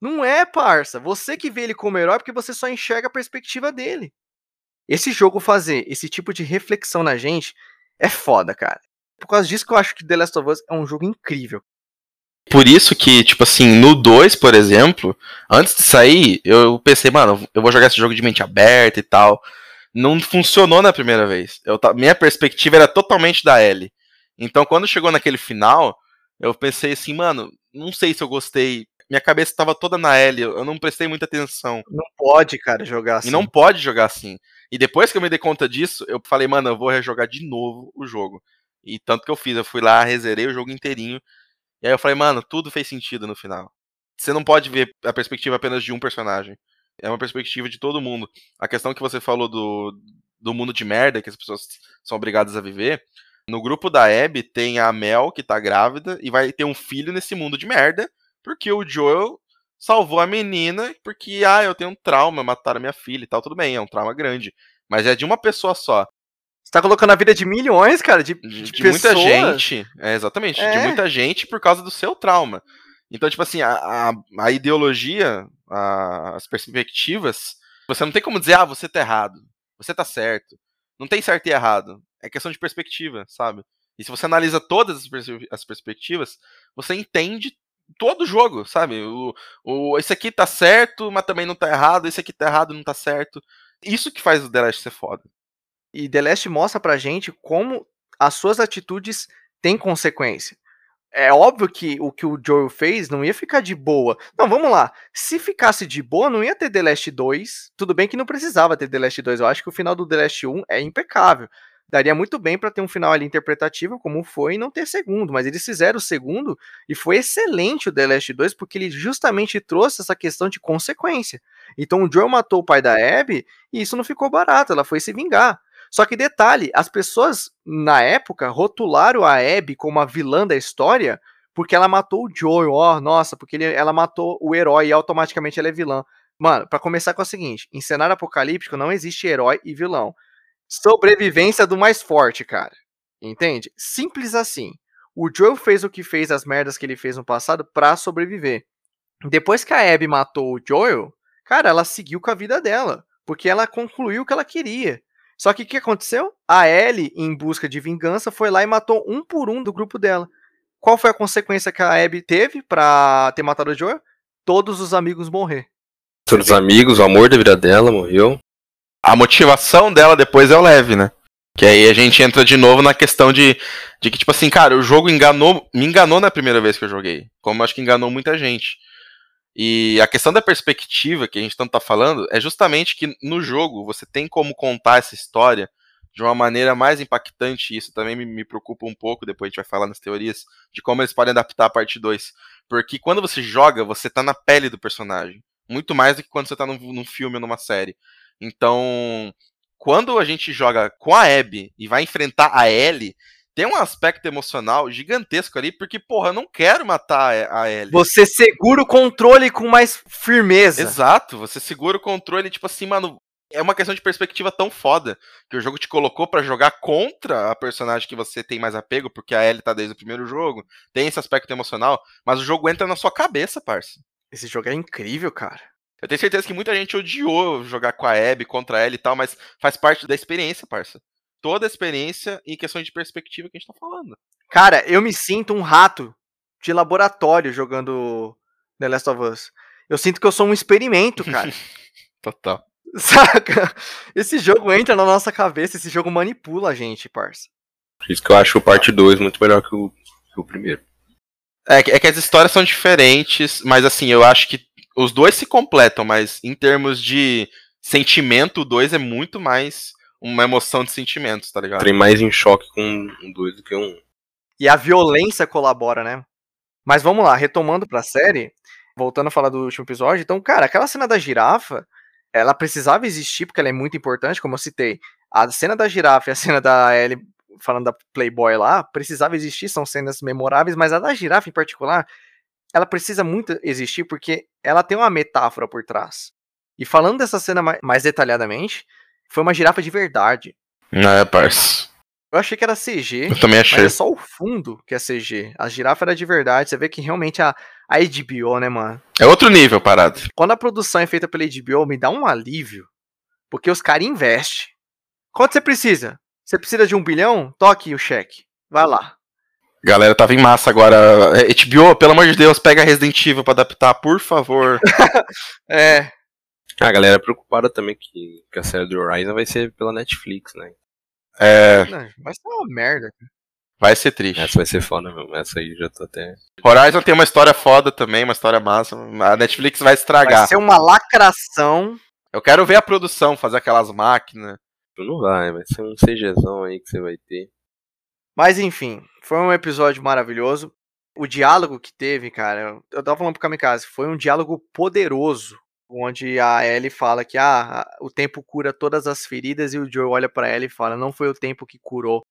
Não é, parça. Você que vê ele como herói porque você só enxerga a perspectiva dele. Esse jogo fazer esse tipo de reflexão na gente é foda, cara. Por causa disso que eu acho que The Last of Us é um jogo incrível. Por isso que, tipo assim, no 2, por exemplo, antes de sair, eu pensei, mano, eu vou jogar esse jogo de mente aberta e tal não funcionou na primeira vez. Eu, minha perspectiva era totalmente da L. Então, quando chegou naquele final, eu pensei assim, mano, não sei se eu gostei. Minha cabeça estava toda na L, eu não prestei muita atenção. Não pode, cara, jogar assim. E não pode jogar assim. E depois que eu me dei conta disso, eu falei, mano, eu vou rejogar de novo o jogo. E tanto que eu fiz, eu fui lá, rezerei o jogo inteirinho. E aí eu falei, mano, tudo fez sentido no final. Você não pode ver a perspectiva apenas de um personagem é uma perspectiva de todo mundo. A questão que você falou do, do mundo de merda que as pessoas são obrigadas a viver. No grupo da Abby tem a Mel, que tá grávida, e vai ter um filho nesse mundo de merda, porque o Joel salvou a menina, porque, ah, eu tenho um trauma, mataram minha filha e tal, tudo bem, é um trauma grande. Mas é de uma pessoa só. Você tá colocando a vida de milhões, cara, de, de, de, de muita gente. É, exatamente, é. de muita gente por causa do seu trauma. Então, tipo assim, a, a, a ideologia, a, as perspectivas, você não tem como dizer, ah, você tá errado, você tá certo. Não tem certo e errado. É questão de perspectiva, sabe? E se você analisa todas as, pers as perspectivas, você entende todo jogo, sabe? O, o, esse aqui tá certo, mas também não tá errado, esse aqui tá errado, não tá certo. Isso que faz o The Last ser foda. E The Last mostra pra gente como as suas atitudes têm consequência é óbvio que o que o Joel fez não ia ficar de boa. Não, vamos lá. Se ficasse de boa, não ia ter The Last 2. Tudo bem que não precisava ter The Last 2. Eu acho que o final do The Last 1 é impecável. Daria muito bem para ter um final ali interpretativo, como foi, e não ter segundo. Mas eles fizeram o segundo e foi excelente o The Last 2, porque ele justamente trouxe essa questão de consequência. Então o Joel matou o pai da Abby e isso não ficou barato. Ela foi se vingar. Só que detalhe, as pessoas na época rotularam a Abby como a vilã da história porque ela matou o Joel, ó, oh, nossa, porque ele, ela matou o herói e automaticamente ela é vilã. Mano, para começar com o seguinte, em cenário apocalíptico não existe herói e vilão. Sobrevivência do mais forte, cara. Entende? Simples assim. O Joel fez o que fez, as merdas que ele fez no passado pra sobreviver. Depois que a Abby matou o Joel, cara, ela seguiu com a vida dela. Porque ela concluiu o que ela queria. Só que o que aconteceu? A Ellie, em busca de vingança, foi lá e matou um por um do grupo dela. Qual foi a consequência que a Abby teve para ter matado o Joel? Todos os amigos morrer. Todos os amigos, o amor da vida dela morreu. A motivação dela depois é o leve, né? Que aí a gente entra de novo na questão de, de que, tipo assim, cara, o jogo enganou, me enganou na primeira vez que eu joguei. Como acho que enganou muita gente. E a questão da perspectiva que a gente tanto tá falando é justamente que no jogo você tem como contar essa história de uma maneira mais impactante. Isso também me, me preocupa um pouco, depois a gente vai falar nas teorias, de como eles podem adaptar a parte 2. Porque quando você joga, você tá na pele do personagem. Muito mais do que quando você tá num, num filme ou numa série. Então, quando a gente joga com a Abby e vai enfrentar a Ellie, tem um aspecto emocional gigantesco ali, porque, porra, eu não quero matar a Ellie. Você segura o controle com mais firmeza. Exato, você segura o controle, tipo assim, mano. É uma questão de perspectiva tão foda que o jogo te colocou para jogar contra a personagem que você tem mais apego, porque a Ellie tá desde o primeiro jogo. Tem esse aspecto emocional, mas o jogo entra na sua cabeça, parça. Esse jogo é incrível, cara. Eu tenho certeza que muita gente odiou jogar com a Abby contra ela e tal, mas faz parte da experiência, parça toda a experiência em questões de perspectiva que a gente tá falando. Cara, eu me sinto um rato de laboratório jogando The Last of Us. Eu sinto que eu sou um experimento, cara. [laughs] Total. Saca? Esse jogo entra na nossa cabeça, esse jogo manipula a gente, parça. Por isso que eu acho o parte 2 muito melhor que o, que o primeiro. É, é que as histórias são diferentes, mas assim, eu acho que os dois se completam, mas em termos de sentimento, o dois é muito mais uma emoção de sentimentos, tá ligado? Entrei mais em choque com um 2 do que um. E a violência colabora, né? Mas vamos lá, retomando pra série, voltando a falar do último episódio, então, cara, aquela cena da girafa, ela precisava existir porque ela é muito importante, como eu citei. A cena da girafa e a cena da Ellie falando da Playboy lá, precisava existir, são cenas memoráveis, mas a da girafa em particular, ela precisa muito existir porque ela tem uma metáfora por trás. E falando dessa cena mai- mais detalhadamente, foi uma girafa de verdade. É, parça. Eu achei que era CG, Eu também mas achei. é só o fundo que é CG. A girafa era de verdade. Você vê que realmente a, a HBO, né, mano? É outro nível, parado. Quando a produção é feita pela HBO, me dá um alívio. Porque os caras investem. Quanto você precisa? Você precisa de um bilhão? Toque o cheque. Vai lá. Galera tava em massa agora. É, HBO, pelo amor de Deus, pega Resident Evil pra adaptar, por favor. [laughs] É. A galera é preocupada também que, que a série do Horizon vai ser pela Netflix, né? É, não, Vai ser uma merda. vai ser triste. Essa vai ser foda mesmo. Essa aí já tô até. Horizon tem uma história foda também, uma história massa. A Netflix vai Vai estragar. ser uma lacração. Eu quero ver a produção, fazer aquelas máquinas. Não vai, vai ser um CGzão aí que você vai ter. Mas enfim, foi um episódio maravilhoso. O diálogo que teve, cara, eu tava falando pro Kamikaze, foi um diálogo poderoso. Onde a Ellie fala que ah, o tempo cura todas as feridas e o Joe olha pra ela e fala: Não foi o tempo que curou.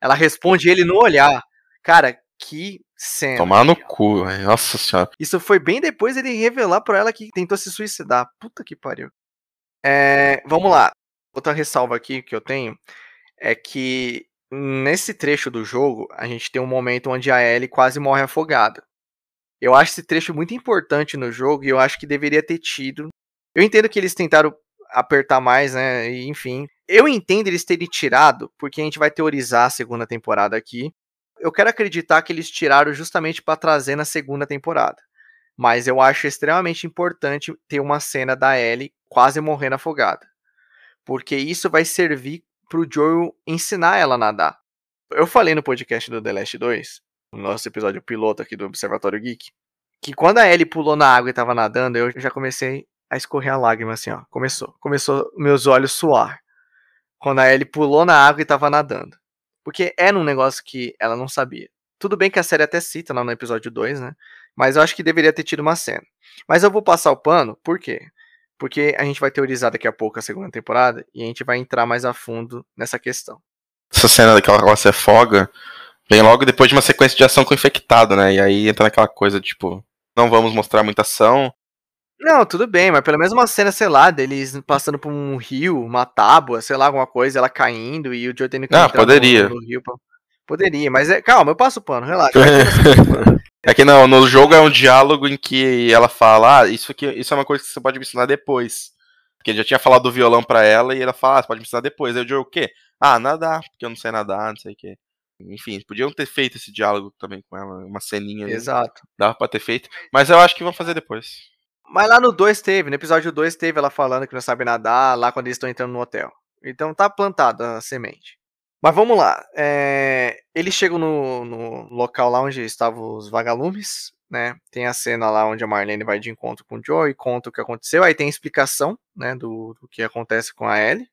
Ela responde ele no olhar. Cara, que cena. Tomar no cu. Nossa senhora. Isso foi bem depois ele revelar pra ela que tentou se suicidar. Puta que pariu. É, vamos lá. Outra ressalva aqui que eu tenho é que nesse trecho do jogo a gente tem um momento onde a Ellie quase morre afogada. Eu acho esse trecho muito importante no jogo e eu acho que deveria ter tido. Eu entendo que eles tentaram apertar mais, né? E, enfim. Eu entendo eles terem tirado, porque a gente vai teorizar a segunda temporada aqui. Eu quero acreditar que eles tiraram justamente para trazer na segunda temporada. Mas eu acho extremamente importante ter uma cena da Ellie quase morrendo afogada. Porque isso vai servir pro Joel ensinar ela a nadar. Eu falei no podcast do The Last 2, no nosso episódio piloto aqui do Observatório Geek, que quando a Ellie pulou na água e tava nadando, eu já comecei a escorrer a lágrima assim, ó. Começou. Começou meus olhos suar. Quando a Ellie pulou na água e tava nadando. Porque era um negócio que ela não sabia. Tudo bem que a série até cita lá no episódio 2, né? Mas eu acho que deveria ter tido uma cena. Mas eu vou passar o pano, por quê? Porque a gente vai teorizar daqui a pouco a segunda temporada e a gente vai entrar mais a fundo nessa questão. Essa cena daquela que ela se afoga vem logo depois de uma sequência de ação com o infectado, né? E aí entra naquela coisa, tipo, não vamos mostrar muita ação. Não, tudo bem, mas pelo menos uma cena, sei lá, deles passando por um rio, uma tábua, sei lá, alguma coisa, ela caindo e o Joe tendo que Ah, entrar no- poderia. No, rio. pra- Poderia, mas é, calma, eu passo o pano, relaxa. [laughs] É que não, no jogo é um diálogo em que ela fala, ah, isso aqui, isso é uma coisa que você pode me ensinar depois. Porque ele já tinha falado do violão pra ela e ela fala, ah, você pode me ensinar depois. Aí o Joe, o quê? Ah, nadar, porque eu não sei nadar, não sei o quê. Enfim, podiam ter feito esse diálogo também com ela, uma ceninha ali. Exato. Dava pra ter feito. Mas eu acho que vão fazer depois. Mas lá no 2 teve, no episódio 2 teve ela falando que não sabe nadar, lá quando eles estão entrando no hotel. Então tá plantada a semente. Mas vamos lá. é, Eles chegam no, no local lá onde estavam os vagalumes, né? Tem a cena lá onde a Marlene vai de encontro com o Joe e conta o que aconteceu. Aí tem a explicação, né, do, do que acontece com a Ellie.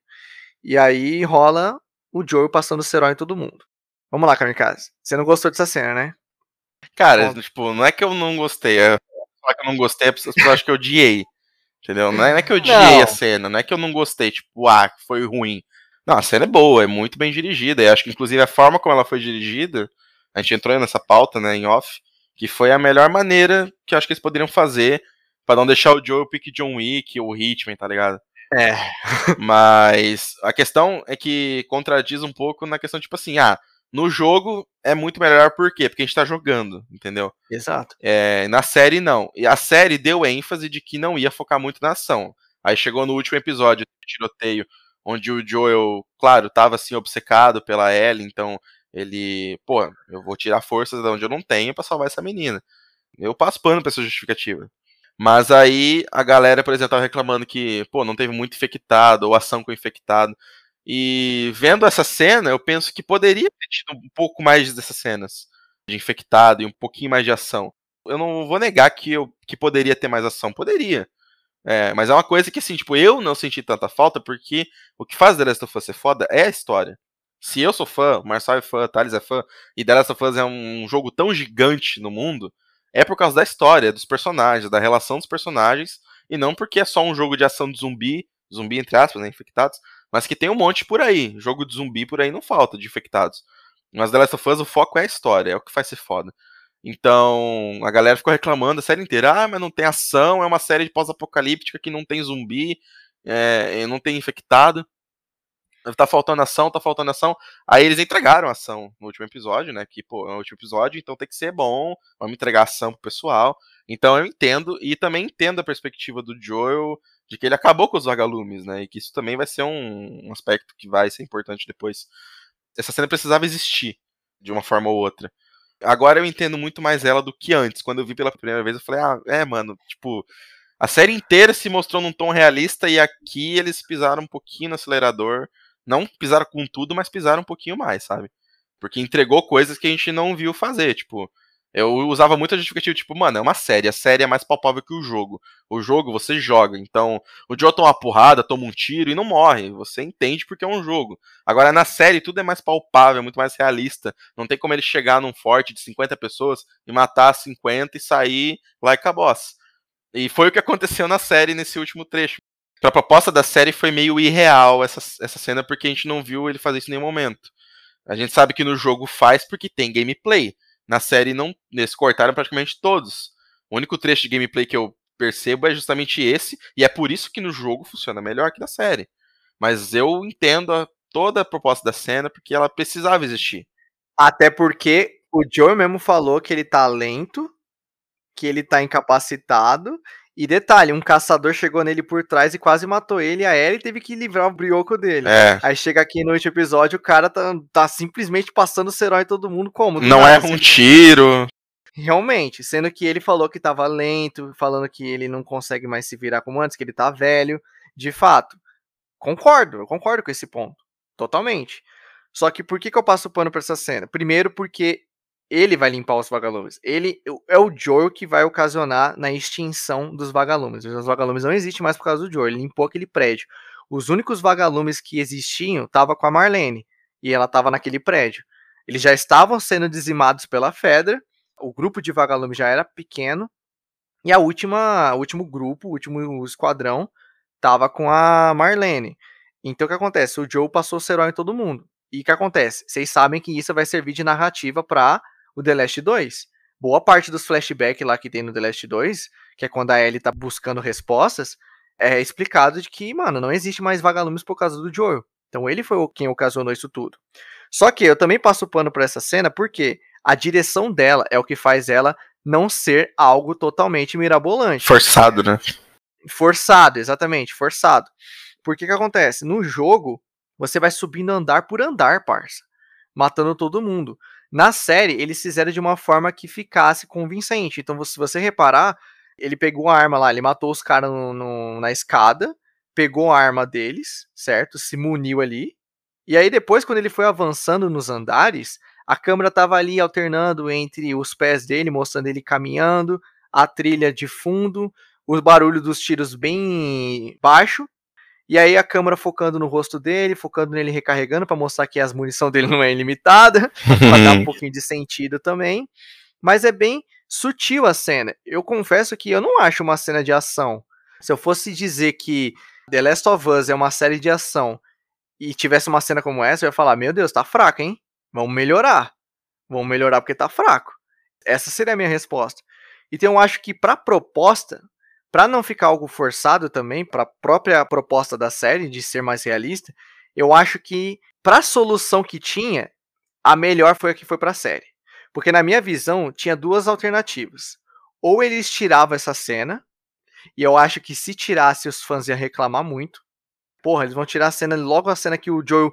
E aí rola o Joe passando cerol em todo mundo. Vamos lá, Kamikaze. Você não gostou dessa cena, né? Cara, Conta. tipo, não é que eu não gostei. É falar que eu não gostei, as pessoas acham que eu odiei. Entendeu? Não é, não é que eu odiei Não. a cena, não é que eu não gostei, tipo, ah, foi ruim. Não, a cena é boa, é muito bem dirigida. E acho que, inclusive, a forma como ela foi dirigida, a gente entrou nessa pauta, né, em off, que foi a melhor maneira que eu acho que eles poderiam fazer pra não deixar o Joe o pique John Wick ou o Hitman, tá ligado? É. [laughs] Mas a questão é que contradiz um pouco na questão, tipo assim, ah, no jogo é muito melhor por quê? Porque a gente tá jogando, entendeu? Exato. É, na série, não. E a série deu ênfase de que não ia focar muito na ação. Aí chegou no último episódio, tiroteio, onde o Joel, claro, tava assim, obcecado pela Ellie, então Ele, pô, eu vou tirar forças de onde eu não tenho para salvar essa menina. Eu passo pano pra essa justificativa. Mas aí a galera, por exemplo, tava reclamando que, pô, não teve muito infectado ou ação com infectado. E vendo essa cena, eu penso que poderia ter tido um pouco mais dessas cenas de infectado e um pouquinho mais de ação. Eu não vou negar que, eu, que poderia ter mais ação, poderia. É, mas é uma coisa que, assim, tipo, eu não senti tanta falta porque o que faz The Last of Us ser foda é a história. Se eu sou fã, o Marcel é fã, Thales é fã, e The Last of Us é um jogo tão gigante no mundo, é por causa da história, dos personagens, da relação dos personagens, e não porque é só um jogo de ação de zumbi, zumbi entre aspas, né, infectados, mas que tem um monte por aí. Jogo de zumbi por aí não falta, de infectados. Mas The Last of Us, o foco é a história, é o que faz ser foda. Então, a galera ficou reclamando a série inteira. Ah, mas não tem ação, é uma série de pós-apocalíptica que não tem zumbi, é, não tem infectado. Tá faltando ação, tá faltando ação. Aí eles entregaram ação no último episódio, né? Que, pô, é o último episódio, então tem que ser bom. Vamos entregar ação pro pessoal. Então eu entendo, e também entendo a perspectiva do Joel de que ele acabou com os vagalumes, né? E que isso também vai ser um, um aspecto que vai ser importante depois. Essa cena precisava existir, de uma forma ou outra. Agora eu entendo muito mais ela do que antes. Quando eu vi pela primeira vez, eu falei, ah, é, mano, tipo, a série inteira se mostrou num tom realista e aqui eles pisaram um pouquinho no acelerador. Não pisaram com tudo, mas pisaram um pouquinho mais, sabe? Porque entregou coisas que a gente não viu fazer, tipo, eu usava muito a justificativa, tipo, mano, é uma série, a série é mais palpável que o jogo. O jogo você joga, então o Joe toma uma porrada, toma um tiro e não morre. Você entende porque é um jogo. Agora na série tudo é mais palpável, muito mais realista. Não tem como ele chegar num forte de 50 pessoas e matar 50 e sair like a boss. E foi o que aconteceu na série nesse último trecho. Pra proposta da série foi meio irreal essa, essa cena, porque a gente não viu ele fazer isso em nenhum momento. A gente sabe que no jogo faz porque tem gameplay. Na série não, eles cortaram praticamente todos. O único trecho de gameplay que eu percebo é justamente esse, e é por isso que no jogo funciona melhor que na série. Mas eu entendo a, toda a proposta da cena porque ela precisava existir. Até porque o Joe mesmo falou que ele tá lento, que ele tá incapacitado e detalhe, um caçador chegou nele por trás e quase matou ele, a Ellie teve que livrar o brioco dele. É. Aí chega aqui no último episódio, o cara tá, tá simplesmente passando o em todo mundo como? Não é um tiro. Realmente, sendo que ele falou que tava lento, falando que ele não consegue mais se virar como antes, que ele tá velho. De fato, concordo, eu concordo com esse ponto. Totalmente. Só que por que, que eu passo pano pra essa cena? Primeiro, porque ele vai limpar os vagalumes. Ele é o Joel que vai ocasionar na extinção dos vagalumes. Os vagalumes não existem mais por causa do Joel. Ele limpou aquele prédio. Os únicos vagalumes que existiam estavam com a Marlene. E ela estava naquele prédio. Eles já estavam sendo dizimados pela Fedra. O grupo de vagalumes já era pequeno. E a última, o último grupo, o último esquadrão, estava com a Marlene. Então o que acontece? O Joe passou o cerol em todo mundo. E o que acontece? Vocês sabem que isso vai servir de narrativa para o The Last 2. Boa parte dos flashbacks lá que tem no The Last 2, que é quando a Ellie tá buscando respostas, é explicado de que, mano, não existe mais vagalumes por causa do Joel. Então ele foi quem ocasionou isso tudo. Só que eu também passo pano para essa cena porque a direção dela é o que faz ela não ser algo totalmente mirabolante. Forçado, né? Forçado, exatamente, forçado. Porque que acontece? No jogo, você vai subindo andar por andar, parça. Matando todo mundo. Na série, eles fizeram de uma forma que ficasse convincente. Então, se você reparar, ele pegou a arma lá, ele matou os caras na escada, pegou a arma deles, certo? Se muniu ali. E aí, depois, quando ele foi avançando nos andares, a câmera tava ali alternando entre os pés dele, mostrando ele caminhando, a trilha de fundo, o barulho dos tiros bem baixo, e aí a câmera focando no rosto dele, focando nele recarregando para mostrar que as munição dele não é ilimitada, [laughs] para dar um [laughs] pouquinho de sentido também. Mas é bem sutil a cena. Eu confesso que eu não acho uma cena de ação. Se eu fosse dizer que The Last of Us é uma série de ação e tivesse uma cena como essa, eu ia falar: "Meu Deus, tá fraco, hein? Vamos melhorar. Vamos melhorar porque tá fraco". Essa seria a minha resposta. Então eu acho que para proposta para não ficar algo forçado também, para a própria proposta da série de ser mais realista, eu acho que para a solução que tinha, a melhor foi a que foi para a série. Porque na minha visão, tinha duas alternativas. Ou eles tiravam essa cena, e eu acho que se tirasse os fãs iam reclamar muito. Porra, eles vão tirar a cena, logo a cena que o Joel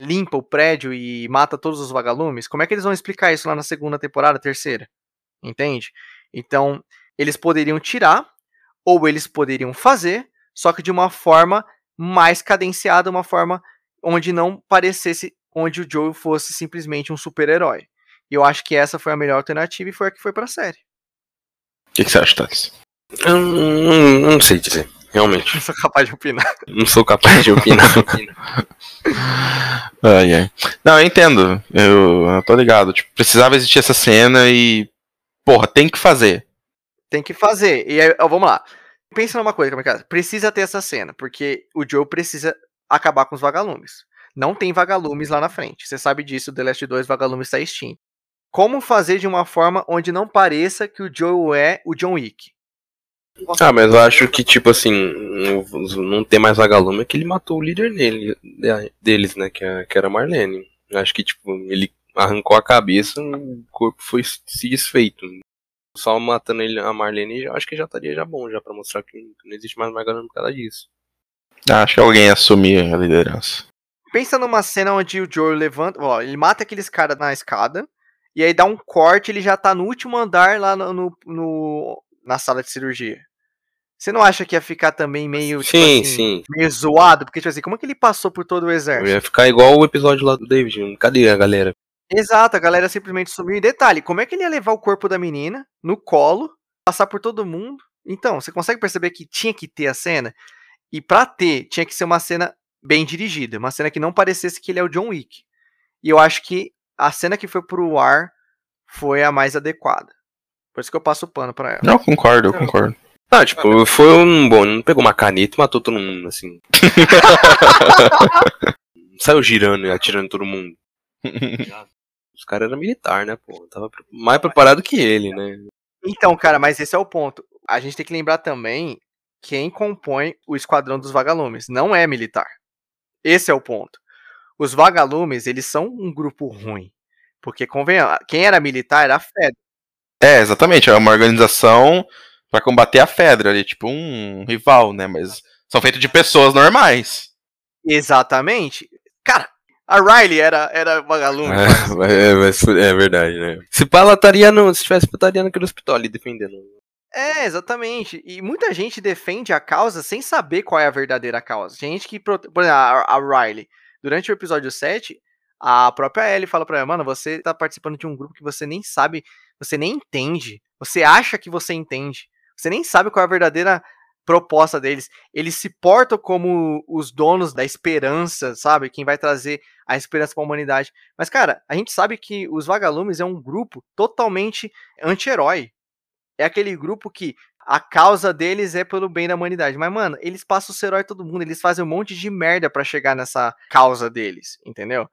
limpa o prédio e mata todos os vagalumes, como é que eles vão explicar isso lá na segunda temporada, terceira? Entende? Então, eles poderiam tirar, ou eles poderiam fazer, só que de uma forma mais cadenciada, uma forma onde não parecesse, onde o Joe fosse simplesmente um super-herói. E eu acho que essa foi a melhor alternativa e foi a que foi pra série. O que, que você acha, Thales? Eu não, não sei dizer, realmente. Não sou capaz de opinar. Não sou capaz de opinar. [laughs] Ai, ai. Não, eu entendo. Eu, eu tô ligado. Tipo, precisava existir essa cena e. Porra, tem que fazer. Tem que fazer. E aí, ó, vamos lá. Pensa numa coisa, Kamikaze. Precisa ter essa cena, porque o Joe precisa acabar com os vagalumes. Não tem vagalumes lá na frente. Você sabe disso, The Last 2 vagalumes está extinto. Como fazer de uma forma onde não pareça que o Joe é o John Wick? Ah, mas eu acho que, tipo assim, não- ter mais vagalume é que ele matou o líder nele, de- deles, né? Que, é- era Marlene. Eu acho que, tipo, ele arrancou a cabeça, o corpo foi se desfeito. Só matando ele, a Marlene, eu acho que já estaria já bom, já pra mostrar que não existe mais vagalume por causa disso. Acho que alguém ia assumir a liderança. Pensa numa cena onde o Joe levanta, ó, ele mata aqueles caras na escada, e aí dá um corte, ele já tá no último andar lá no, no- no- na sala de cirurgia. Você não acha que ia ficar também meio, tipo Sim, assim, sim. meio zoado? Porque, tipo assim, como é que ele passou por todo o Eu exército? ia ficar igual o episódio lá do David. Cadê a galera? Exato, a galera simplesmente sumiu. E detalhe, como é que ele ia levar o corpo da menina no colo, passar por todo mundo? Então, você consegue perceber que tinha que ter a cena? E pra ter, tinha que ser uma cena bem dirigida, uma cena que não parecesse que ele é o John Wick. E eu acho que a cena que foi pro ar foi a mais adequada. Por isso que eu passo o pano pra ela. Não, concordo, eu concordo. Ah, tipo, foi um bom, não pegou uma caneta e matou todo mundo, assim. Não [laughs] Saiu girando e atirando todo mundo. [laughs] Os caras eram militar, né, pô? Tava mais preparado que ele, né? Então, cara, mas esse é o ponto. A gente tem que lembrar também quem compõe o Esquadrão dos Vagalumes. Não é militar. Esse é o ponto. Os Vagalumes, eles são um grupo ruim. Porque, convenhamos, quem era militar era a Fed. É, exatamente. É uma organização pra combater a Fedra ali, tipo um rival, né? Mas são feitos de pessoas normais. Exatamente. A Riley era, era vagalume. É, mas foi- é verdade, né? Se pá, ela estaria no. Se tivesse, estaria naquele hospital ali defendendo. É, exatamente. E muita gente defende a causa sem saber qual é a verdadeira causa. Gente que. Por exemplo, a, a Riley. Durante o episódio 7, a própria Ellie fala pra ela, mano, você tá participando de um grupo que você nem sabe, você nem entende. Você acha que você entende. Você nem sabe qual é a verdadeira proposta deles. Eles se portam como os donos da esperança, sabe? Quem vai trazer a esperança pra humanidade. Mas, cara, a gente sabe que os Vagalumes é um grupo totalmente anti-herói. É aquele grupo que a causa deles é pelo bem da humanidade. Mas, mano, eles passam o ser herói todo mundo. Eles fazem um monte de merda pra chegar nessa causa deles, entendeu?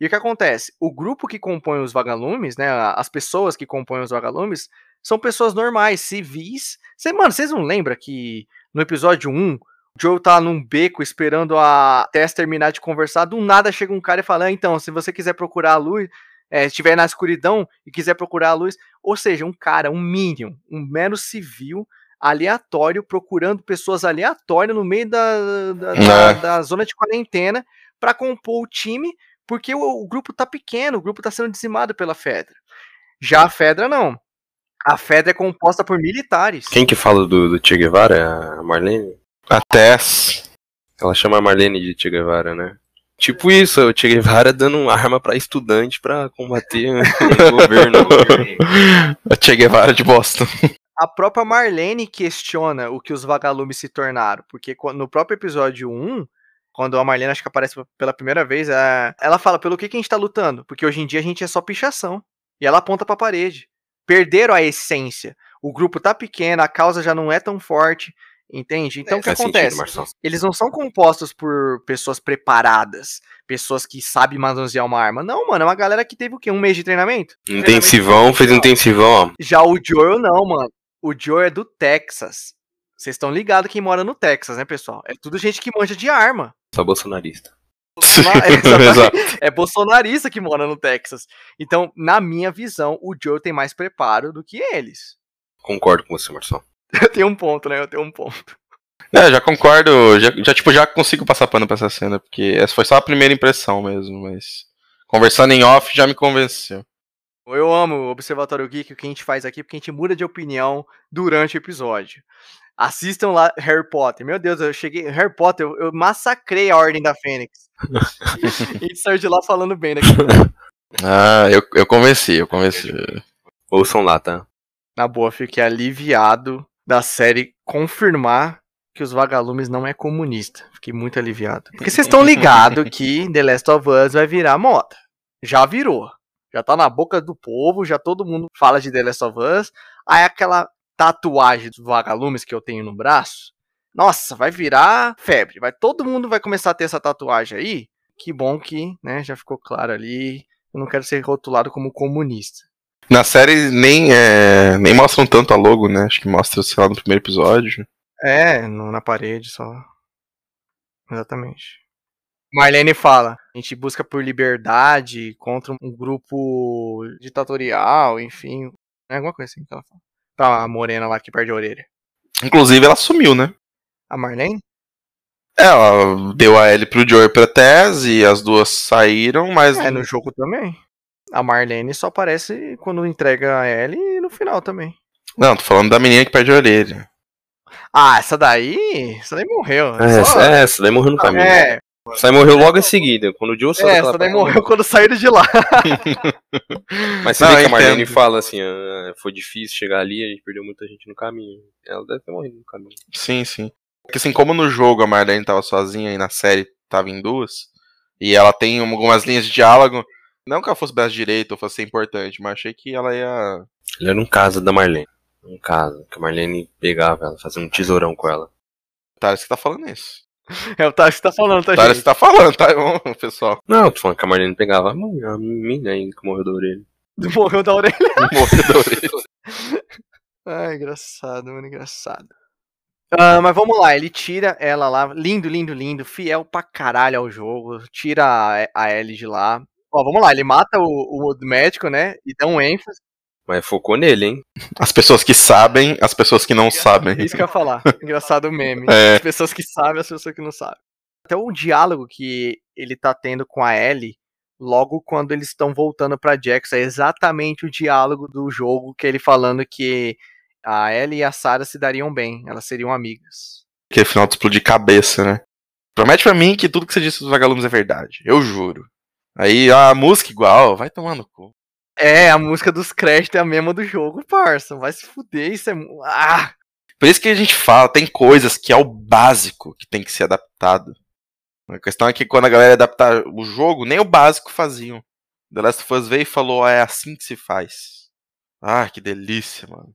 E o que acontece? O grupo que compõe os vagalumes, né? As pessoas que compõem os vagalumes são pessoas normais, civis. Cê, mano, vocês não lembram que no episódio 1, o Joe tá num beco esperando a Tess terminar de conversar. Do nada chega um cara e fala: ah, então, se você quiser procurar a luz, é, estiver na escuridão e quiser procurar a luz. Ou seja, um cara, um minion, um mero civil aleatório, procurando pessoas aleatórias no meio da, da, da- É. da zona de quarentena para compor o time, porque o, o grupo tá pequeno, o grupo tá sendo dizimado pela Fedra. Já a Fedra não. A Fedra é composta por militares. Quem que fala do, do Che Guevara? A Marlene? A Tess. Ela chama a Marlene de Che Guevara, né? Tipo isso, o Che Guevara dando uma arma pra estudante pra combater [laughs] o governo. A Che Guevara de Boston. a própria Marlene questiona o que os vagalumes se tornaram, porque no próprio episódio 1, quando a Marlene acho que aparece pela primeira vez, ela fala pelo que, que a gente tá lutando, porque hoje em dia a gente é só pichação. E ela aponta pra parede. Perderam a essência. O grupo tá pequeno, a causa já não é tão forte, entende? Então o que Faz sentido, acontece? Marcelo. Eles não são compostos por pessoas preparadas, pessoas que sabem manusear uma arma. Não, mano, é uma galera que teve o quê? Um mês de treinamento? Intensivão, fez intensivão, ó. Já o Joel não, mano. O Joel é do Texas. Vocês estão ligados quem mora no Texas, né, pessoal? É tudo gente que manja de arma. Só bolsonarista. Bolsona- [laughs] é. É bolsonarista que mora no Texas. Então, na minha visão, o Joel tem mais preparo do que eles. Concordo com você, Marcelo. [laughs] Eu tenho um ponto, né? Eu tenho um ponto. É, já concordo, já, já, tipo, já consigo passar pano pra essa cena, porque essa foi só a primeira impressão mesmo, mas conversando em off já me convenceu. Eu amo o Observatório Geek, o que a gente faz aqui, porque a gente muda de opinião durante o episódio. Assistam lá Harry Potter. Meu Deus, eu cheguei. Harry Potter, eu, eu massacrei a Ordem da Fênix. [laughs] a gente saiu de lá falando bem daqui. Ah, eu, eu convenci, eu convenci. Ouçam lá, tá? Na boa, fiquei aliviado da série confirmar que os vagalumes não é comunista. Fiquei muito aliviado. Porque vocês estão ligados que [laughs] The Last of Us vai virar moda. Já virou. Já tá na boca do povo, já todo mundo fala de The Last of Us. Aí aquela tatuagem dos vagalumes que eu tenho no braço, nossa, vai virar febre. Vai todo mundo vai começar a ter essa tatuagem aí. Que bom que, né, já ficou claro ali. Eu não quero ser rotulado como comunista. Na série nem, é, nem mostram tanto a logo, né? Acho que mostra, sei lá, no primeiro episódio. É, no, na parede só. Exatamente. Marlene fala: a gente busca por liberdade contra um grupo ditatorial, enfim. É alguma coisa assim que ela fala. Pra a morena lá que perde a orelha. Inclusive, ela sumiu, né? A Marlene? Ela deu a L pro Joey pra Tess e as duas saíram, mas. É, no jogo também. A Marlene só aparece quando entrega a L e no final também. Não, tô falando da menina que perde a orelha. Ah, essa daí. Essa daí morreu. É, Só- essa, é, essa daí morreu no caminho. é, Essa aí morreu logo em seguida, quando o Joe saiu é, essa daí morreu quando saíram de lá. [laughs] Mas você Não, vê que a Marlene entendo. fala assim, ah, foi difícil chegar ali, a gente perdeu muita gente no caminho. Ela deve ter morrido no caminho. Sim, sim. Porque assim, como no jogo a Marlene tava sozinha e na série tava em duas, e ela tem um- algumas linhas de diálogo, não que ela fosse braço direito ou fosse importante, mas achei que ela ia. Ele era um caso da Marlene. Um caso, que a Marlene pegava ela, fazia um tesourão com ela. Thales que tá falando isso. É o Tarso que tá falando, tá, Thales gente? que tá falando, tá bom, pessoal? Não, tô falando que a Marlene pegava a menina aí que morreu da orelha. [laughs] Morreu da orelha. [laughs] Morreu da orelha. Ai, engraçado, mano, engraçado. Ah, mas vamos lá, ele tira ela lá, lindo, lindo, lindo, fiel pra caralho ao jogo, tira a, a Ellie de lá. Ó, vamos lá, ele mata o, o médico, né, e dá um ênfase, Mas focou nele, hein? As pessoas que sabem, as pessoas que não sabem. é isso que eu ia falar. Engraçado o meme. É. As pessoas que sabem, as pessoas que não sabem. Até o diálogo que ele tá tendo com a Ellie, logo quando eles estão voltando pra Jax, é exatamente o diálogo do jogo que ele falando que a Ellie e a Sarah se dariam bem, elas seriam amigas. Aquele final de explodir cabeça, né? Promete pra mim que tudo que você disse dos vagalumes é verdade. Eu juro. Aí a música igual, vai tomar no cu. É, a música dos créditos é a mesma do jogo, parça. Vai se fuder, isso é. Ah! Por isso que a gente fala, tem coisas que é o básico que tem que ser adaptado. A questão é que quando a galera adaptar o jogo, nem o básico faziam. The Last of Us veio e falou, "Ah, é assim que se faz. Ah, que delícia, mano.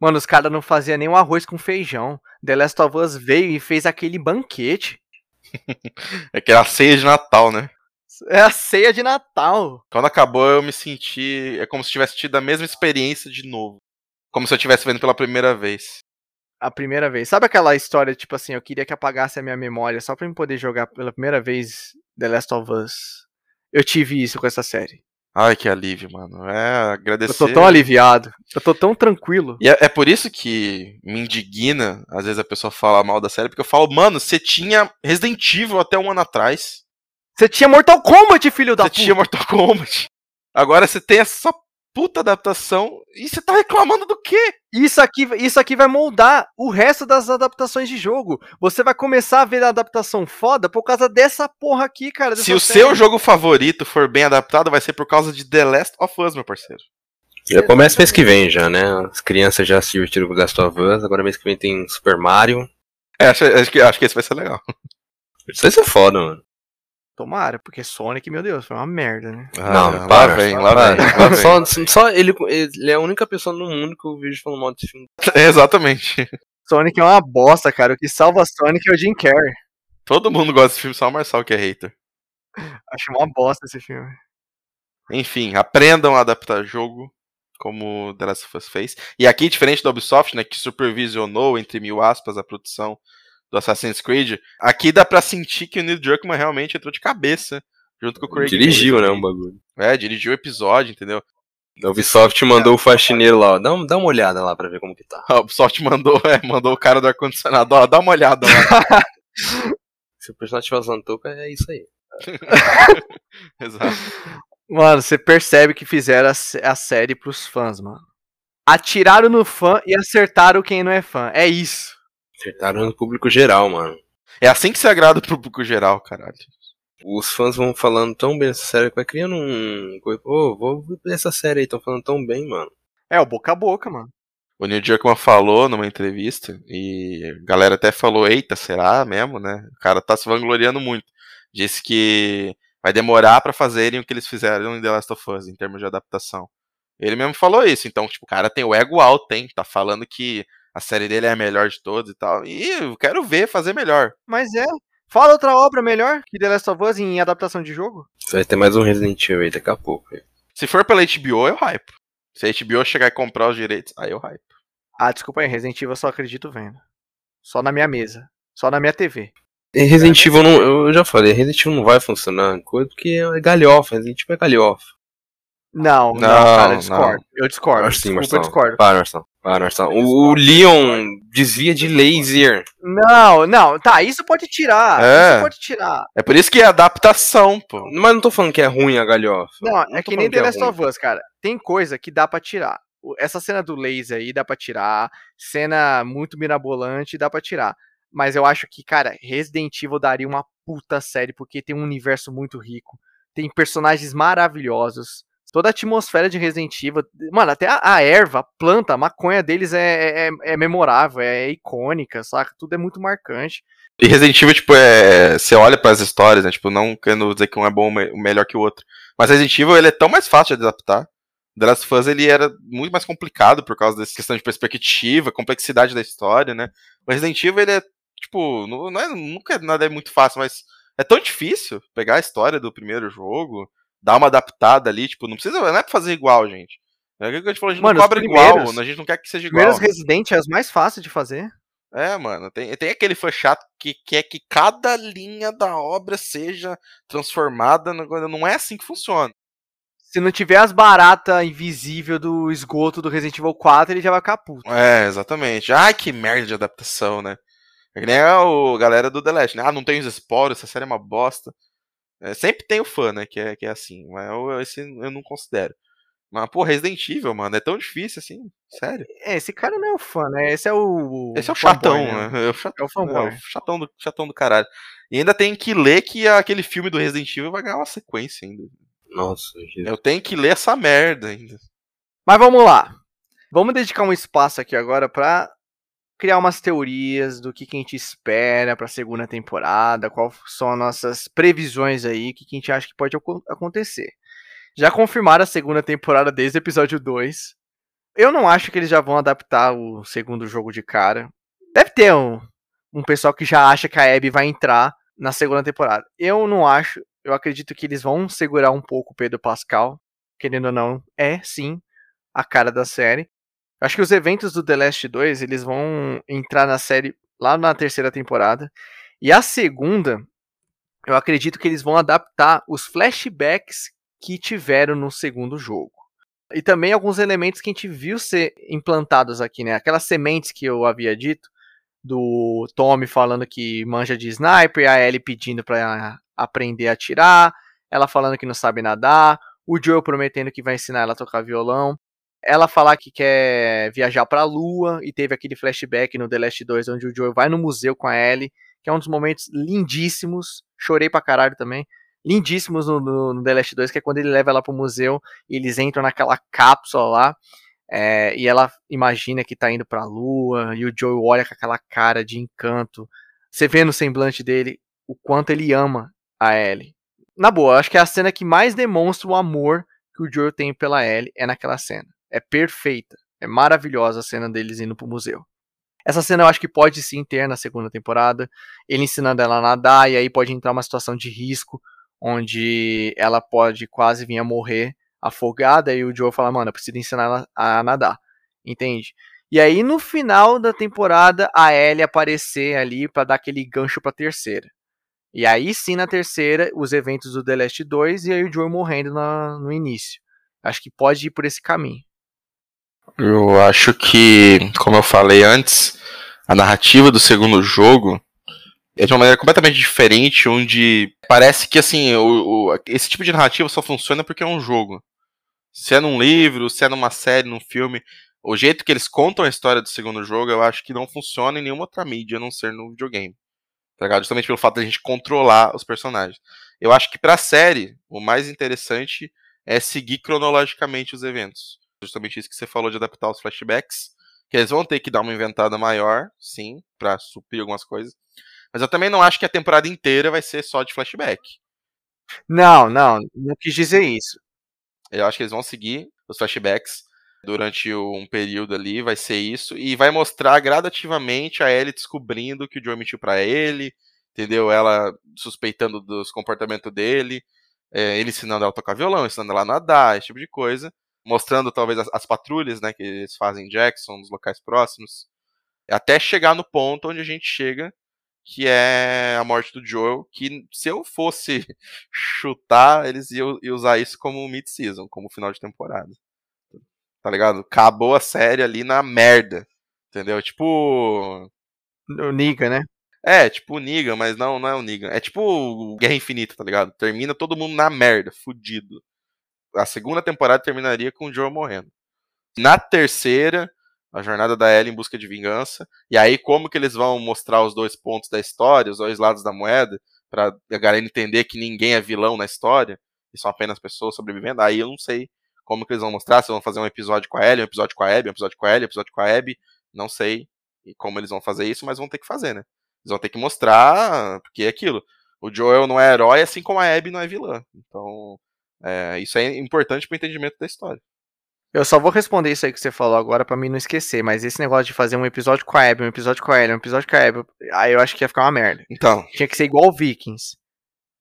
Mano, os caras não faziam nem um arroz com feijão. The Last of Us veio e fez aquele banquete. [laughs] É aquela ceia de Natal, né? É a ceia de Natal. Quando acabou, eu me senti. É como se tivesse tido a mesma experiência de novo. Como se eu estivesse vendo pela primeira vez. A primeira vez. Sabe aquela história, tipo assim, eu queria que apagasse a minha memória só pra eu poder jogar pela primeira vez The Last of Us? Eu tive isso com essa série. Ai, que alívio, mano. É Eu agradecer. tô tão aliviado. Eu tô tão tranquilo. E é, é por isso que me indigna, às vezes a pessoa fala mal da série, porque eu falo, mano, você tinha Resident Evil até um ano atrás. Você tinha Mortal Kombat, filho da Você puta. tinha Mortal Kombat. Agora você tem essa puta adaptação e você tá reclamando do quê? Isso aqui, isso aqui vai moldar o resto das adaptações de jogo. Você vai começar a ver a adaptação foda por causa dessa porra aqui, cara. Se dessa o série. seu jogo favorito for bem adaptado, vai ser por causa de The Last of Us, meu parceiro. Já começa mês que vem já, né? As crianças já se divertiram com Last of Us, agora mês que vem tem Super Mario. É, acho, acho que, acho que esse vai ser legal. Isso vai ser foda, mano. Tomara, porque Sonic, meu Deus, foi uma merda, né? Não, lá vem, lá vem. Só, só ele, ele é a única pessoa no mundo que eu vejo falando mal desse filme. [laughs] É, exatamente. Sonic é uma bosta, cara. O que salva Sonic é o Jim Carrey. Todo mundo gosta desse filme, só o Marçal que é hater. Acho uma bosta esse filme. Enfim, aprendam a adaptar jogo, como The Last of Us fez. E aqui, diferente da Ubisoft, né, que supervisionou, entre mil aspas, a produção do Assassin's Creed, aqui dá pra sentir que o Neil Druckmann realmente entrou de cabeça, junto com o Craig Dirigiu, né, um bagulho. É, dirigiu o episódio, entendeu? A Ubisoft mandou o faxineiro lá, ó. Dá, um- dá uma olhada lá pra ver como que tá. A Ubisoft mandou, [laughs] é, mandou o cara do ar-condicionado, ó, dá uma olhada lá. [laughs] Se o personagem estiver usando touca, é isso aí. [laughs] Exato. Mano, você percebe que fizeram a, a série pros fãs, mano. Atiraram no fã e acertaram quem não é fã. É isso. Acertaram no público geral, mano. É assim que se agrada pro público geral, caralho. Os fãs vão falando tão bem essa série que vai criando um. Pô, vou ver essa série aí, tão falando tão bem, mano. É o boca a boca, mano. O Neil Druckmann falou numa entrevista, e a galera até falou, eita, será mesmo, né? O cara tá se vangloriando muito. Disse que vai demorar pra fazerem o que eles fizeram em The Last of Us, em termos de adaptação. Ele mesmo falou isso, então, tipo, o cara tem o ego alto, hein? Tá falando que a série dele é a melhor de todos e tal. E eu quero ver fazer melhor. Mas é. Fala outra obra melhor que The Last of Us em adaptação de jogo. Vai ter mais um Resident Evil aí daqui a pouco. Se for pela HBO, eu hype. Se a HBO chegar e comprar os direitos, aí eu hype. Ah, desculpa aí, Resident Evil eu só acredito vendo. Só na minha mesa. Só na minha TV. E Resident Evil não. Eu já falei, Resident Evil não vai funcionar, coisa porque é galhofa, Resident Evil é galhofa. Não, não, Não, cara, eu não. discordo. Eu discordo. Acho sim, Desculpa, eu Marcelo. discordo. Para, Marcelo. Para, Marcelo. O, o Leon desvia de laser. Não, não, tá, isso pode tirar. É. Isso pode tirar. É por isso que é adaptação, pô. Mas não tô falando que é ruim a galhofa. Não, é tô que nem The é Last of Us, cara. Tem coisa que dá pra tirar. Essa cena do laser aí dá pra tirar. Cena muito mirabolante dá pra tirar. Mas eu acho que, cara, Resident Evil daria uma puta série, porque tem um universo muito rico. Tem personagens maravilhosos. Toda a atmosfera de Resident Evil. Mano, até a, a erva, a planta, a maconha deles é, é, é memorável, é icônica, saca? Tudo é muito marcante. E Resident Evil, tipo, é. Você olha pras histórias, né? Tipo, não querendo dizer que um é bom me- melhor que o outro. Mas Resident Evil, ele é tão mais fácil de adaptar. The Last of Us, ele era muito mais complicado por causa dessa questão de perspectiva, complexidade da história, né? O Resident Evil, ele é, tipo, não é, nunca nada é muito fácil, mas é tão difícil pegar a história do primeiro jogo, dar uma adaptada ali, tipo, não precisa, não é pra fazer igual, gente. É o que a gente falou, a gente Mano, não cobra igual, a gente não quer que seja igual. primeiros Resident é os mais fáceis de fazer. É, mano, tem, tem aquele fã chato que quer que cada linha da obra seja transformada. coisa. Não é assim que funciona. Se não tiver as baratas invisíveis do esgoto do Resident Evil 4, ele já vai ficar puto. É, exatamente. Ai, que merda de adaptação, né? É que nem a o galera do The Last, né? Ah, não tem os esporos, essa série é uma bosta. É, sempre tem o fã, né? Que é, que é assim. Mas eu, esse eu não considero. Mas, pô, Resident Evil, mano, é tão difícil assim. Sério. É, esse cara não é o fã, né? Esse é o. Esse é o chatão, né? né? [laughs] É o chatão. É o fanboy. É, o chatão do, chatão do caralho. E ainda tem que ler que aquele filme do Resident Evil vai ganhar uma sequência ainda. Nossa, Jesus. Eu tenho que ler essa merda ainda. Mas vamos lá. Vamos dedicar um espaço aqui agora pra criar umas teorias do que, que a gente espera pra segunda temporada, quais são as nossas previsões aí, o que, que a gente acha que pode acon- acontecer. Já confirmaram a segunda temporada desde o episódio 2. Eu não acho que eles já vão adaptar o segundo jogo de cara. Deve ter um, um pessoal que já acha que a Abby vai entrar na segunda temporada. Eu não acho. Eu acredito que eles vão segurar um pouco o Pedro Pascal. Querendo ou não, é sim a cara da série. Acho que os eventos do The Last 2 eles vão entrar na série lá na terceira temporada. E a segunda, eu acredito que eles vão adaptar os flashbacks que tiveram no segundo jogo. E também alguns elementos que a gente viu ser implantados aqui, né? Aquelas sementes que eu havia dito, do Tommy falando que manja de sniper, a Ellie pedindo pra aprender a atirar, ela falando que não sabe nadar, o Joel prometendo que vai ensinar ela a tocar violão, ela falar que quer viajar pra lua, e teve aquele flashback no The Last 2, onde o Joel vai no museu com a Ellie, que é um dos momentos lindíssimos, chorei pra caralho também, lindíssimos no, no, no The Last 2, que é quando ele leva ela pro museu, e eles entram naquela cápsula lá, é, e ela imagina que tá indo pra lua, e o Joel olha com aquela cara de encanto. Você vê no semblante dele o quanto ele ama a Ellie. Na boa, acho que é a cena que mais demonstra o amor que o Joel tem pela Ellie é naquela cena. É perfeita. É maravilhosa a cena deles indo pro museu. Essa cena eu acho que pode sim ter na segunda temporada. Ele ensinando ela a nadar, e aí pode entrar uma situação de risco, onde ela pode quase vir a morrer afogada, e o Joe fala, mano, eu preciso ensinar ela a nadar. Entende? E aí no final da temporada, a Ellie aparecer ali para dar aquele gancho pra terceira. E aí sim na terceira, os eventos do The Last 2 e aí o Joe morrendo na- no início. Acho que pode ir por esse caminho. Eu acho que, como eu falei antes, a narrativa do segundo jogo é de uma maneira completamente diferente, onde parece que assim, o, o, esse tipo de narrativa só funciona porque é um jogo. Se é num livro, se é numa série, num filme, o jeito que eles contam a história do segundo jogo, eu acho que não funciona em nenhuma outra mídia, a não ser no videogame. Tá ligado? Justamente pelo fato de a gente controlar os personagens. Eu acho que pra série, o mais interessante é seguir cronologicamente os eventos. Justamente isso que você falou de adaptar os flashbacks. Que eles vão ter que dar uma inventada maior, sim, para suprir algumas coisas. Mas eu também não acho que a temporada inteira vai ser só de flashback. Não, não, não quis dizer isso. Eu acho que eles vão seguir os flashbacks durante um período ali, vai ser isso, e vai mostrar gradativamente a Ellie descobrindo que o Joe mentiu para ele, entendeu? Ela suspeitando dos comportamentos dele, é, ele ensinando ela a tocar violão, ensinando ela a nadar, esse tipo de coisa, mostrando talvez as, as patrulhas, né, que eles fazem em Jackson, nos locais próximos, até chegar no ponto onde a gente chega, que é a morte do Joel, que se eu fosse [laughs] chutar, eles iam, iam usar isso como mid-season, como final de temporada. Tá ligado? Acabou a série ali na merda. Entendeu? Tipo. O Niga, né? É, tipo o Niga, mas não, não é o Niga. É tipo Guerra Infinita, tá ligado? Termina todo mundo na merda, fudido. A segunda temporada terminaria com o Joel morrendo. Na terceira, a jornada da Ellie em busca de vingança. E aí, como que eles vão mostrar os dois pontos da história, os dois lados da moeda, pra a galera entender que ninguém é vilão na história, e são apenas pessoas sobrevivendo, aí eu não sei como que eles vão mostrar, se vão fazer um episódio com a Ellie, um episódio com a Abby, um episódio com a Ellie, um episódio com a Abby, não sei como eles vão fazer isso, mas vão ter que fazer, né? Eles vão ter que mostrar, porque é aquilo. O Joel não é herói, assim como a Abby não é vilã. Então, é, isso é importante pro entendimento da história. Eu só vou responder isso aí que você falou agora para mim não esquecer, mas esse negócio de fazer um episódio com a Abby, um episódio com a Ellie, um episódio com a Abby, aí eu acho que ia ficar uma merda. Então. Tinha que ser igual Vikings.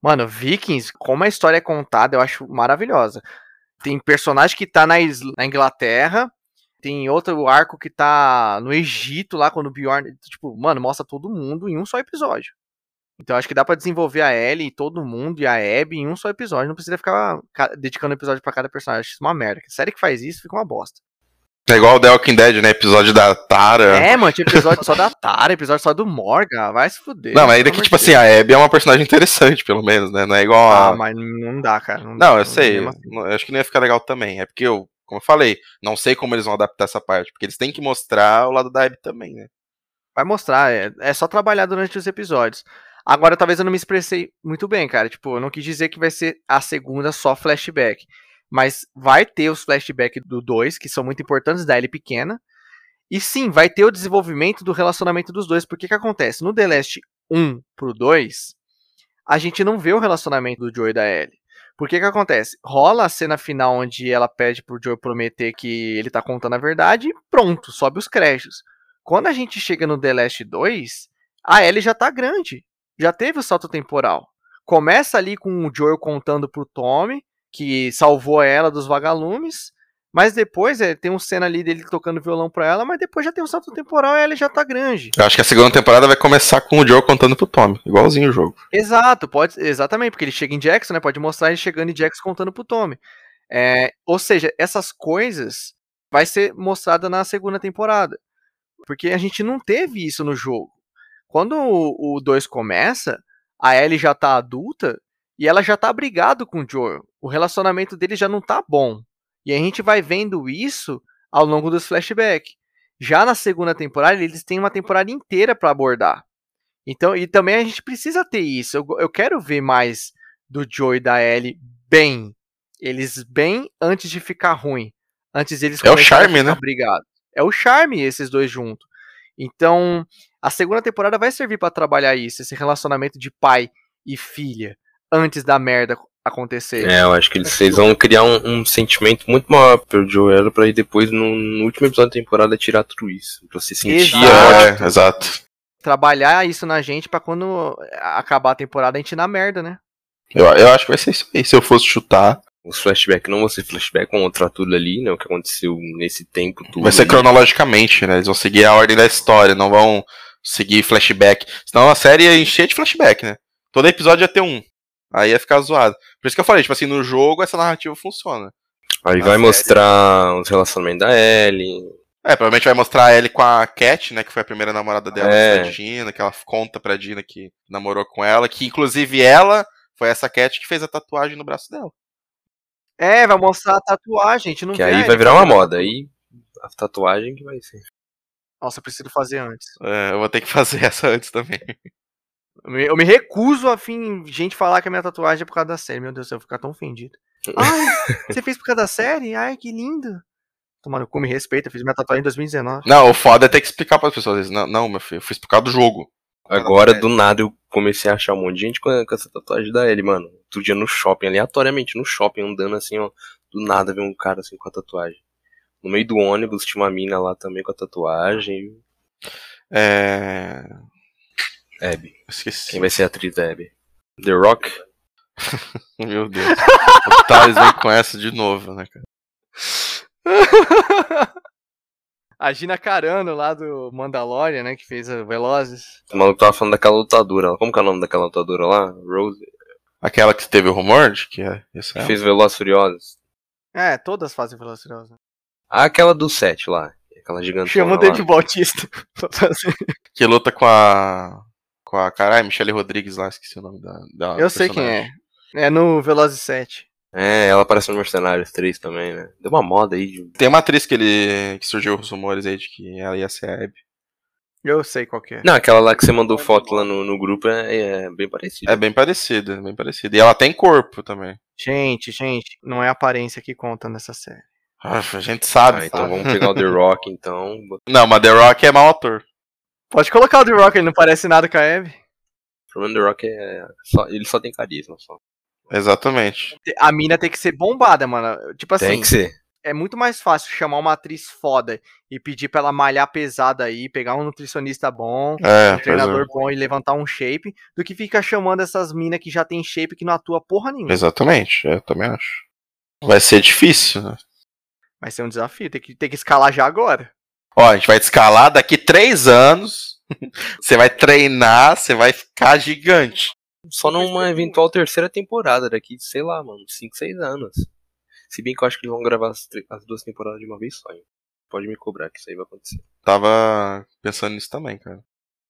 Mano, Vikings, como a história é contada, eu acho maravilhosa. Tem personagem que tá na, na Inglaterra, tem outro arco que tá no Egito, lá quando o Bjorn. Tipo, mano, mostra todo mundo em um só episódio. Então acho que dá para desenvolver a Ellie e todo mundo e a Abby em um só episódio. Não precisa ficar dedicando episódio para cada personagem. Acho isso uma merda. A série que faz isso fica uma bosta. É igual o The Walking Dead, né? Episódio da Tara. É, mano, tinha episódio só da Tara, episódio só do Morgan. Vai se fuder. Não, mas ainda que, tipo assim, a Abby é uma personagem interessante, pelo menos, né? Não é igual a. Ah, mas não dá, cara. Não, não eu sei. Assim. Eu acho que não ia ficar legal também. É porque eu, como eu falei, não sei como eles vão adaptar essa parte. Porque eles têm que mostrar o lado da Abby também, né? Vai mostrar, é, é só trabalhar durante os episódios. Agora, talvez eu não me expressei muito bem, cara. Tipo, eu não quis dizer que vai ser a segunda só flashback. Mas vai ter os flashbacks do 2, que são muito importantes, da Ellie pequena. E sim, vai ter o desenvolvimento do relacionamento dos dois. Porque que acontece? No The Last 1 pro 2, a gente não vê o relacionamento do Joe e da Ellie. Por que que acontece? Rola a cena final onde ela pede pro Joe prometer que ele tá contando a verdade e pronto, sobe os créditos. Quando a gente chega no The Last 2, a Ellie já tá grande já teve o salto temporal. Começa ali com o Joel contando pro Tommy que salvou ela dos vagalumes, mas depois é, tem uma cena ali dele tocando violão pra ela, mas depois já tem um salto temporal e ela já tá grande. Eu acho que a segunda temporada vai começar com o Joel contando pro Tommy, igualzinho o jogo. Exato, pode, exatamente, porque ele chega em Jackson, né? Pode mostrar ele chegando em Jackson contando pro Tommy. É, ou seja, essas coisas vai ser mostrada na segunda temporada. Porque a gente não teve isso no jogo. Quando o 2 começa, a Ellie já tá adulta e ela já tá brigado com o Joel. O relacionamento dele já não tá bom. E a gente vai vendo isso ao longo dos flashbacks. Já na segunda temporada, eles têm uma temporada inteira para abordar. Então, e também a gente precisa ter isso. Eu, eu quero ver mais do Joe e da Ellie bem. Eles bem antes de ficar ruim. Antes eles É o charme, né? Brigados. É o charme esses dois juntos. Então, a segunda temporada vai servir para trabalhar isso, esse relacionamento de pai e filha, antes da merda acontecer. É, eu acho que eles, eles vão criar um, um, sentimento muito maior pro Joel pra ir depois, no, no, último episódio da temporada, tirar tudo isso. Pra se sentir exato. É, exato. Trabalhar isso na gente para quando acabar a temporada a gente ir na merda, né? Eu, eu acho que vai ser isso aí. Se eu fosse chutar, os flashbacks não vão ser flashback, vão mostrar tudo ali, né? O que aconteceu nesse tempo tudo. Vai ser ali. cronologicamente, né? Eles vão seguir a ordem da história, não vão seguir flashback. Senão a série ia encher de flashback, né? Todo episódio ia ter um. Aí ia ficar zoado. Por isso que eu falei, tipo assim, no jogo essa narrativa funciona. Aí Na vai série. mostrar os relacionamentos da Ellie. É, provavelmente vai mostrar a Ellie com a Cat, né? Que foi a primeira namorada dela, É. da Dina, que ela conta pra Dina que namorou com ela, que inclusive ela foi essa Cat que fez a tatuagem no braço dela. É, vai mostrar a tatuagem, a gente não Que aí vai virar uma moda. Aí a tatuagem que vai ser. Nossa, eu preciso fazer antes. É, eu vou ter que [laughs] fazer essa antes também. Eu me, eu me recuso a fim, gente falar que a minha tatuagem é por causa da série. Meu Deus, eu vou ficar tão ofendido. Ai, [laughs] você fez por causa da série? Ai, que lindo. Tomando cu, me respeita, eu fiz minha tatuagem em 2019. Não, o foda é ter que explicar para as pessoas. Não, não, meu filho, eu fiz por causa do jogo. Agora, do nada, eu comecei a achar um monte de gente com, com essa tatuagem da Ellie, mano. Outro dia no shopping, aleatoriamente no shopping, andando assim, ó. Do nada, ver um cara assim com a tatuagem. No meio do ônibus tinha uma mina lá também com a tatuagem. É. Abby. Esqueci. Quem vai ser a atriz da Abby? The Rock? [laughs] Meu Deus. o Thales vem com essa de novo, né, cara? [laughs] a Gina Carano lá do Mandalorian, né, que fez a Velozes. O maluco tava falando daquela lutadora. Como que é o nome daquela lutadora lá? Rose. Aquela que teve o rumor de que é isso Que é. fez Velozes Furiosos. É, todas fazem Velozes e Furiosos. Ah, aquela do 7 lá. Aquela gigante. Chama o Dave Bautista [laughs] pra fazer. Que luta com a. Com a. Caralho, Michelle Rodrigues lá, esqueci o nome da. da Eu sei quem personagem. é. É no Velozes 7. É, ela aparece no Mercenários 3 também, né? Deu uma moda aí de Tem uma atriz que ele. que surgiu os rumores aí de que ela ia ser a Abby. Eu sei qual que é. Não, aquela lá que você mandou foto lá no, no grupo é, é bem parecida. É bem parecida, bem parecida. E ela tem corpo também. Gente, gente, não é a aparência que conta nessa série. A gente sabe. Ah, então tá? vamos pegar o The [laughs] Rock, então. Não, mas The Rock é mau ator. Pode colocar o The Rock, ele não parece nada com a Abby. O problema do The Rock é. Só, ele só tem carisma, só. Exatamente. A mina tem que ser bombada, mano. Tipo assim, tem que ser. é muito mais fácil chamar uma atriz foda e pedir pra ela malhar pesada aí, pegar um nutricionista bom, É, um treinador é. bom e levantar um shape, do que ficar chamando essas minas que já tem shape que não atua porra nenhuma. Exatamente, eu também acho. Vai ser difícil, né? Vai ser um desafio, tem que, tem que escalar já agora. Ó, a gente vai escalar daqui três anos. [laughs] Você vai treinar, você vai ficar gigante. Só numa eventual terceira temporada daqui, sei lá, mano, 5, 6 anos. Se bem que eu acho que eles vão gravar as, as duas temporadas de uma vez só, hein? Pode me cobrar que isso aí vai acontecer. Tava pensando nisso também, cara.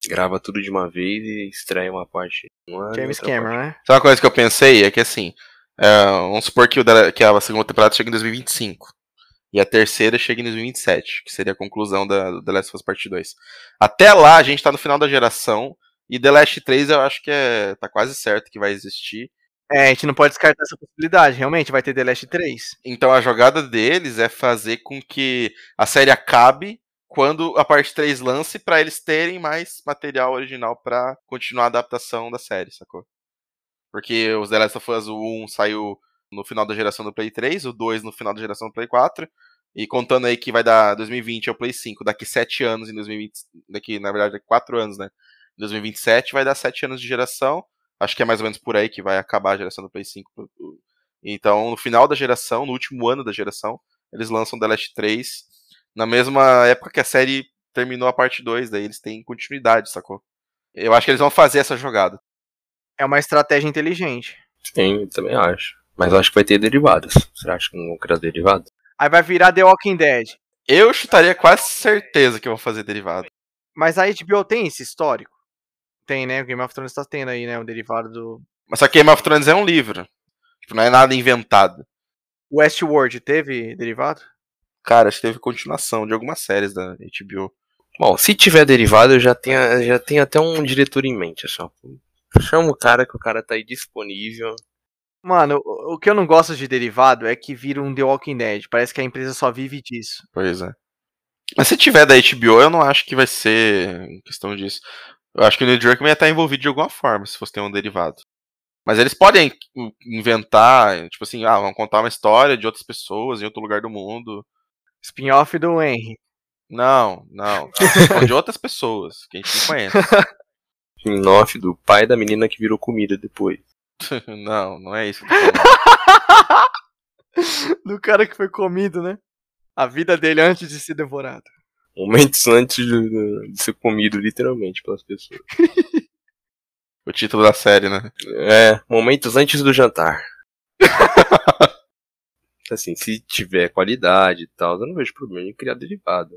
Grava tudo de uma vez e estreia uma parte. Uma e James Cameron, parte. né? Sabe uma coisa que eu pensei? É que assim, é, vamos supor que, o da- que a segunda temporada chega em 2025. E a terceira chega em 2027, que seria a conclusão da do The Last of Us Part 2. Até lá, a gente tá no final da geração. E The Last 3 eu acho que é, tá quase certo que vai existir. É, a gente não pode descartar essa possibilidade, realmente, vai ter The Last 3. Então a jogada deles é fazer com que a série acabe quando a parte 3 lance pra eles terem mais material original pra continuar a adaptação da série, sacou? Porque os The Last of Us o 1 saiu no final da geração do Play 3, o 2 no final da geração do Play 4, e contando aí que vai dar 2020 é o Play 5, daqui 7 anos em 2020, daqui na verdade daqui 4 anos, né? Em 2027 vai dar 7 anos de geração. Acho que é mais ou menos por aí que vai acabar a geração do Play 5. Então, no final da geração, no último ano da geração, eles lançam The Last 3 na mesma época que a série terminou a parte 2, daí eles têm continuidade, sacou? Eu acho que eles vão fazer essa jogada. É uma estratégia inteligente. Sim, eu também acho. Mas eu acho que vai ter derivados. Você acha que não vão criar derivados? Aí vai virar The Walking Dead. Eu chutaria quase certeza que vão fazer derivado. Mas a HBO tem esse histórico? Tem, né? O Game of Thrones tá tendo aí, né? Um derivado do. Mas só que Game of Thrones é um livro. Tipo, não é nada inventado. Westworld teve derivado? Cara, acho que teve continuação de algumas séries da HBO. Bom, se tiver derivado, eu já tenho, já tenho até um diretor em mente. Só. Chama o cara que o cara tá aí disponível. Mano, o que eu não gosto de derivado é que vira um The Walking Dead. Parece que a empresa só vive disso. Pois é. Mas se tiver da HBO, eu não acho que vai ser questão disso. Eu acho que o Neil Druckmann ia estar envolvido de alguma forma, se fosse ter um derivado. Mas eles podem inventar, tipo assim, ah, vamos contar uma história de outras pessoas em outro lugar do mundo. Spin-off do Henry. Não, não. São de outras pessoas que a gente não conhece. [laughs] Spin-off do pai da menina que virou comida depois. [laughs] não, não é isso. [laughs] do cara que foi comido, né? A vida dele antes de ser devorado. Momentos antes de, de ser comido, literalmente, pelas pessoas. [laughs] O título da série, né? É, momentos antes do jantar. Assim, se tiver qualidade e tal, eu não vejo problema em criar derivado.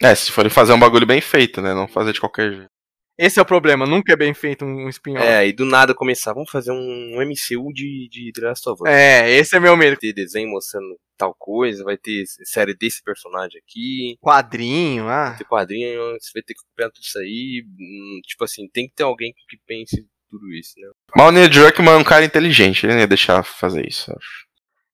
É, se forem fazer um bagulho bem feito, né? Não fazer de qualquer jeito. Esse é o problema, nunca é bem feito um spin-off. É, e do nada começar, vamos fazer um MCU de, de The Last of Us. É, esse é meu medo. Vai ter desenho mostrando tal coisa, vai ter série desse personagem aqui, Quadrinho, ah. vai ter quadrinho, você vai ter que acompanhar tudo isso aí. hum, Tipo assim, tem que ter alguém que pense tudo isso, né? Mas o Neil Druckmann é um cara inteligente, ele não ia deixar fazer isso, acho.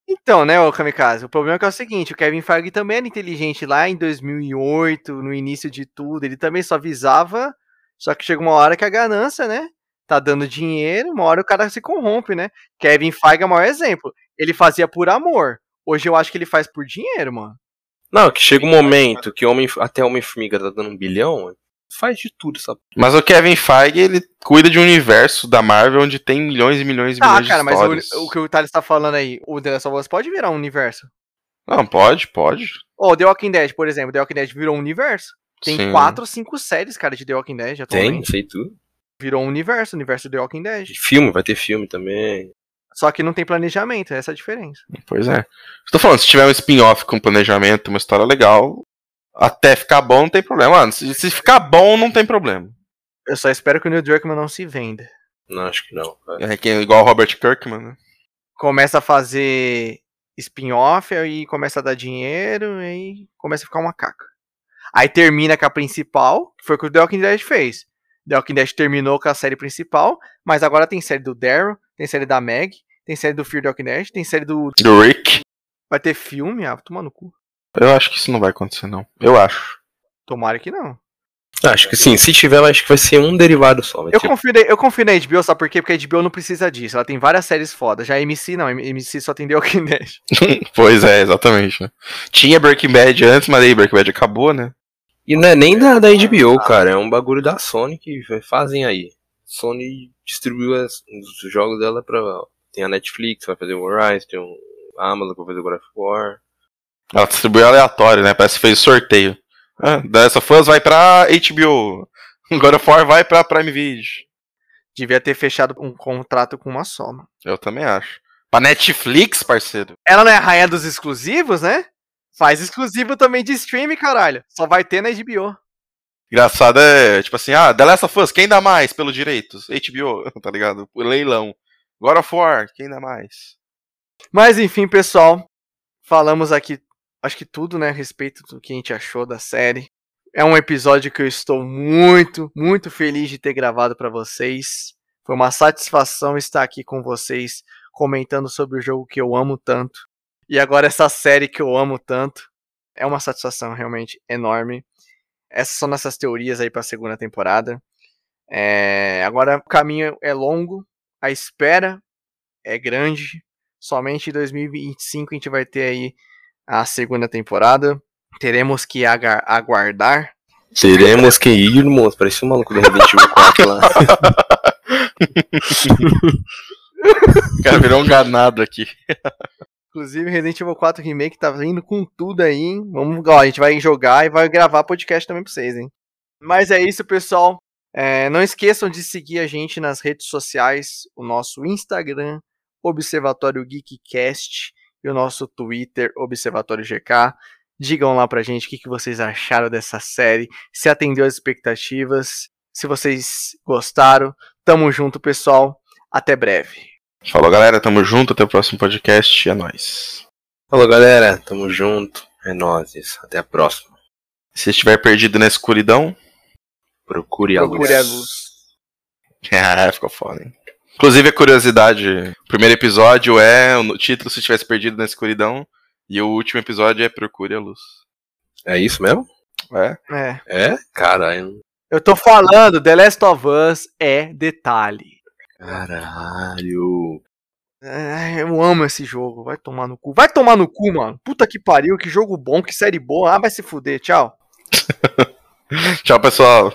Então, né, ô Kamikaze, o problema é que é o seguinte, o Kevin Feige também era inteligente lá em 2008, no início de tudo, ele também só avisava, só que chega uma hora que a ganância, né, tá dando dinheiro, uma hora o cara se corrompe, né? Kevin Feige é o maior exemplo, ele fazia por amor, hoje eu acho que ele faz por dinheiro, mano. Não, que chega um momento que homem, até Homem-Formiga tá dando um bilhão, faz de tudo, sabe? Mas o Kevin Feige, ele cuida de um universo da Marvel onde tem milhões e milhões e Tá, milhões cara, de mas histórias. o, o que o Thales tá falando aí, o The Last of Us pode virar um universo. Não, pode, pode. Ó, The Walking Dead, por exemplo, The Walking Dead virou um universo. Tem Sim. quatro ou cinco séries, cara, de The Walking Dead Tem, atualmente. sei tudo. Virou um universo, o universo do The Walking Dead. Filme, vai ter filme também. Só que não tem planejamento, essa é a diferença. Pois é. Estou falando, se tiver um spin-off com planejamento, uma história legal, até ficar bom não tem problema. Mano, se, se ficar bom, não tem problema. Eu só espero que o Neil Druckmann não se venda. Não, acho que não. cara. É que é igual o Robert Kirkman, né? Começa a fazer spin-off, aí começa a dar dinheiro, aí começa a ficar uma caca. Aí termina com a principal, que foi o que o The Walking Dead fez. The Walking Dead terminou com a série principal, mas agora tem série do Daryl, tem série da Meg, tem série do Fear The Walking Dead, tem série do... Do Rick. Vai ter filme, ah, toma no cu. Eu acho que isso não vai acontecer, não. Eu acho. Tomara que não. Acho que sim, se tiver, acho que vai ser um derivado só. Eu ter- confio, na- eu confio na HBO, sabe por quê? Porque a HBO não precisa disso. Ela tem várias séries fodas. Já a MC não, a MC só tem The Walking Dead. [laughs] pois é, exatamente. Né? Tinha Breaking Bad antes, mas aí Breaking Bad acabou, né? E não é nem da, da HBO, cara, é um bagulho da Sony que fazem aí. Sony distribuiu as- os jogos dela pra. Tem a Netflix, vai fazer o Horizon, tem o Amazon, vai fazer o God of War. Ela distribuiu aleatório, né? Parece que fez sorteio. Ah, dessa fãs vai pra HBO. [laughs] God of War vai pra Prime Video. Devia ter fechado um contrato com uma só, mano. Eu também acho. Pra Netflix, parceiro. Ela não é a rainha dos exclusivos, né? Faz exclusivo também de stream, caralho. Só vai ter na HBO. Engraçado é, tipo assim, ah, The Last of Us, quem dá mais pelos direitos? HBO, [laughs] tá ligado? Leilão. God of War, quem dá mais? Mas enfim, pessoal. Falamos aqui, acho que tudo, né? A respeito do que a gente achou da série. É um episódio que eu estou muito, muito feliz de ter gravado pra vocês. Foi uma satisfação estar aqui com vocês comentando sobre o jogo que eu amo tanto. E agora essa série que eu amo tanto. É uma satisfação realmente enorme. Essas são nossas teorias aí para a segunda temporada. É, agora o caminho é longo, a espera é grande. Somente em 2025 a gente vai ter aí a segunda temporada. Teremos que aguardar. Teremos que ir, moço. Parece um maluco do Resident Evil 4 lá. [laughs] O cara virou um ganado aqui. [laughs] Inclusive, Resident Evil 4 Remake tá vindo com tudo aí. hein? Vamos, ó, a gente vai jogar e vai gravar podcast também pra vocês, hein? Mas é isso, pessoal. É, não esqueçam de seguir a gente nas redes sociais, o nosso Instagram, Observatório Geekcast, e o nosso Twitter, Observatório GK. Digam lá pra gente o que, que vocês acharam dessa série, se atendeu às expectativas, se vocês gostaram. Tamo junto, pessoal. Até breve. Falou, galera, tamo junto, até o próximo podcast, é nóis. Falou, galera. Tamo junto. É nóis. Até a próxima. Se estiver perdido na escuridão, Procure a luz. Procure a luz. [laughs] ah, ficou foda, hein? Inclusive, a curiosidade, o primeiro episódio é o título Se Estivesse Perdido na Escuridão, e o último episódio é Procure a Luz. É isso mesmo? É? É. É? Caralho. Eu tô falando, The Last of Us é detalhe. Caralho. É, eu amo esse jogo, vai tomar no cu. Vai tomar no cu, mano. Puta que pariu, que jogo bom, que série boa. Ah, vai se fuder, tchau. [laughs] Tchau, pessoal.